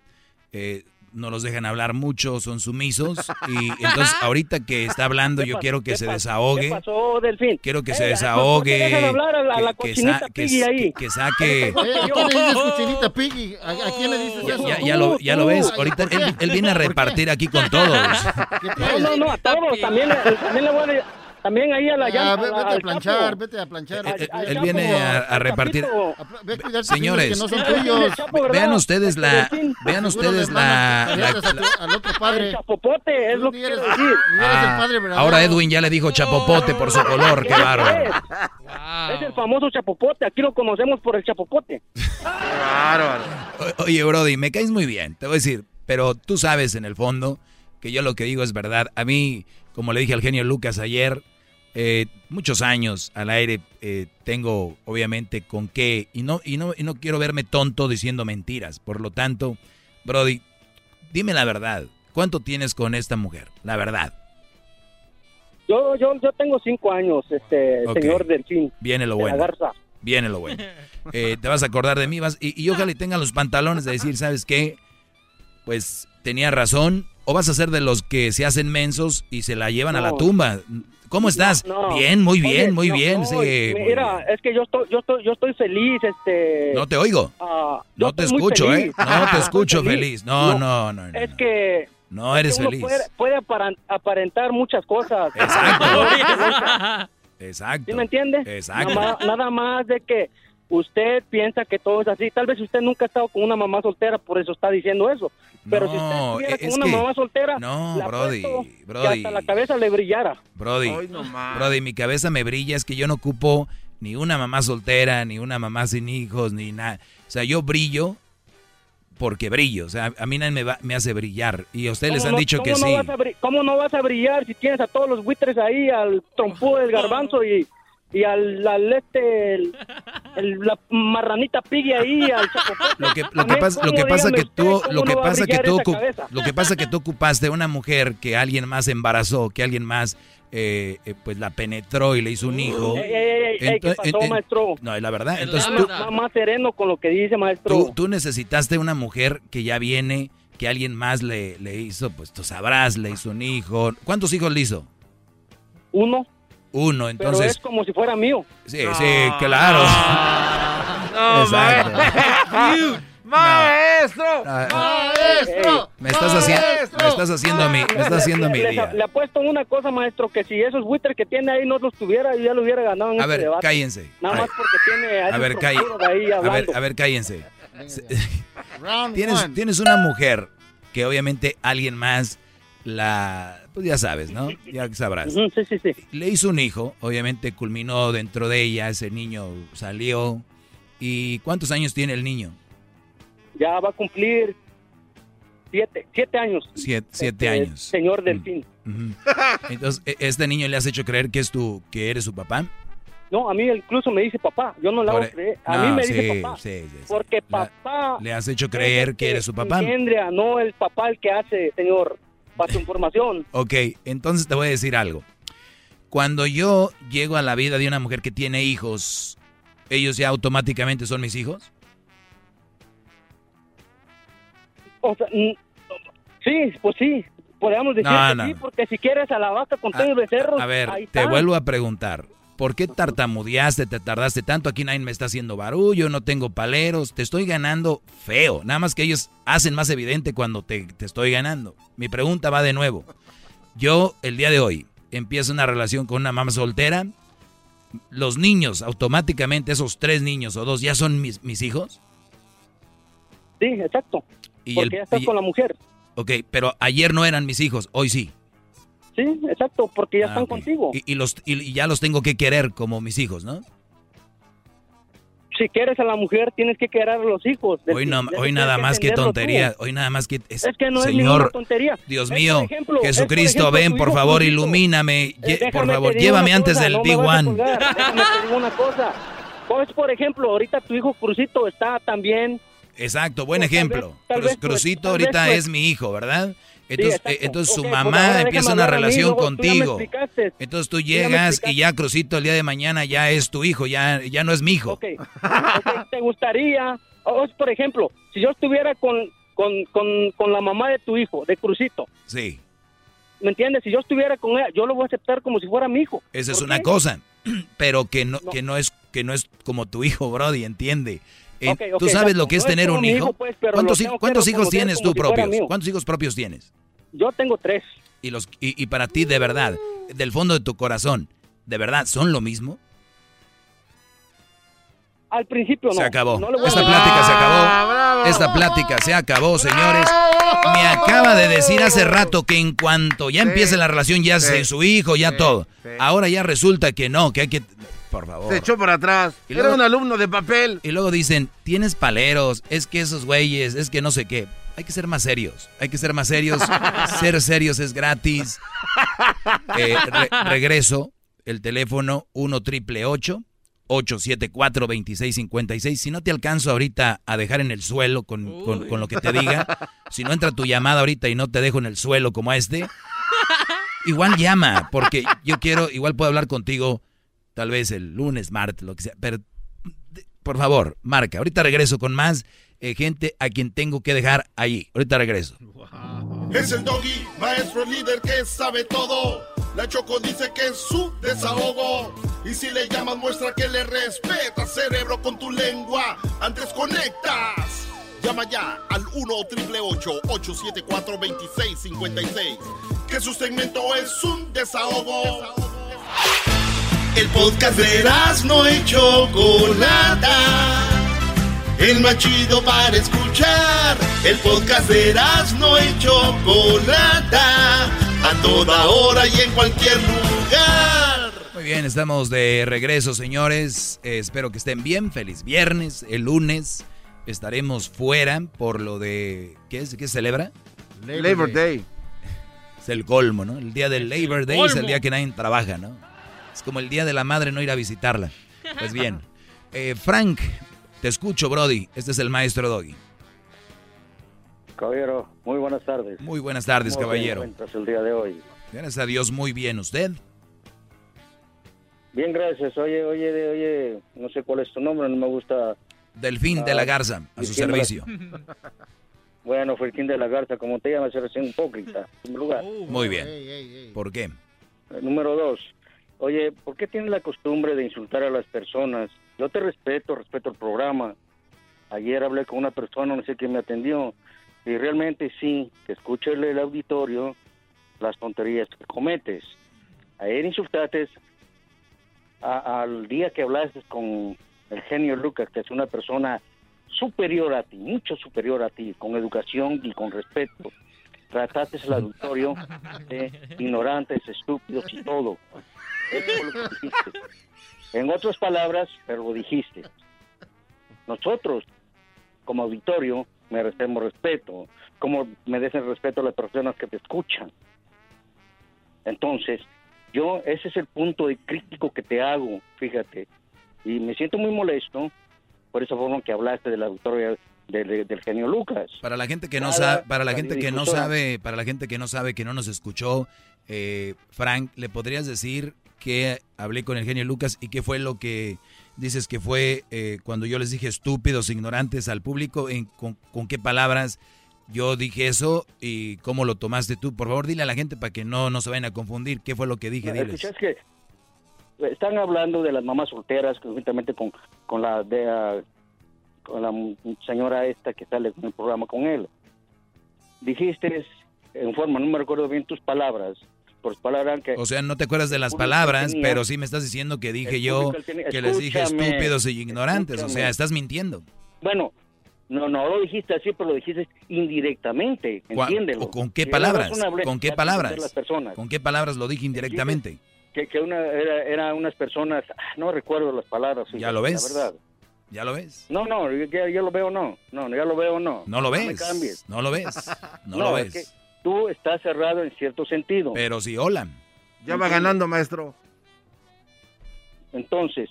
eh, no los dejan hablar mucho, son sumisos. Y entonces, ahorita que está hablando, yo quiero que ¿Qué se pasó? desahogue. ¿Qué pasó, Delfín? Quiero que Ey, se ¿por qué desahogue. que- que sa- que- que saque. Eh, ¿A quién le dices cochinita piggy? ¿A, a quién le dices Ya, eso? ya- ya lo, ya lo ves. Ahorita él, él viene a repartir aquí con todos. No, no, no, a todos. También le voy a... También ahí a la Ah, llanta. al- vete a planchar, vete a planchar. Él- él- al él Chapo, viene a, a repartir. A Señores, no son tuyos. Vean ustedes la, vean ustedes la, al otro El padre. chapopote, es lo que quiero decir. Ah, ahora Edwin ya le dijo chapopote por su color, qué bárbaro. Es el famoso chapopote. Aquí lo conocemos por el chapopote. Bárbaro. Oye, Brody, me caes muy bien, te voy a decir, pero tú sabes en el fondo que yo lo que digo es verdad. A mí, como le dije al genio Lucas ayer, eh, muchos años al aire eh, tengo obviamente con qué y no y no y no quiero verme tonto diciendo mentiras. Por lo tanto, Brody, dime la verdad. ¿Cuánto tienes con esta mujer? La verdad. Yo, yo, yo tengo cinco años, este, Ok. señor Delfín. Viene lo de la bueno. Garza. Viene lo bueno. Eh, te vas a acordar de mí vas, y, y ojalá y tengan los pantalones de decir, ¿sabes qué? Pues tenía razón. O vas a ser de los que se hacen mensos y se la llevan a la tumba. ¿Cómo estás? No. Bien, muy bien, Oye, muy no, bien. sí, mira, es que yo estoy, yo estoy, yo estoy feliz, este. No te oigo. ah, No te escucho, ¿eh? No te escucho feliz. No, no, no. no. Es que. No eres que uno feliz. Puede, aparentar muchas cosas. Exacto. ¿Sí me entiende? Exacto. Nada más de que usted piensa que todo es así. Tal vez usted nunca ha estado con una mamá soltera, por eso está diciendo eso. Pero si usted No, estuviera es con una que- mamá soltera, no, le Brody, que Brody. hasta la cabeza le brillara. Brody, Brody, mi cabeza me brilla, es que yo no ocupo ni una mamá soltera, ni una mamá sin hijos, ni nada. O sea, yo brillo porque brillo. O sea, a mí nadie me, va- me hace brillar. Y a ustedes les ¿Cómo han no- dicho que sí. vas a bri- ¿Cómo no vas a brillar si tienes a todos los buitres ahí, al trompudo del garbanzo y, y al, al este, el- el- la marranita Piggy ahí al. Lo que, lo que pasa, lo que ¿cómo, pasa que tú, lo que pasa que tú, lo que pasa que tú ocupaste una mujer que alguien más embarazó, que alguien más, eh, eh, pues la penetró y le hizo un hijo. Ey, ey, ey, ey, ¿qué Ento- pasó, en- en- maestro? No, es la verdad. Es Entonces la tú, verdad. más sereno con lo que dice, maestro. tú, tú necesitaste una mujer que ya viene, que alguien más le, le hizo, pues tú sabrás, le hizo un hijo. ¿Cuántos hijos le hizo? Uno. Uno, Pero entonces. es como si fuera mío. Sí, sí, claro. Exacto. ¡Maestro! Ah, ¡Maestro! Me estás haciendo, me estás haciendo mi, me estás haciendo mi Le, día. le apuesto una cosa, maestro, que si esos buitres que tiene ahí no los tuviera, yo ya lo hubiera ganado en A este ver, debate. cállense. Nada A más porque tiene A ver, cállate. calle- ahí a ver, a ver, cállense. Tienes, tienes una mujer que obviamente alguien más la, pues ya sabes, ¿no? Ya sabrás. Sí, sí, sí. Le hizo un hijo, obviamente culminó dentro de ella, ese niño salió. ¿Y cuántos años tiene el niño? Ya va a cumplir siete, siete años. Siete, siete Este, años. Señor Delfín. Ujú. Entonces, ¿e- ¿este niño le has hecho creer que es tu, que eres su papá? No, a mí incluso me dice papá. Yo no le hago e- creer. A no, mí me dice sí, papá. sí, sí. Porque papá Le has hecho creer que eres su papá. engendra, no el papá el que hace, señor. Para su información. Ok, entonces te voy a decir algo. Cuando yo llego a la vida de una mujer que tiene hijos, ¿ellos ya automáticamente son mis hijos? O sea, sí, pues sí. Podríamos decir No, que no. sí, porque si quieres a la vaca con tres becerros, A ver, ahí te está. vuelvo a preguntar. ¿Por qué tartamudeaste, te tardaste tanto? Aquí nadie me está haciendo barullo, no tengo paleros, te estoy ganando feo. Nada más que ellos hacen más evidente cuando te, te estoy ganando. Mi pregunta va de nuevo. Yo, el día de hoy, empiezo una relación con una mamá soltera. ¿Los niños, automáticamente, esos tres niños o dos, ya son mis, mis hijos? Sí, exacto. Y porque el- ya estás y- con la mujer. Ok, pero ayer no eran mis hijos, hoy sí. Sí, exacto, porque ya Ah, están contigo. Y, y los, y, y ya los tengo que querer como mis hijos, ¿no? Si quieres a la mujer, tienes que querer a los hijos. Hoy, no, hoy nada más que entenderlo tú. tontería, hoy nada más que... Es que no es ninguna Señor, tontería. Dios Es, por mío, ejemplo, es, por Jesucristo, ejemplo, ven, por favor, ilumíname. Eh, por favor, llévame antes cosa, del no Big One. colgar, déjame te digo una cosa. Pues, por ejemplo, ahorita tu hijo Crucito está también... Exacto, buen Pues, tal ejemplo. vez- tal Cruz- vez, pues, Crucito ahorita vez, pues. es mi hijo, ¿verdad? Entonces, eh, entonces su mamá empieza una mí, relación tú contigo. Entonces tú llegas y ya Crucito el día de mañana ya es tu hijo, ya, ya no es mi hijo. Ok, ok, ¿te gustaría, o, por ejemplo, si yo estuviera con, con, con, con la mamá de tu hijo, de Crucito, Sí, ¿me entiendes? Si yo estuviera con ella, yo lo voy a aceptar como si fuera mi hijo. esa es ¿Por una cosa, pero que no, que no es que no es como tu hijo, Brody, entiende. Eh, ¿Tú sabes lo que es No tener un hijo? hijo, pues, ¿Cuántos, hijos tienes tú propios? ¿Cuántos hijos propios tienes? Yo tengo tres. Y, los, y, y para ti, de verdad, del fondo de tu corazón, ¿de verdad son lo mismo? Al principio no. Se acabó. No le voy a Esta plática se acabó. bravo. Esta plática se acabó, señores. Me acaba de decir hace rato que en cuanto ya Sí. empiece la relación, ya Sí. se su hijo, ya Sí, todo. sí. Ahora ya resulta que no, que hay que... Por favor. Se echó para atrás. Y Era luego- un alumno de papel. Y luego dicen, tienes paleros, es que esos güeyes, es que no sé qué. Hay que ser más serios, hay que ser más serios. ser serios es gratis. Eh, re- regreso, el teléfono 1 triple 874 2656 Si no te alcanzo ahorita a dejar en el suelo con, con- con lo que te diga, si no entra tu llamada ahorita y no te dejo en el suelo como a este, igual llama, porque yo quiero, igual puedo hablar contigo tal vez el lunes, martes, lo que sea, pero por favor, marca. Ahorita regreso con más eh, gente a quien tengo que dejar allí. Ahorita regreso. Es el doggy, maestro líder que sabe todo. La Choco dice que es su desahogo. Y si le llamas, muestra que le respeta, cerebro, con tu lengua. Antes conectas. Llama ya al 1-888-874-2656. Que su segmento es un desahogo. El podcast de no y Chocolata. El más chido para escuchar. El podcast de no y Chocolata. A toda hora y en cualquier lugar. Muy bien, estamos de regreso, señores. Eh, espero que estén bien. Feliz viernes. El lunes estaremos fuera por lo de... ¿Qué es? ¿Qué se celebra? Labor Day. Es el colmo, ¿no? El día del Labor Day es el día que nadie trabaja, ¿no? Es como el día de la madre no ir a visitarla. Pues bien, Eh, Frank, te escucho, Brody. Este es el maestro Doggy. Caballero, muy buenas tardes. Muy buenas tardes, ¿Cómo caballero. el día de hoy? Gracias a Dios, muy bien. ¿Usted? Bien, gracias. Oye, oye, oye, no sé cuál es tu nombre, no me gusta. Delfín de la Garza, a su servicio. Bueno, Felquín de la Garza, como te llamas, eres un hipócrita. En lugar. Muy bien. ¿Por qué? Eh, Número dos. Oye, ¿por qué tienes la costumbre de insultar a las personas? Yo te respeto, respeto el programa. Ayer hablé con una persona, no sé quién me atendió, y realmente sí, que escuche el, el auditorio las tonterías que cometes. Ayer insultaste a- al día que hablaste con el genio Lucas, que es una persona superior a ti, mucho superior a ti, con educación y con respeto. Trataste al auditorio de ignorantes, estúpidos y todo. En otras palabras, pero lo dijiste. Nosotros, como auditorio, merecemos respeto, como merecen respeto las personas que te escuchan. Entonces, yo, ese es el punto de crítico que te hago, fíjate. Y me siento muy molesto por esa forma que hablaste del auditorio de- de- del genio Lucas. Para la gente que no sabe, para la gente que no sabe, para la gente que no sabe, que no nos escuchó, eh, Frank, ¿le podrías decir que hablé con el genio Lucas y qué fue lo que dices que fue eh, cuando yo les dije estúpidos, ignorantes al público? En, con, con qué palabras yo dije eso y cómo lo tomaste tú? Por favor, dile a la gente para que no, no se vayan a confundir. ¿Qué fue lo que dije? Diles. Que están hablando de las mamás solteras, conjuntamente con, con la de, ah, con la señora esta que sale en el programa con él. Dijiste en forma, no me recuerdo bien tus palabras, por palabras que... O sea, no te acuerdas de las palabras, tenía- pero sí me estás diciendo que dije yo tenía- que les dije estúpidos y ignorantes. O sea, estás mintiendo. Bueno, no, no lo dijiste así, pero lo dijiste indirectamente, ¿Cuá- entiéndelo. ¿Con qué palabras? ¿Con qué palabras? entender Las personas. ¿Con qué palabras lo dije indirectamente? Que, que una, era, era unas personas, ah, no recuerdo las palabras. ¿Ya lo ves? La verdad. ¿Ya lo ves? No, no, yo, ya- ya lo veo, no. No, ya lo veo, no. No lo me ves. cambies. No lo ves. No, lo es ves. que tú estás cerrado en cierto sentido. Pero sí, hola. Ya va ganando, maestro. Entonces,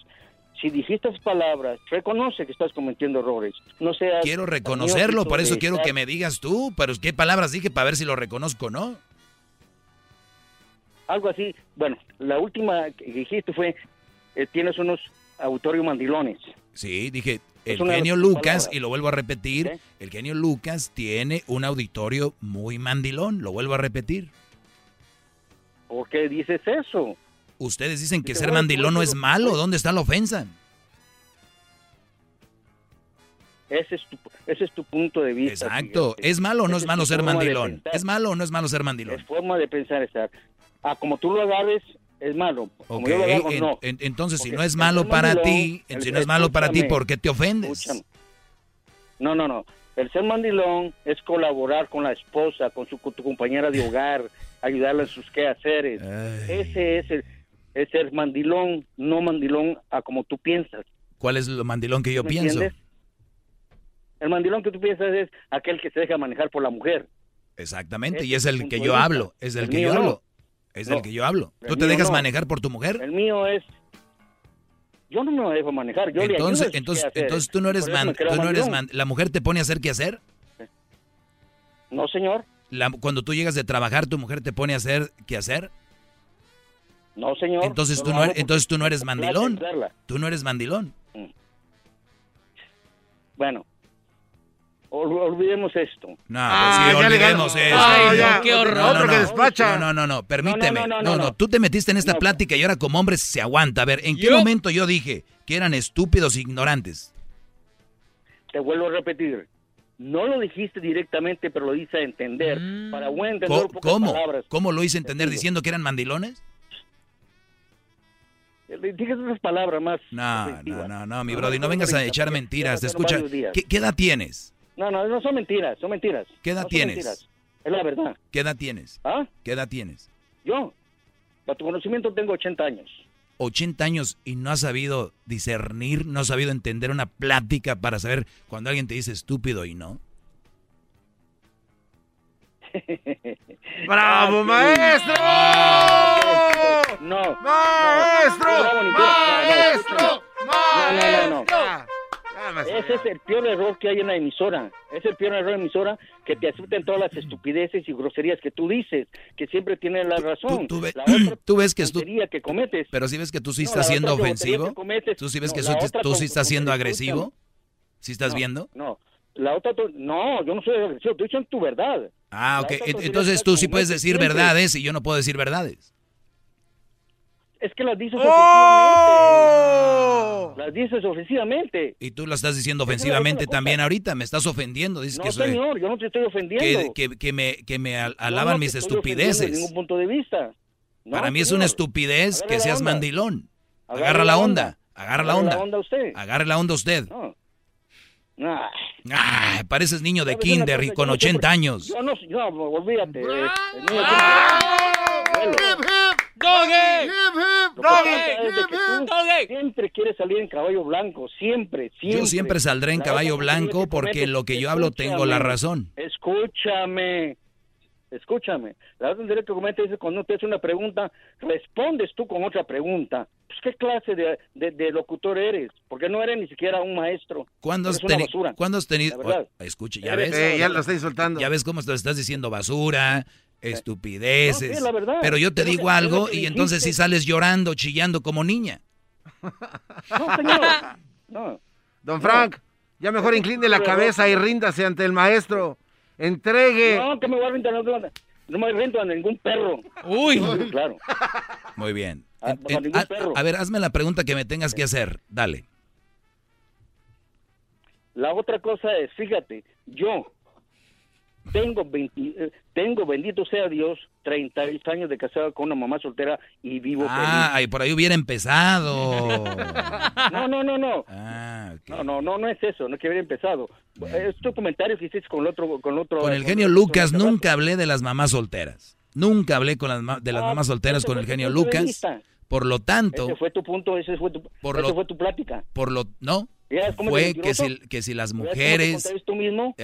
si dijiste esas palabras, reconoce que estás cometiendo errores. No seas Quiero reconocerlo, por eso quiero estar- que me digas tú. Pero ¿qué palabras dije para ver si lo reconozco o no? Algo así. Bueno, la última que dijiste fue, eh, tienes unos autorios mandilones. Sí, dije, el genio Lucas, y lo vuelvo a repetir, el genio Lucas tiene un auditorio muy mandilón, lo vuelvo a repetir. ¿Por qué dices eso? Ustedes dicen que ser mandilón no es malo, ¿dónde está la ofensa? Ese es tu, ese es tu punto de vista. Exacto, fíjate. ¿es malo o no es malo ser mandilón? ¿Es malo o no es malo ser mandilón? Es forma de pensar esa. Ah, como tú lo agarres, es malo. Como Ok, yo lo agarro, en- no. en- entonces si no es el malo para ti, el- si no es malo para ti, ¿por qué te ofendes? escúchame. No, no, no. El ser mandilón es colaborar con la esposa, con su con tu compañera de hogar, ayudarla en sus quehaceres. Ese es el es mandilón, no mandilón a como tú piensas. ¿Cuál es lo mandilón que yo ¿Me pienso? entiendes? El mandilón que tú piensas es aquel que se deja manejar por la mujer. Exactamente, y es el que yo hablo, es El que yo no. Es del No. que yo hablo. ¿Tú te dejas no. manejar por tu mujer? El mío es yo no me dejo manejar, yo le Entonces, en sus entonces, entonces tú no eres man, tú no eres man- la mujer te pone a hacer qué hacer. No, señor. La- cuando tú llegas de trabajar, tu mujer te pone a hacer qué hacer. No, señor. Entonces tú no eres, entonces tú no eres mandilón. Tú no eres mandilón. Bueno, ol- olvidemos esto. No, Ah, pues sí, ya le olvidemos ganó. eso. Ay, no, No, qué horror. no, Otro no, que despacha. No, no, no, permíteme. No, No, no, no, no, no. tú te metiste en esta plática y ahora como hombre se aguanta. A ver, ¿en qué Yo- momento yo dije que eran estúpidos e ignorantes? Te vuelvo a repetir. No lo dijiste directamente, pero lo hice a entender. Para buen entender ¿Cómo? pocas ¿Cómo? palabras. ¿Cómo lo hice entender diciendo que eran mandilones? Eh, Dije esas palabras más. No, no, no, no, mi No, brody, no no, vengas a echar mentiras. Te ya escucha. ¿Qué, qué edad tienes? No, no, no son mentiras, son mentiras. ¿Qué edad No tienes? mentiras. Es la verdad. ¿Qué edad tienes? ¿Ah? ¿Qué edad tienes? Yo, para tu conocimiento, tengo 80 años. 80 años y no has sabido discernir, no has sabido entender una plática para saber cuando alguien te dice estúpido y no. ¡Bravo, maestro! No. ¡Maestro! No, no, no, ¡Maestro! Ese es el peor error que hay en la emisora. Es el peor error en la emisora que te acepten todas las estupideces y groserías que tú dices, que siempre tienen la razón. Tú, ve- La otra tú ves que tú, que cometes. pero si ves que tú sí estás siendo ofensivo, tú sí ves no, que tú, tú sí estás siendo agresivo, ¿sí estás No, viendo? No, la otra no, yo no soy agresivo, estoy diciendo tu verdad. Ah, ok. Entonces tú sí puedes decir siempre. verdades y yo no puedo decir verdades. Es que las dices ¡Oh! ofensivamente. Las dices ofensivamente. Y tú lo estás diciendo la ofensivamente también ahorita. Me estás ofendiendo. Dices No, que, soy- señor, yo no te estoy ofendiendo. que, que- que me, que me alaban no te mis estupideces. Desde ningún punto de vista. No, Para mí es una estupidez que la seas onda. mandilón. Agarra la la onda. onda. Agarra la Agarre la onda. onda usted. Agarre la onda usted. No. Ah, pareces niño de ¿sabes una kinder y con Yo no sé 80 por- años. Yo no, yo, olvídate. eh, el niño Siempre quieres salir en caballo blanco, siempre, siempre. Yo siempre saldré en caballo blanco que porque lo que yo hablo tengo la razón. Escúchame, escúchame. La otra tontería que cometes es cuando te hace una pregunta, respondes tú con otra pregunta. Pues, ¿Qué clase de, de- de locutor eres? Porque no eres ni siquiera un maestro. ¿Cuándo has, teni- basura. ¿cuándo has tenido... Oh, escuche, ya Eres ves. Eh, ya lo está insultando. Ya ves cómo te estás diciendo basura, estupideces. No, sí, la verdad. Pero yo te digo que- algo y entonces sí sales llorando, chillando como niña. No, señor. No. Don Frank, ya mejor incline la cabeza y ríndase ante el maestro. Entregue. No, que me voy a rentar. No, no me rento a ningún perro. Uy. Claro. Muy bien. A- En- en- a ver, hazme la pregunta que me tengas que hacer. Dale. La otra cosa es, fíjate, yo tengo 20, eh, tengo, bendito sea Dios, 36 años de casado con una mamá soltera y vivo Ah, ay, por ahí hubiera empezado. No, no, no, no. Ah, No, no, no, no es eso, no es que hubiera empezado. Es tu comentario que hiciste con el otro, con el otro. Con el genio otro- Lucas otro- nunca hablé de las mamás solteras. Nunca hablé con las de las Ah, mamás solteras con el genio Lucas. Por lo tanto, Ese fue tu punto, ese fue tu, Por ese lo- fue tu plática. por lo no ¿Ya ves cómo fue que si que si las ¿Ya ves cómo te mujeres tú mismo?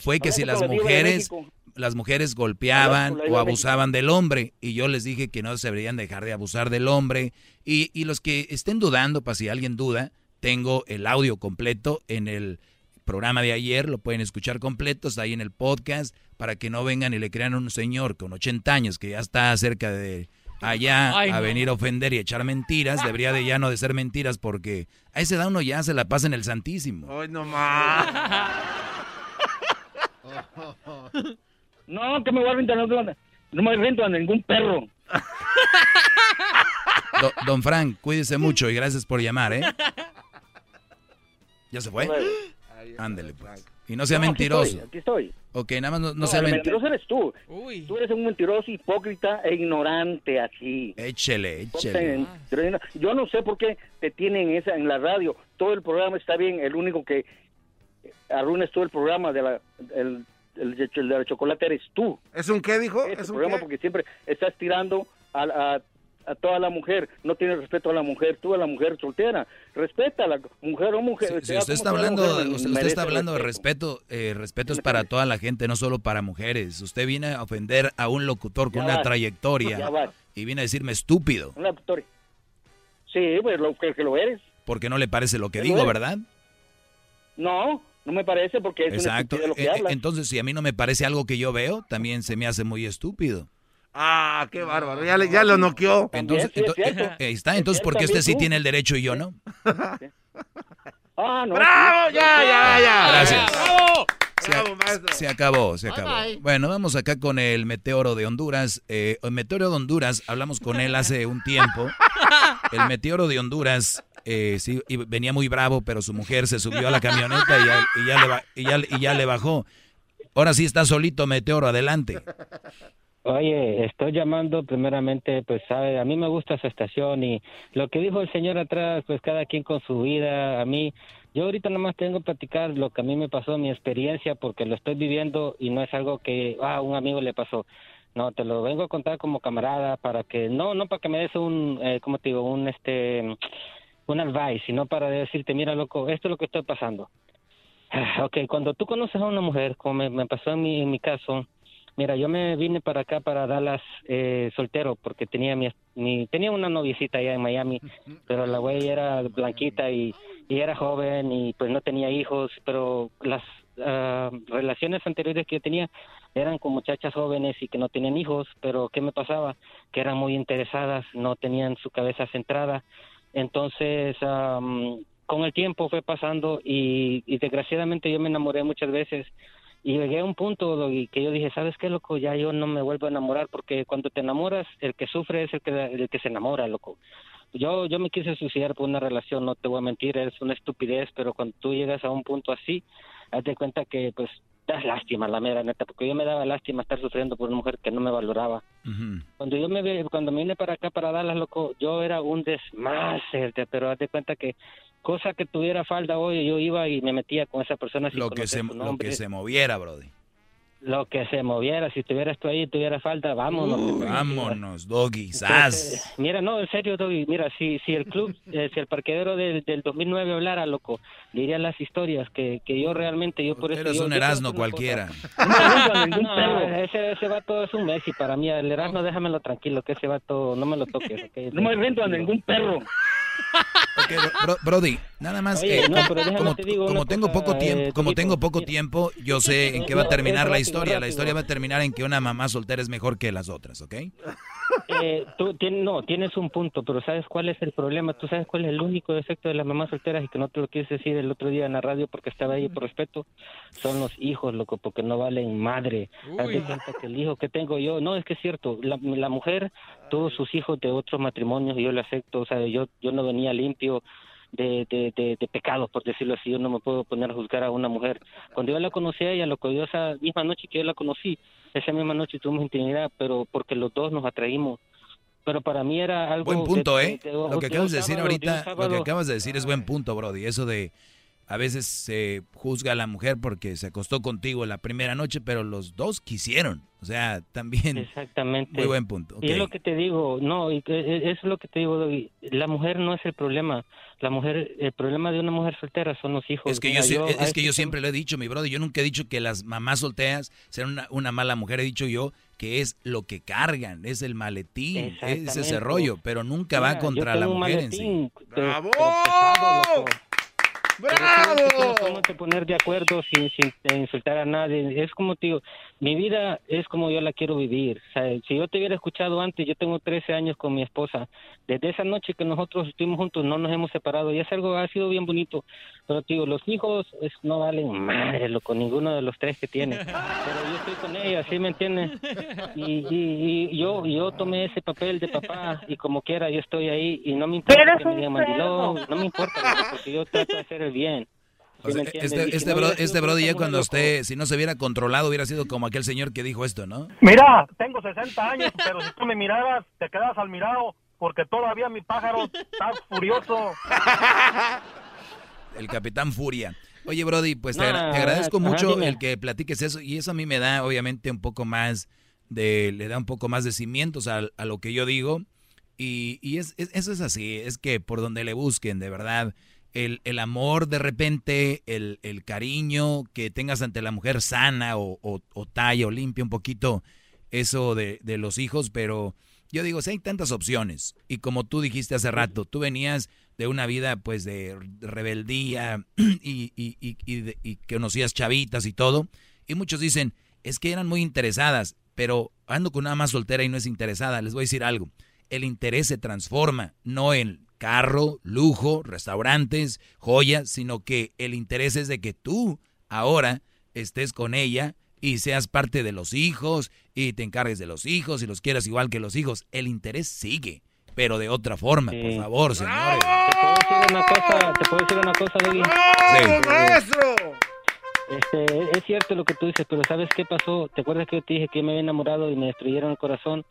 fue que si las mujeres las mujeres golpeaban o abusaban del hombre y yo les dije que no se deberían dejar de abusar del hombre y, y los que estén dudando, para si alguien duda, tengo el audio completo en el programa de ayer, lo pueden escuchar completo, está ahí en el podcast, para que no vengan y le crean a un señor con 80 años que ya está cerca de allá Ay, a no. venir a ofender y echar mentiras, debería de ya no de ser mentiras porque a esa edad uno ya se la pasa en el Santísimo. Hoy no más. No, que me voy a rentar, no, me rento a ningún perro. Do- don Frank, cuídese mucho y gracias por llamar, ¿eh? ¿Ya se fue? Ándele, pues. Y no sea No, aquí mentiroso. estoy, Aquí estoy. Ok, nada más no, no No, sea el mentiroso. eres tú. Tú eres un mentiroso, hipócrita e ignorante así. Échele, échele. Yo no sé por qué te tienen esa en la radio. Todo el programa está bien. El único que arruinas todo el programa de la, el, el de el de la chocolate eres tú. ¿Es un qué, dijo? Este ¿Es un programa qué? porque siempre estás tirando a, a, a toda la mujer. No tienes respeto a la mujer. Tú a la mujer soltera. Respeta a la mujer o mujer. Si usted está hablando, mujer, usted, está hablando de respeto. respeto, eh, respeto es para toda la gente, no solo para mujeres. Usted viene a ofender a un locutor con Ya una vas, trayectoria y viene a decirme estúpido, Una. Sí, pues lo que, que lo eres. porque no le parece lo que digo. ¿verdad? No, no me parece porque es Exacto. una estupidez lo que Eh, eh, hablas. Entonces, si a mí no me parece algo que yo veo, también se me hace muy estúpido. Ah, qué bárbaro. Ya, le- ya lo noqueó. Entonces, ento- eh, ahí está. Entonces, ¿por qué usted sí tiene el derecho y yo no? Ah, no. ¡Bravo! Ya, ya, ya. Gracias. ¡Bravo! Se, a- se acabó, se acabó. bye. Bueno, vamos acá con el meteoro de Honduras. Eh, el meteoro de Honduras, hablamos con él hace un tiempo. El meteoro de Honduras, eh, sí, y venía muy bravo, pero su mujer se subió a la camioneta y ya, y ya le, y ya- y ya le bajó. Ahora sí está solito, meteoro, adelante. Oye, estoy llamando primeramente, pues sabe, a mí me gusta su estación y lo que dijo el señor atrás, pues cada quien con su vida, a mí, yo ahorita nomás tengo que platicar lo que a mí me pasó, mi experiencia, porque lo estoy viviendo y no es algo que, ah, un amigo le pasó. No, te lo vengo a contar como camarada para que, no, no para que me des un, eh, ¿cómo te digo? Un, este, un advice, sino para decirte, mira, loco, esto es lo que estoy pasando. Ah, Ok, cuando tú conoces a una mujer, como me, me pasó en mi, en mi caso, Mira, yo me vine para acá, para Dallas, eh, soltero, porque tenía mi, tenía una noviecita allá en Miami, pero la güey era blanquita y, y era joven y pues no tenía hijos, pero las ah, relaciones anteriores que yo tenía eran con muchachas jóvenes y que no tenían hijos, pero ¿qué me pasaba? Que eran muy interesadas, no tenían su cabeza centrada. Entonces, am, con el tiempo fue pasando y desgraciadamente yo me enamoré muchas veces y llegué a un punto Doggy, que yo dije, ¿sabes qué, loco? Ya yo no me vuelvo a enamorar porque cuando te enamoras, el que sufre es el que, el que se enamora, loco. Yo, yo me quise suicidar por una relación, no te voy a mentir, es una estupidez, pero cuando tú llegas a un punto así, hazte cuenta que pues das lástima, la mera neta, porque yo me daba lástima estar sufriendo por una mujer que no me valoraba. Cuando yo me cuando me vine para acá para Dallas, loco, yo era un desmaster, pero haz de cuenta que cosa que tuviera falda hoy, yo iba y me metía con esa persona sin Lo que, se, lo que se moviera, Brody. Lo que se moviera, si tuvieras tú ahí, tuviera falta, vámonos. Uy, vámonos, Doggy, sas. Mira, no, en serio, Doggy, mira, si, si el club, eh, si el parquedero del, del 2009 hablara, loco, diría las historias que, que yo realmente, yo por eso... Eres yo- un Erasmo cualquiera. No, me rindo a ningún perro. ese, ese vato es un Messi para mí, el Erasmo déjamelo tranquilo, que ese vato no me lo toques. No me rindo a ningún perro. Bro- Brody, nada más Oye, eh, no, como, te digo tengo cosa, poco tiempo, eh, como tengo poco tiempo, yo sé en qué va a terminar la historia. La historia va a terminar en que una mamá soltera es mejor que las otras, ¿ok? Eh, tú tien- no, tienes un punto, pero ¿sabes cuál es el problema? ¿Tú sabes cuál es el único defecto de las mamás solteras y que no te lo quise decir el otro día en la radio porque estaba ahí por respeto? Son los hijos, loco, porque no valen madre. Haz de cuenta que el hijo que tengo yo, no, es que es cierto, la, la mujer tuvo sus hijos de otros matrimonios y yo le acepto, o sea, yo, yo no venía limpio. De, de, de, de pecados, por decirlo así, yo no me puedo poner a juzgar a una mujer. Cuando yo la conocí a ella, lo que yo esa misma noche que yo la conocí, esa misma noche tuvimos intimidad, pero porque los dos nos atraímos pero para mí era algo Buen punto, ¿eh? Lo que acabas de decir ahorita, lo que acabas de decir es buen punto, Brody. Eso de a veces se juzga a la mujer porque se acostó contigo la primera noche, pero los dos quisieron. O sea, también. Exactamente. Muy buen punto. Y es ok. lo que te digo, no, y que- e- es lo que te digo, la mujer no es el problema, la mujer, el problema de una mujer soltera son los hijos. Es que Mira, yo, es, es que yo siempre lo he dicho, mi brother. Yo nunca he dicho que las mamás solteras sean una, una mala mujer. He dicho yo que es lo que cargan, es el maletín, es ese rollo, pero nunca va yo contra la un mujer en sí. maletín, pero- pero pesado, tú no te poner de acuerdo sin, sin insultar a nadie. Es como te digo, mi vida es como yo la quiero vivir. O sea, si yo te hubiera escuchado antes, yo tengo 13 años con mi esposa. Desde esa noche que nosotros estuvimos juntos, no nos hemos separado. Y es algo, ha sido bien bonito. Pero te digo, los hijos es- no valen madre, loco, ninguno de los tres que tiene. Pero yo estoy con ella, ¿sí me entiendes? Y, y, y yo, yo tomé ese papel de papá y como quiera yo estoy ahí y no me importa Eres que me digan mandilón, no me importa, loco, porque yo trato de hacer el bien. Este este, bro- este brody cuando usted, si no se hubiera controlado, hubiera sido como aquel señor que dijo esto, ¿no? Mira, tengo 60 años, pero si tú me miraras, te quedas al mirado, porque todavía mi pájaro está furioso. El Capitán Furia. Oye, Brody, pues te, No, agra- te agradezco mucho dime. el que platiques eso y eso a mí me da obviamente un poco más de, le da un poco más de cimientos a, a lo que yo digo y, y es, es- eso es así, es que por donde le busquen, de verdad, el, el amor de repente, el, el cariño que tengas ante la mujer sana o, o, o talla o limpia un poquito eso de, de los hijos, pero yo digo, si hay tantas opciones, y como tú dijiste hace rato, tú venías de una vida pues de rebeldía y, y, y, y de- y conocías chavitas y todo, y muchos dicen, es que eran muy interesadas, pero ando con una más soltera y no es interesada, les voy a decir algo, el interés se transforma, no en carro, lujo, restaurantes, joyas, sino que el interés es de que tú ahora estés con ella y seas parte de los hijos y te encargues de los hijos y los quieras igual que los hijos. El interés sigue, pero de otra forma, por favor, señores. ¿Te puedo decir una cosa? ¿Te puedo decir una cosa? Sí. maestro! Este, es cierto lo que tú dices, pero ¿sabes qué pasó? ¿Te acuerdas que yo te dije que yo me había enamorado y me destruyeron el corazón?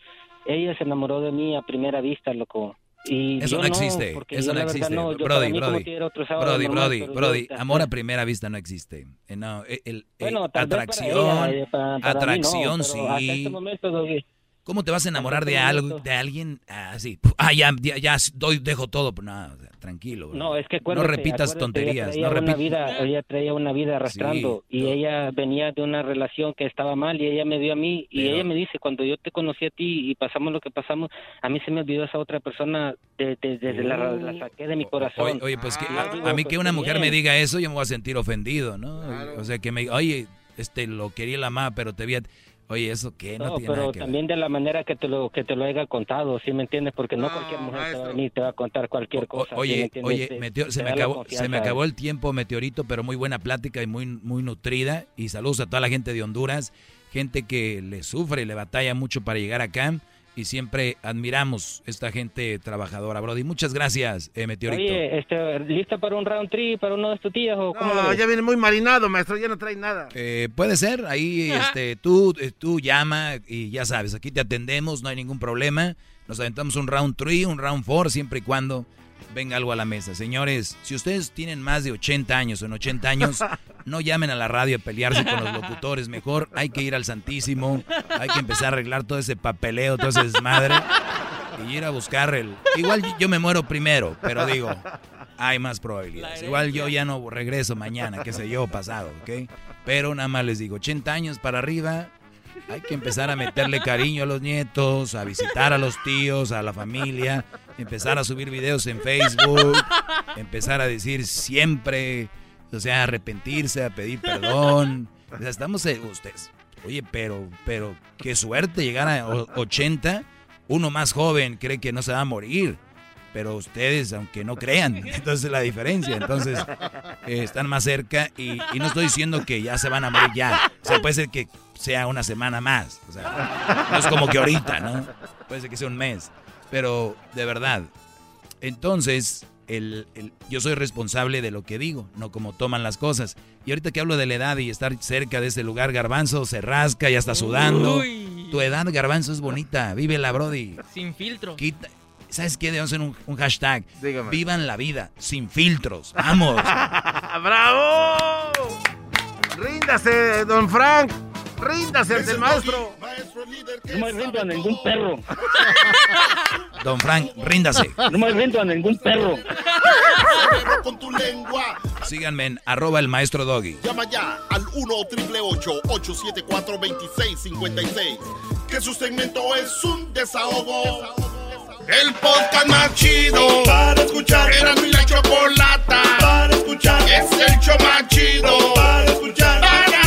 Ella se enamoró de mí a primera vista, loco. Y Eso no existe, eso no existe. no, Brody, Brody, Brody, normal, Brody, Brody, amor a primera vista no existe. Eh, No, eh, el, eh, Bueno, atracción, ella, para- para mí no, atracción hasta sí. este momento, Doggy, ¿Cómo te vas a enamorar de algo, de alguien así? Ah, ya, ya, ya doy, dejo todo, pero nada, o sea, tranquilo. bro. No, es que no repitas tonterías, Ella no traía, una repitas. vida, ella traía una vida arrastrando y ella venía de una relación que estaba mal y ella me vio a mí y Pero- ella me dice, cuando yo te conocí a ti y pasamos lo que pasamos, a mí se me olvidó esa otra persona, de- de- desde la, la saqué de mi corazón. Oye, oye, pues que Y yo a, digo, a mí pues, que una qué mujer bien. me diga eso, yo me voy a sentir ofendido, ¿no? O sea, que me diga, oye, este, lo quería la mamá, pero te vi a... Oye, ¿eso qué? No, No, tiene pero nada que ver. también de la manera que te lo que te lo haya contado, ¿sí me entiendes? Porque no, cualquier mujer te va a venir y te va a contar cualquier cosa. ¿sí me Oye, oye, Te- meteo- te se, me acabó, se me acabó el tiempo, Meteorito, pero muy buena plática y muy, muy nutrida. Y saludos a toda la gente de Honduras, gente que le sufre y le batalla mucho para llegar acá. Y siempre admiramos esta gente trabajadora, Brody. Muchas gracias, eh, Meteorito. Oye, este, ¿lista para un round three, para uno de estos días o cómo lo No, ya viene muy marinado, maestro, ya no trae nada. Eh, puede ser, ahí este, tú, eh, tú llama y ya sabes, aquí te atendemos, no hay ningún problema. Nos aventamos un round 3, un round 4, siempre y cuando venga algo a la mesa. Señores, si ustedes tienen más de 80 años o en 80 años, no llamen a la radio a pelearse con los locutores. Mejor hay que ir al Santísimo, hay que empezar a arreglar todo ese papeleo, todo ese desmadre y ir a buscar el... Igual yo me muero primero, pero digo, hay más probabilidades. Igual yo ya no regreso mañana, qué sé yo, pasado, ¿ok? Pero nada más les digo, 80 años para arriba, hay que empezar a meterle cariño a los nietos, a visitar a los tíos, a la familia, empezar a subir videos en Facebook, empezar a decir siempre, o sea, arrepentirse, a pedir perdón. O sea, estamos, eh, ustedes, oye, pero, pero, qué suerte llegar a o- 80, uno más joven cree que no se va a morir. Pero ustedes, aunque no crean, entonces es la diferencia. Entonces, eh, están más cerca y, y no estoy diciendo que ya se van a morir ya. O sea, puede ser que sea una semana más. O sea, no es como que ahorita, ¿no? Puede ser que sea un mes. Pero, de verdad. Entonces, el, el- yo soy responsable de lo que digo, no como toman las cosas. Y ahorita que hablo de la edad y estar cerca de ese lugar, Garbanzo se rasca, ya está sudando. Uy. Tu edad, Garbanzo, es bonita. Vive la Brody. Sin filtro. Quita- ¿Sabes qué? Debemos hacer un, un hashtag. Vivan la vida, sin filtros. Vamos. ¡Bravo! Ríndase, don Frank. Ríndase ante el maestro. no me rindo a ningún perro. Don Frank, ríndase. No me rindo a ningún perro. Con tu lengua. Síganme en arroba el maestro doggy. Llama ya al 1 874 2656 Que su segmento es un desahogo. desahogo. El podcast más chido para escuchar. Era mi la chocolata para escuchar. Es el show más chido para escuchar. Para